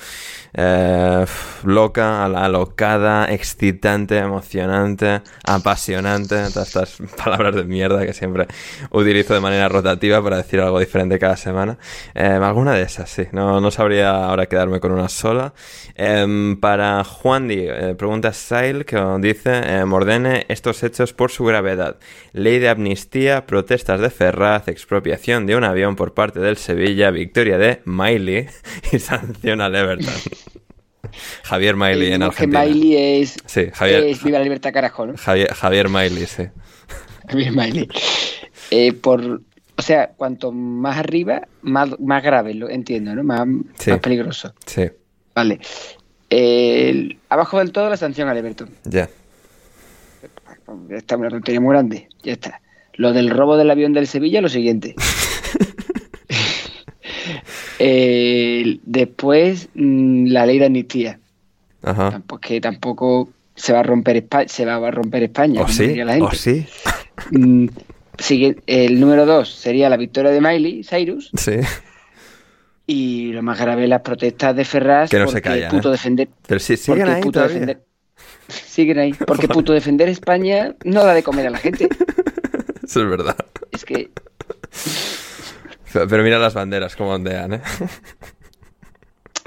loca, al- alocada, excitante, emocionante, apasionante, todas estas palabras de mierda que siempre utilizo de manera rotativa para decir algo diferente cada semana. Alguna de esas, sí, no, no sabría ahora quedarme con una sola. Em, para Juan Di, eh, pregunta Sail que dice, eh, ordene estos hechos por su gravedad. Ley de amnistía, protestas de Ferraz, expropiación de un avión por parte del Sevilla, victoria de Miley *laughs* y sanción al Everton. *laughs* Javier Miley en Digamos que Argentina. Miley es, Sí, Javier, es Viva la Libertad Carajo, ¿no? Javier, Javier Miley, sí. *laughs* Javier Miley. Eh, por, o sea, cuanto más arriba, más, más grave, lo entiendo, ¿no? Más, Sí. más peligroso. Sí, Vale. El- abajo del todo la sanción al Everton. ya. Ya está, una tontería muy grande. Ya está. Lo del robo del avión del Sevilla, lo siguiente. *laughs* El- después, mm, la ley de amnistía. Ajá. Tampoco, que tampoco se va a romper España, se va a romper España. ¿O sí? la gente. ¿O sí? El número dos sería la victoria de Miley Cyrus Sí. y lo más grave las protestas de Ferraz Que no se porque callan, puto ¿eh? defender Pero sí, siguen ahí puto todavía. defender siguen ahí *laughs* porque puto defender España no da de comer a la gente *laughs* Eso es verdad. es que Pero mira las banderas como ondean, ¿eh?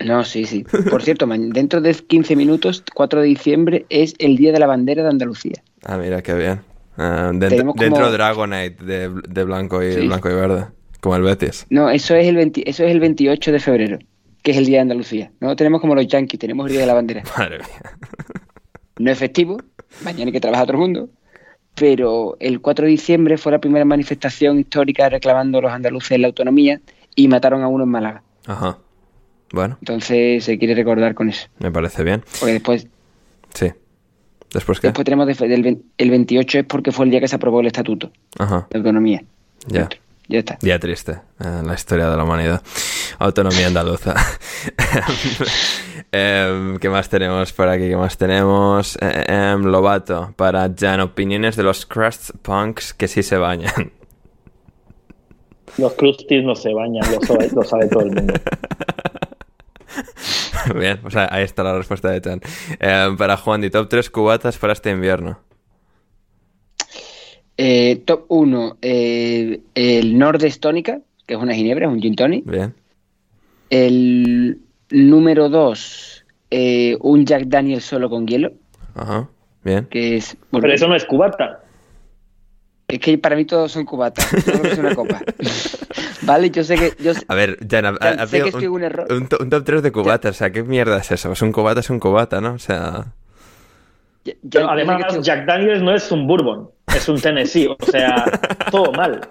no sí sí por cierto dentro de 15 minutos 4 de diciembre es el día de la bandera de Andalucía Ah, mira, qué bien. Ah, dentro, como- dentro Dragonite de, de blanco y Sí. blanco y verde. Como el Betis. no eso es el 20 eso es el 28 de febrero que es el día de Andalucía no tenemos como los yankees tenemos el día de la bandera *laughs* Madre mía. no es festivo, mañana hay que trabajar todo el mundo, pero el 4 de diciembre fue la primera manifestación histórica reclamando a los andaluces la autonomía y mataron a uno en Málaga. Ajá. Bueno, Entonces se quiere recordar con eso. me parece bien. Porque después, Sí. ¿Después qué? después tenemos de- del el 28 es porque fue el día que se aprobó el estatuto Ajá. de autonomía. Ya. Ya está. Día triste en la historia de la humanidad. Autonomía andaluza. *laughs* Em, ¿Qué más tenemos por aquí? ¿Qué más tenemos? Eh, Lobato, para Jan, opiniones de los crust punks que sí se bañan. los crusties no se bañan, lo sabe, lo sabe todo el mundo. *laughs* *laughs* Bien, o sea, ahí está la respuesta de Jan. Em, para Juan, di top 3 cubatas para este invierno. Eh, top 1, el Nordest Tónica, que es una ginebra, es un gin tonic. Bien. El número 2, un Jack Daniel solo con hielo, Ajá. Bien. que es... bueno, Pero eso no es cubata. Es que para mí todos son cubatas, todo lo que es una copa. *laughs* vale, yo sé que... Yo sé, A ver, Jan, ha, ha- Jan, ha sé que estoy un error. un, un top 3 de cubatas. O sea, ¿qué mierda es eso? Es un cubata, es un cubata, ¿no? O sea... yo sé además, estoy- Jack Daniels no es un bourbon, es un Tennessee. O sea, *laughs* todo mal.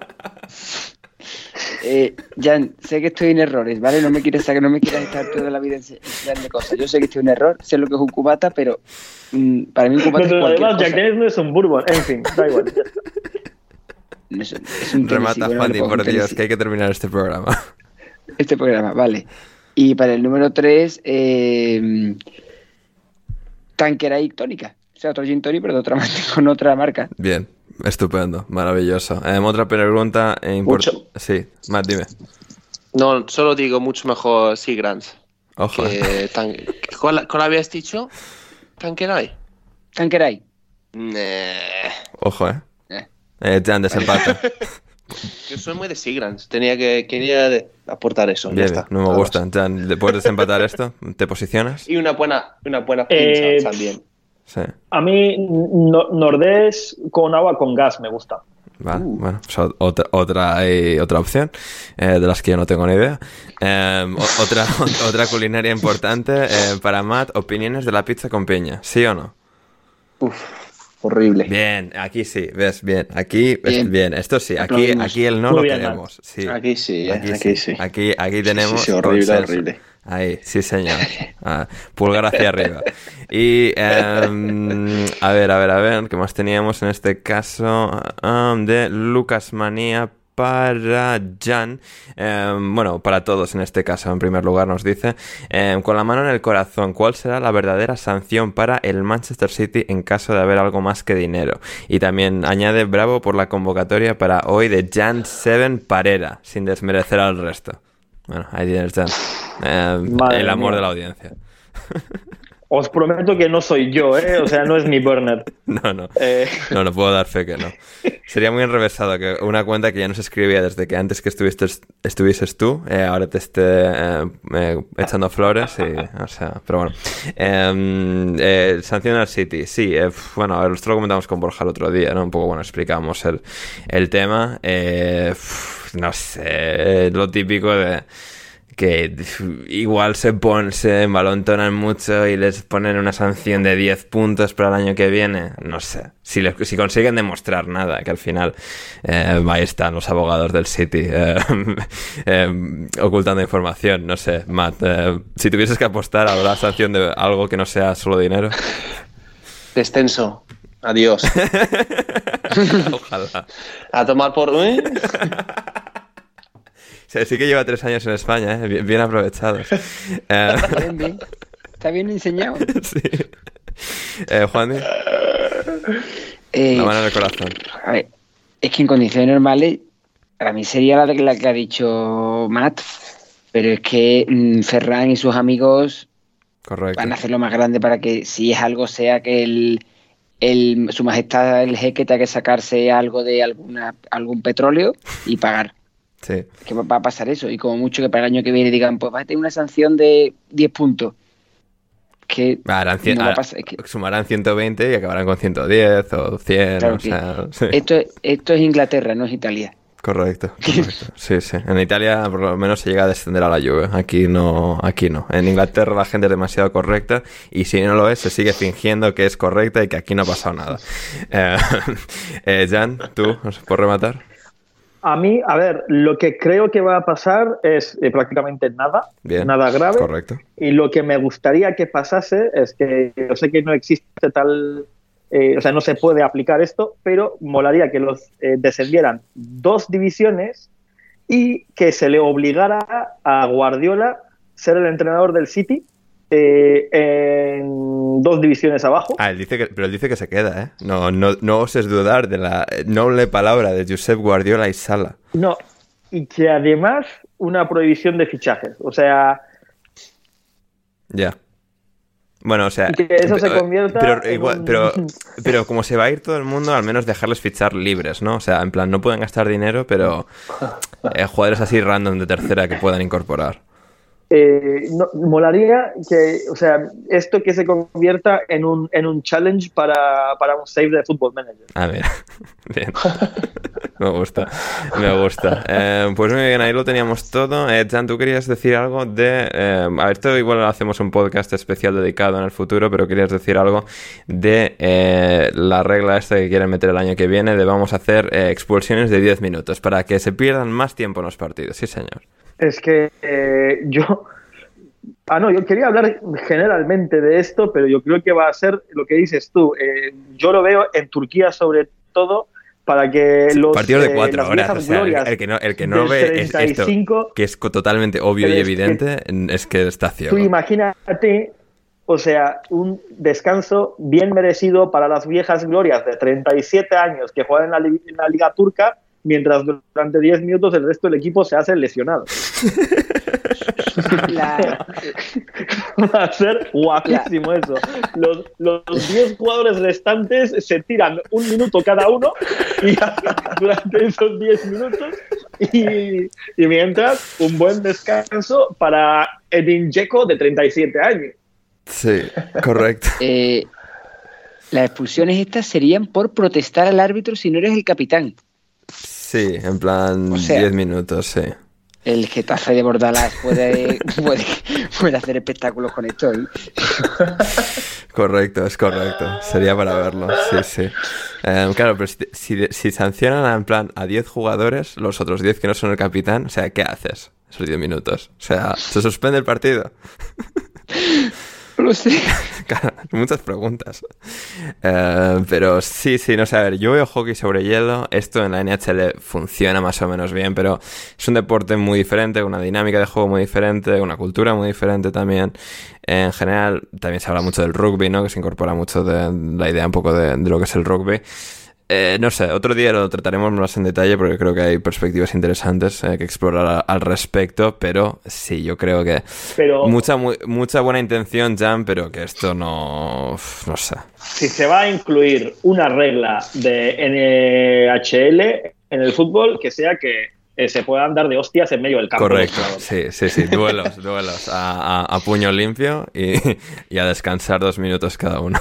eh, Jan, sé que estoy en errores, ¿vale? No me quieres no me quieras estar toda la vida ense- enseñando cosas. Yo sé que estoy en error, sé lo que es un cubata, pero mm, para mí un cubata es Pero cualquier además, Jack cosa. Daniels no es un bourbon. En fin, da igual. *laughs* No es- es un Remata, bueno, pongo por Dios, que hay que terminar este programa. *laughs* Este programa, vale. Y para el número 3, eh, Tanqueray Tónica. O sea, otro gin tonic, pero de otra, *laughs* con otra marca. Bien, estupendo, maravilloso. Em, otra pregunta eh, import- Mucho. Sí, Matt, dime. No, solo digo mucho mejor Seagrams. Ojo. eh. Que tan... ¿Cuál, cuál habías dicho? ¿Tanqueray? Tanqueray. Nah. Ojo, ¿eh? Eh. Eh, Jan, desempate. *laughs* Yo soy muy de Seagrams. Tenía que, quería de- aportar eso. ya Bien, está. no me gusta. Jan, ¿le ¿puedes desempatar esto? ¿Te posicionas? Y una buena, una buena pinza Eh, también. Sí. A mí, no- Nordés con agua con gas me gusta. Vale, bueno, pues otra, otra, eh, otra opción eh, de las que yo no tengo ni idea. Eh, o- otra, *laughs* otra culinaria importante eh, para Matt, opiniones de la pizza con piña, ¿sí o no? Uf, horrible. Bien, aquí sí, ves, bien, aquí, ves, bien, Bien. esto sí, aquí, aquí el no Muy lo bien, queremos. Sí. Aquí sí, eh, aquí sí. Aquí, aquí tenemos. sí, horrible, consenso. horrible. Ahí, sí, señor. Ah, pulgar hacia arriba. Y, em, a ver, a ver, a ver, ¿qué más teníamos en este caso? Ah, de Lucas Manía para Jan, Em, bueno, para todos en este caso, en primer lugar nos dice, em, con la mano en el corazón, ¿cuál será la verdadera sanción para el Manchester City en caso de haber algo más que dinero? Y también añade bravo por la convocatoria para hoy de Jan Seven Parera, sin desmerecer al resto. Bueno, ahí tienes Jan. Em, el amor mía. de la audiencia. *laughs* Os prometo que no soy yo, ¿eh? O sea, no es mi burner. *laughs* No, no. Eh, No, no puedo dar fe que no. Sería muy enrevesado que una cuenta que ya no se escribía desde que antes que estuviste, estuvieses tú, eh, ahora te esté eh, echando flores y, o sea, pero bueno. Eh, eh, sanción al City, sí, bueno, a ver, esto lo comentamos con Borja el otro día, ¿no? Un poco, bueno, explicamos el, el tema. no sé, lo típico de que igual se, pon, se envalontonan mucho y les ponen una sanción de 10 puntos para el año que viene. No sé. Si, le- si consiguen demostrar nada, que al final eh, ahí están los abogados del City eh, *laughs* eh, ocultando información. No sé, Matt, eh, si tuvieses que apostar a la sanción de algo que no sea solo dinero, Descenso. Adiós. *laughs* ojalá. A tomar por. *laughs* Sí, que lleva tres años en España, ¿eh? bien, bien aprovechados. *laughs* Eh, Bien, bien. Está bien enseñado. *laughs* sí. Eh, Juan, Eh, la mano en el corazón. a ver, es que en condiciones normales, para mí sería la, la que ha dicho Matt, pero es que mm, Ferran y sus amigos Correcto. van a hacer lo más grande para que, si es algo, sea que el, el- su majestad, el jeque, tenga que sacarse algo de alguna algún petróleo y pagar. Sí. que va a pasar eso. Y como mucho que para el año que viene digan, pues va a tener una sanción de 10 puntos. Que Harán cien- no va a ah, pasar. Es que Sumarán 120 y acabarán con 110 o 100. Claro o sea, sí. esto, esto es Inglaterra, no es Italia. Correcto, *laughs* correcto. Sí, sí. En Italia por lo menos se llega a descender a la lluvia. Aquí no, aquí no. En Inglaterra la gente es demasiado correcta y si no lo es, se sigue fingiendo que es correcta y que aquí no ha pasado nada. *laughs* Eh, *laughs* eh, Jan, tú, ¿por rematar? A mí, a ver, lo que creo que va a pasar es eh, prácticamente nada, Bien. nada grave. Correcto. Y lo que me gustaría que pasase es que yo sé que no existe tal, eh, o sea, no se puede aplicar esto, pero molaría que los eh, descendieran dos divisiones y que se le obligara a Guardiola ser el entrenador del City eh, en dos divisiones abajo. Ah, él dice que, pero él dice que se queda, ¿eh? No, no, no oses dudar de la noble palabra de Josep Guardiola y Sala. No, y que además una prohibición de fichajes. O sea, Ya. Bueno, o sea. Y que eso se convierta Pero, en igual, un- pero, *laughs* pero como se va a ir todo el mundo, al menos dejarles fichar libres, ¿no? O sea, en plan, no pueden gastar dinero, pero eh, jugadores así random de tercera que puedan incorporar. Eh, no- molaría que, o sea, esto que se convierta en un, en un challenge para, para un save de Football Manager. Ah, mira. *laughs* Bien. *laughs* Me gusta. Me gusta. Eh, pues muy bien, ahí lo teníamos todo. Eh, Jan, tú querías decir algo de. eh, a ver, esto igual hacemos un podcast especial dedicado en el futuro, pero querías decir algo de eh, la regla esta que quieren meter el año que viene de vamos a hacer eh, expulsiones de 10 minutos para que se pierdan más tiempo en los partidos. Sí, señor. Es que eh, *laughs* yo. Ah, no, yo quería hablar generalmente de esto, pero yo creo que va a ser lo que dices tú. Eh, yo lo veo en Turquía, sobre todo, para que los. Partidos de eh, cuatro horas. O sea, el, que no, el que no ve es esto, 35, que es totalmente obvio y que- evidente, es que está ciego. Tú imagínate, o sea, un descanso bien merecido para las viejas glorias de 37 años que juegan en la, li- en la Liga Turca, mientras durante 10 minutos el resto del equipo se hace lesionado. *laughs* La- Va a ser guapísimo eso. Los, los 10 jugadores restantes se tiran un minuto cada uno y durante esos 10 minutos y, y mientras un buen descanso para Edin Dzeko de 37 años. Sí, correcto. *laughs* eh, las expulsiones estas serían por protestar al árbitro si no eres el capitán. Sí, en plan O sea- 10 minutos, sí. El Getafe de Bordalás puede, *laughs* puede, puede hacer espectáculos con esto. ¿eh? Correcto, es correcto. Sería para verlo, sí, sí. Em, claro, pero si, si, si sancionan en plan a 10 jugadores, los otros 10 que no son el capitán, o sea, ¿qué haces esos 10 minutos? O sea, ¿se suspende el partido? *laughs* No sé. *laughs* Muchas preguntas. Eh, pero sí, sí, no sé, a ver, yo veo hockey sobre hielo, esto en la NHL funciona más o menos bien, pero es un deporte muy diferente, una dinámica de juego muy diferente, una cultura muy diferente también. En general, también se habla mucho del rugby, ¿no? Que se incorpora mucho de la idea un poco de lo que es el rugby. Eh, no sé, otro día lo trataremos más en detalle porque creo que hay perspectivas interesantes eh, que explorar a- al respecto, pero sí, yo creo que Pero mucha, mu- mucha buena intención, Jan, pero que esto no... no sé. si se va a incluir una regla de NHL en el fútbol, que sea que eh, se puedan dar de hostias en medio del campo. Correcto, sí, sí, sí, duelos, duelos, a, a- a puño limpio y, y a descansar dos minutos cada uno.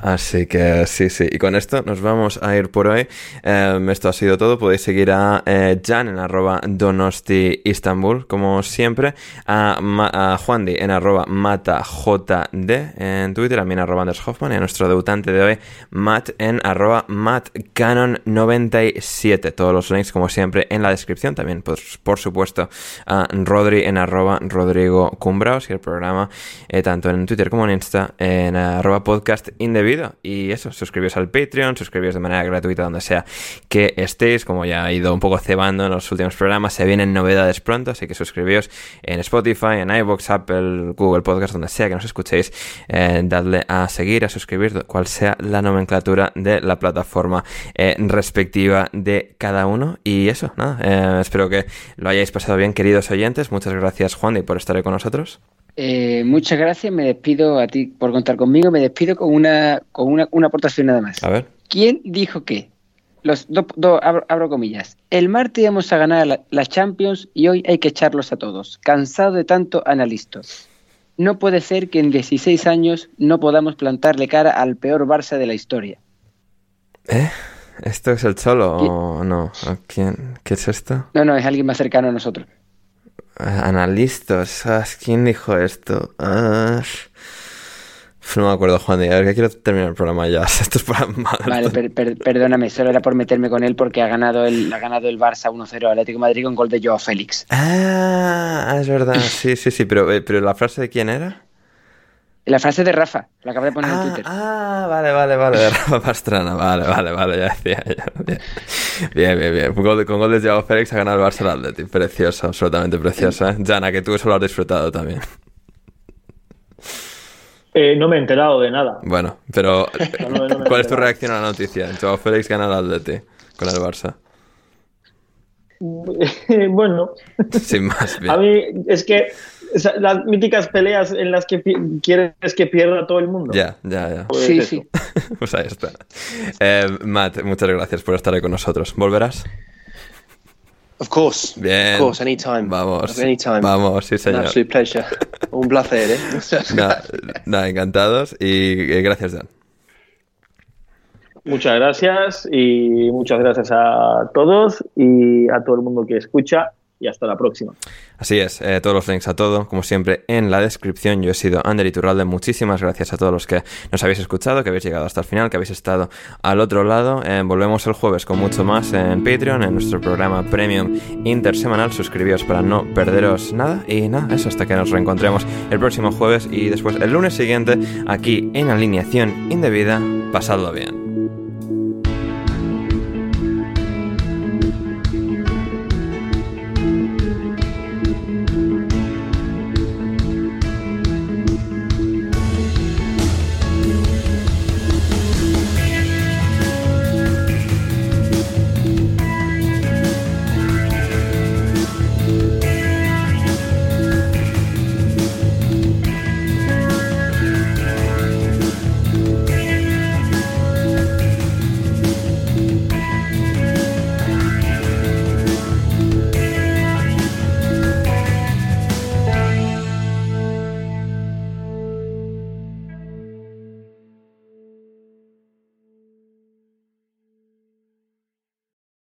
Así que sí, sí. Y con esto nos vamos a ir por hoy. Eh, esto ha sido todo. Podéis seguir a eh, Jan en arroba Donosti Istanbul, como siempre. A, Ma- a Juandi en arroba MataJD en Twitter. A mí en arroba Anders Hoffman. Y a nuestro debutante de hoy, Matt en arroba MattCanon97. Todos los links, como siempre, en la descripción. También, pues, por supuesto, a Rodri en arroba Rodrigo Cumbraos y el programa eh, tanto en Twitter como en Insta en arroba podcast indebido. Y eso, suscribiros al Patreon, suscribiros de manera gratuita donde sea que estéis. Como ya he ido un poco cebando en los últimos programas, se vienen novedades pronto, así que suscribíos en Spotify, en iVoox, Apple, Google Podcast, donde sea que nos escuchéis. eh, dadle a seguir, a suscribir, cual sea la nomenclatura de la plataforma eh, respectiva de cada uno. Y eso, nada, eh, espero que lo hayáis pasado bien, queridos oyentes. Muchas gracias, Juan, por estar con nosotros. Eh, muchas gracias, me despido a ti por contar conmigo, me despido con una, con una, una aportación nada más. A ver. ¿Quién dijo que? Los dos, dos- abro, abro comillas. El martes íbamos a ganar la, la Champions y hoy hay que echarlos a todos. Cansado de tanto analista. No puede ser que en 16 años no podamos plantarle cara al peor Barça de la historia. ¿Eh? ¿Esto es el Cholo o no? ¿A quién? ¿Qué es esto? No, no, es alguien más cercano a nosotros. Analistas. ah, ¿Quién dijo esto? Ah, no me acuerdo, Juan. A ver, que quiero terminar el programa ya. *laughs* Esto es para mal. Vale, per- per- perdóname, solo era por meterme con él porque ha ganado el, ha ganado el Barça 1-0 al Atlético de Madrid con gol de Joao Félix. Ah, es verdad. *laughs* Sí, sí, sí. Pero, eh, pero la frase de quién era? La frase de Rafa, la acabo de poner en Ah, Twitter. ah, vale, vale, vale. De Rafa *laughs* Pastrana. Vale, vale, vale. Ya decía. ya, bien. bien, bien, bien. Con gol de, con gol de Joao Félix ha ganado el Barça al Atleti. Precioso, absolutamente precioso. ¿eh? Jana, que tú eso lo has disfrutado también. Eh, no me he enterado de nada. Bueno, pero *laughs* No, no, no me ¿cuál es tu reacción a la noticia? Joao Félix gana al Atleti con el Barça. *laughs* bueno, Sin más. bien. a mí es que las míticas peleas en las que quieres que pierda todo el mundo. Ya, ya, ya. Pues sí, sí. *laughs* Pues ahí está. Eh, Matt, muchas gracias por estar ahí con nosotros. ¿Volverás? Of course. Bien. Of course, anytime. Vamos. Anytime. Vamos, sí, An señor. absolute pleasure. Un placer, ¿eh? *laughs* Nada, nada, encantados y eh, gracias, Dan. Muchas gracias y muchas gracias a todos y a todo el mundo que escucha y hasta la próxima. Así es, eh, todos los links a todo, como siempre, en la descripción. Yo he sido Ander Iturralde. Muchísimas gracias a todos los que nos habéis escuchado, que habéis llegado hasta el final, que habéis estado al otro lado. Eh, volvemos el jueves con mucho más en Patreon, en nuestro programa Premium Intersemanal. Suscribíos para no perderos nada. Y nada, eso hasta que nos reencontremos el próximo jueves y después el lunes siguiente aquí en Alineación Indebida. Pasadlo bien.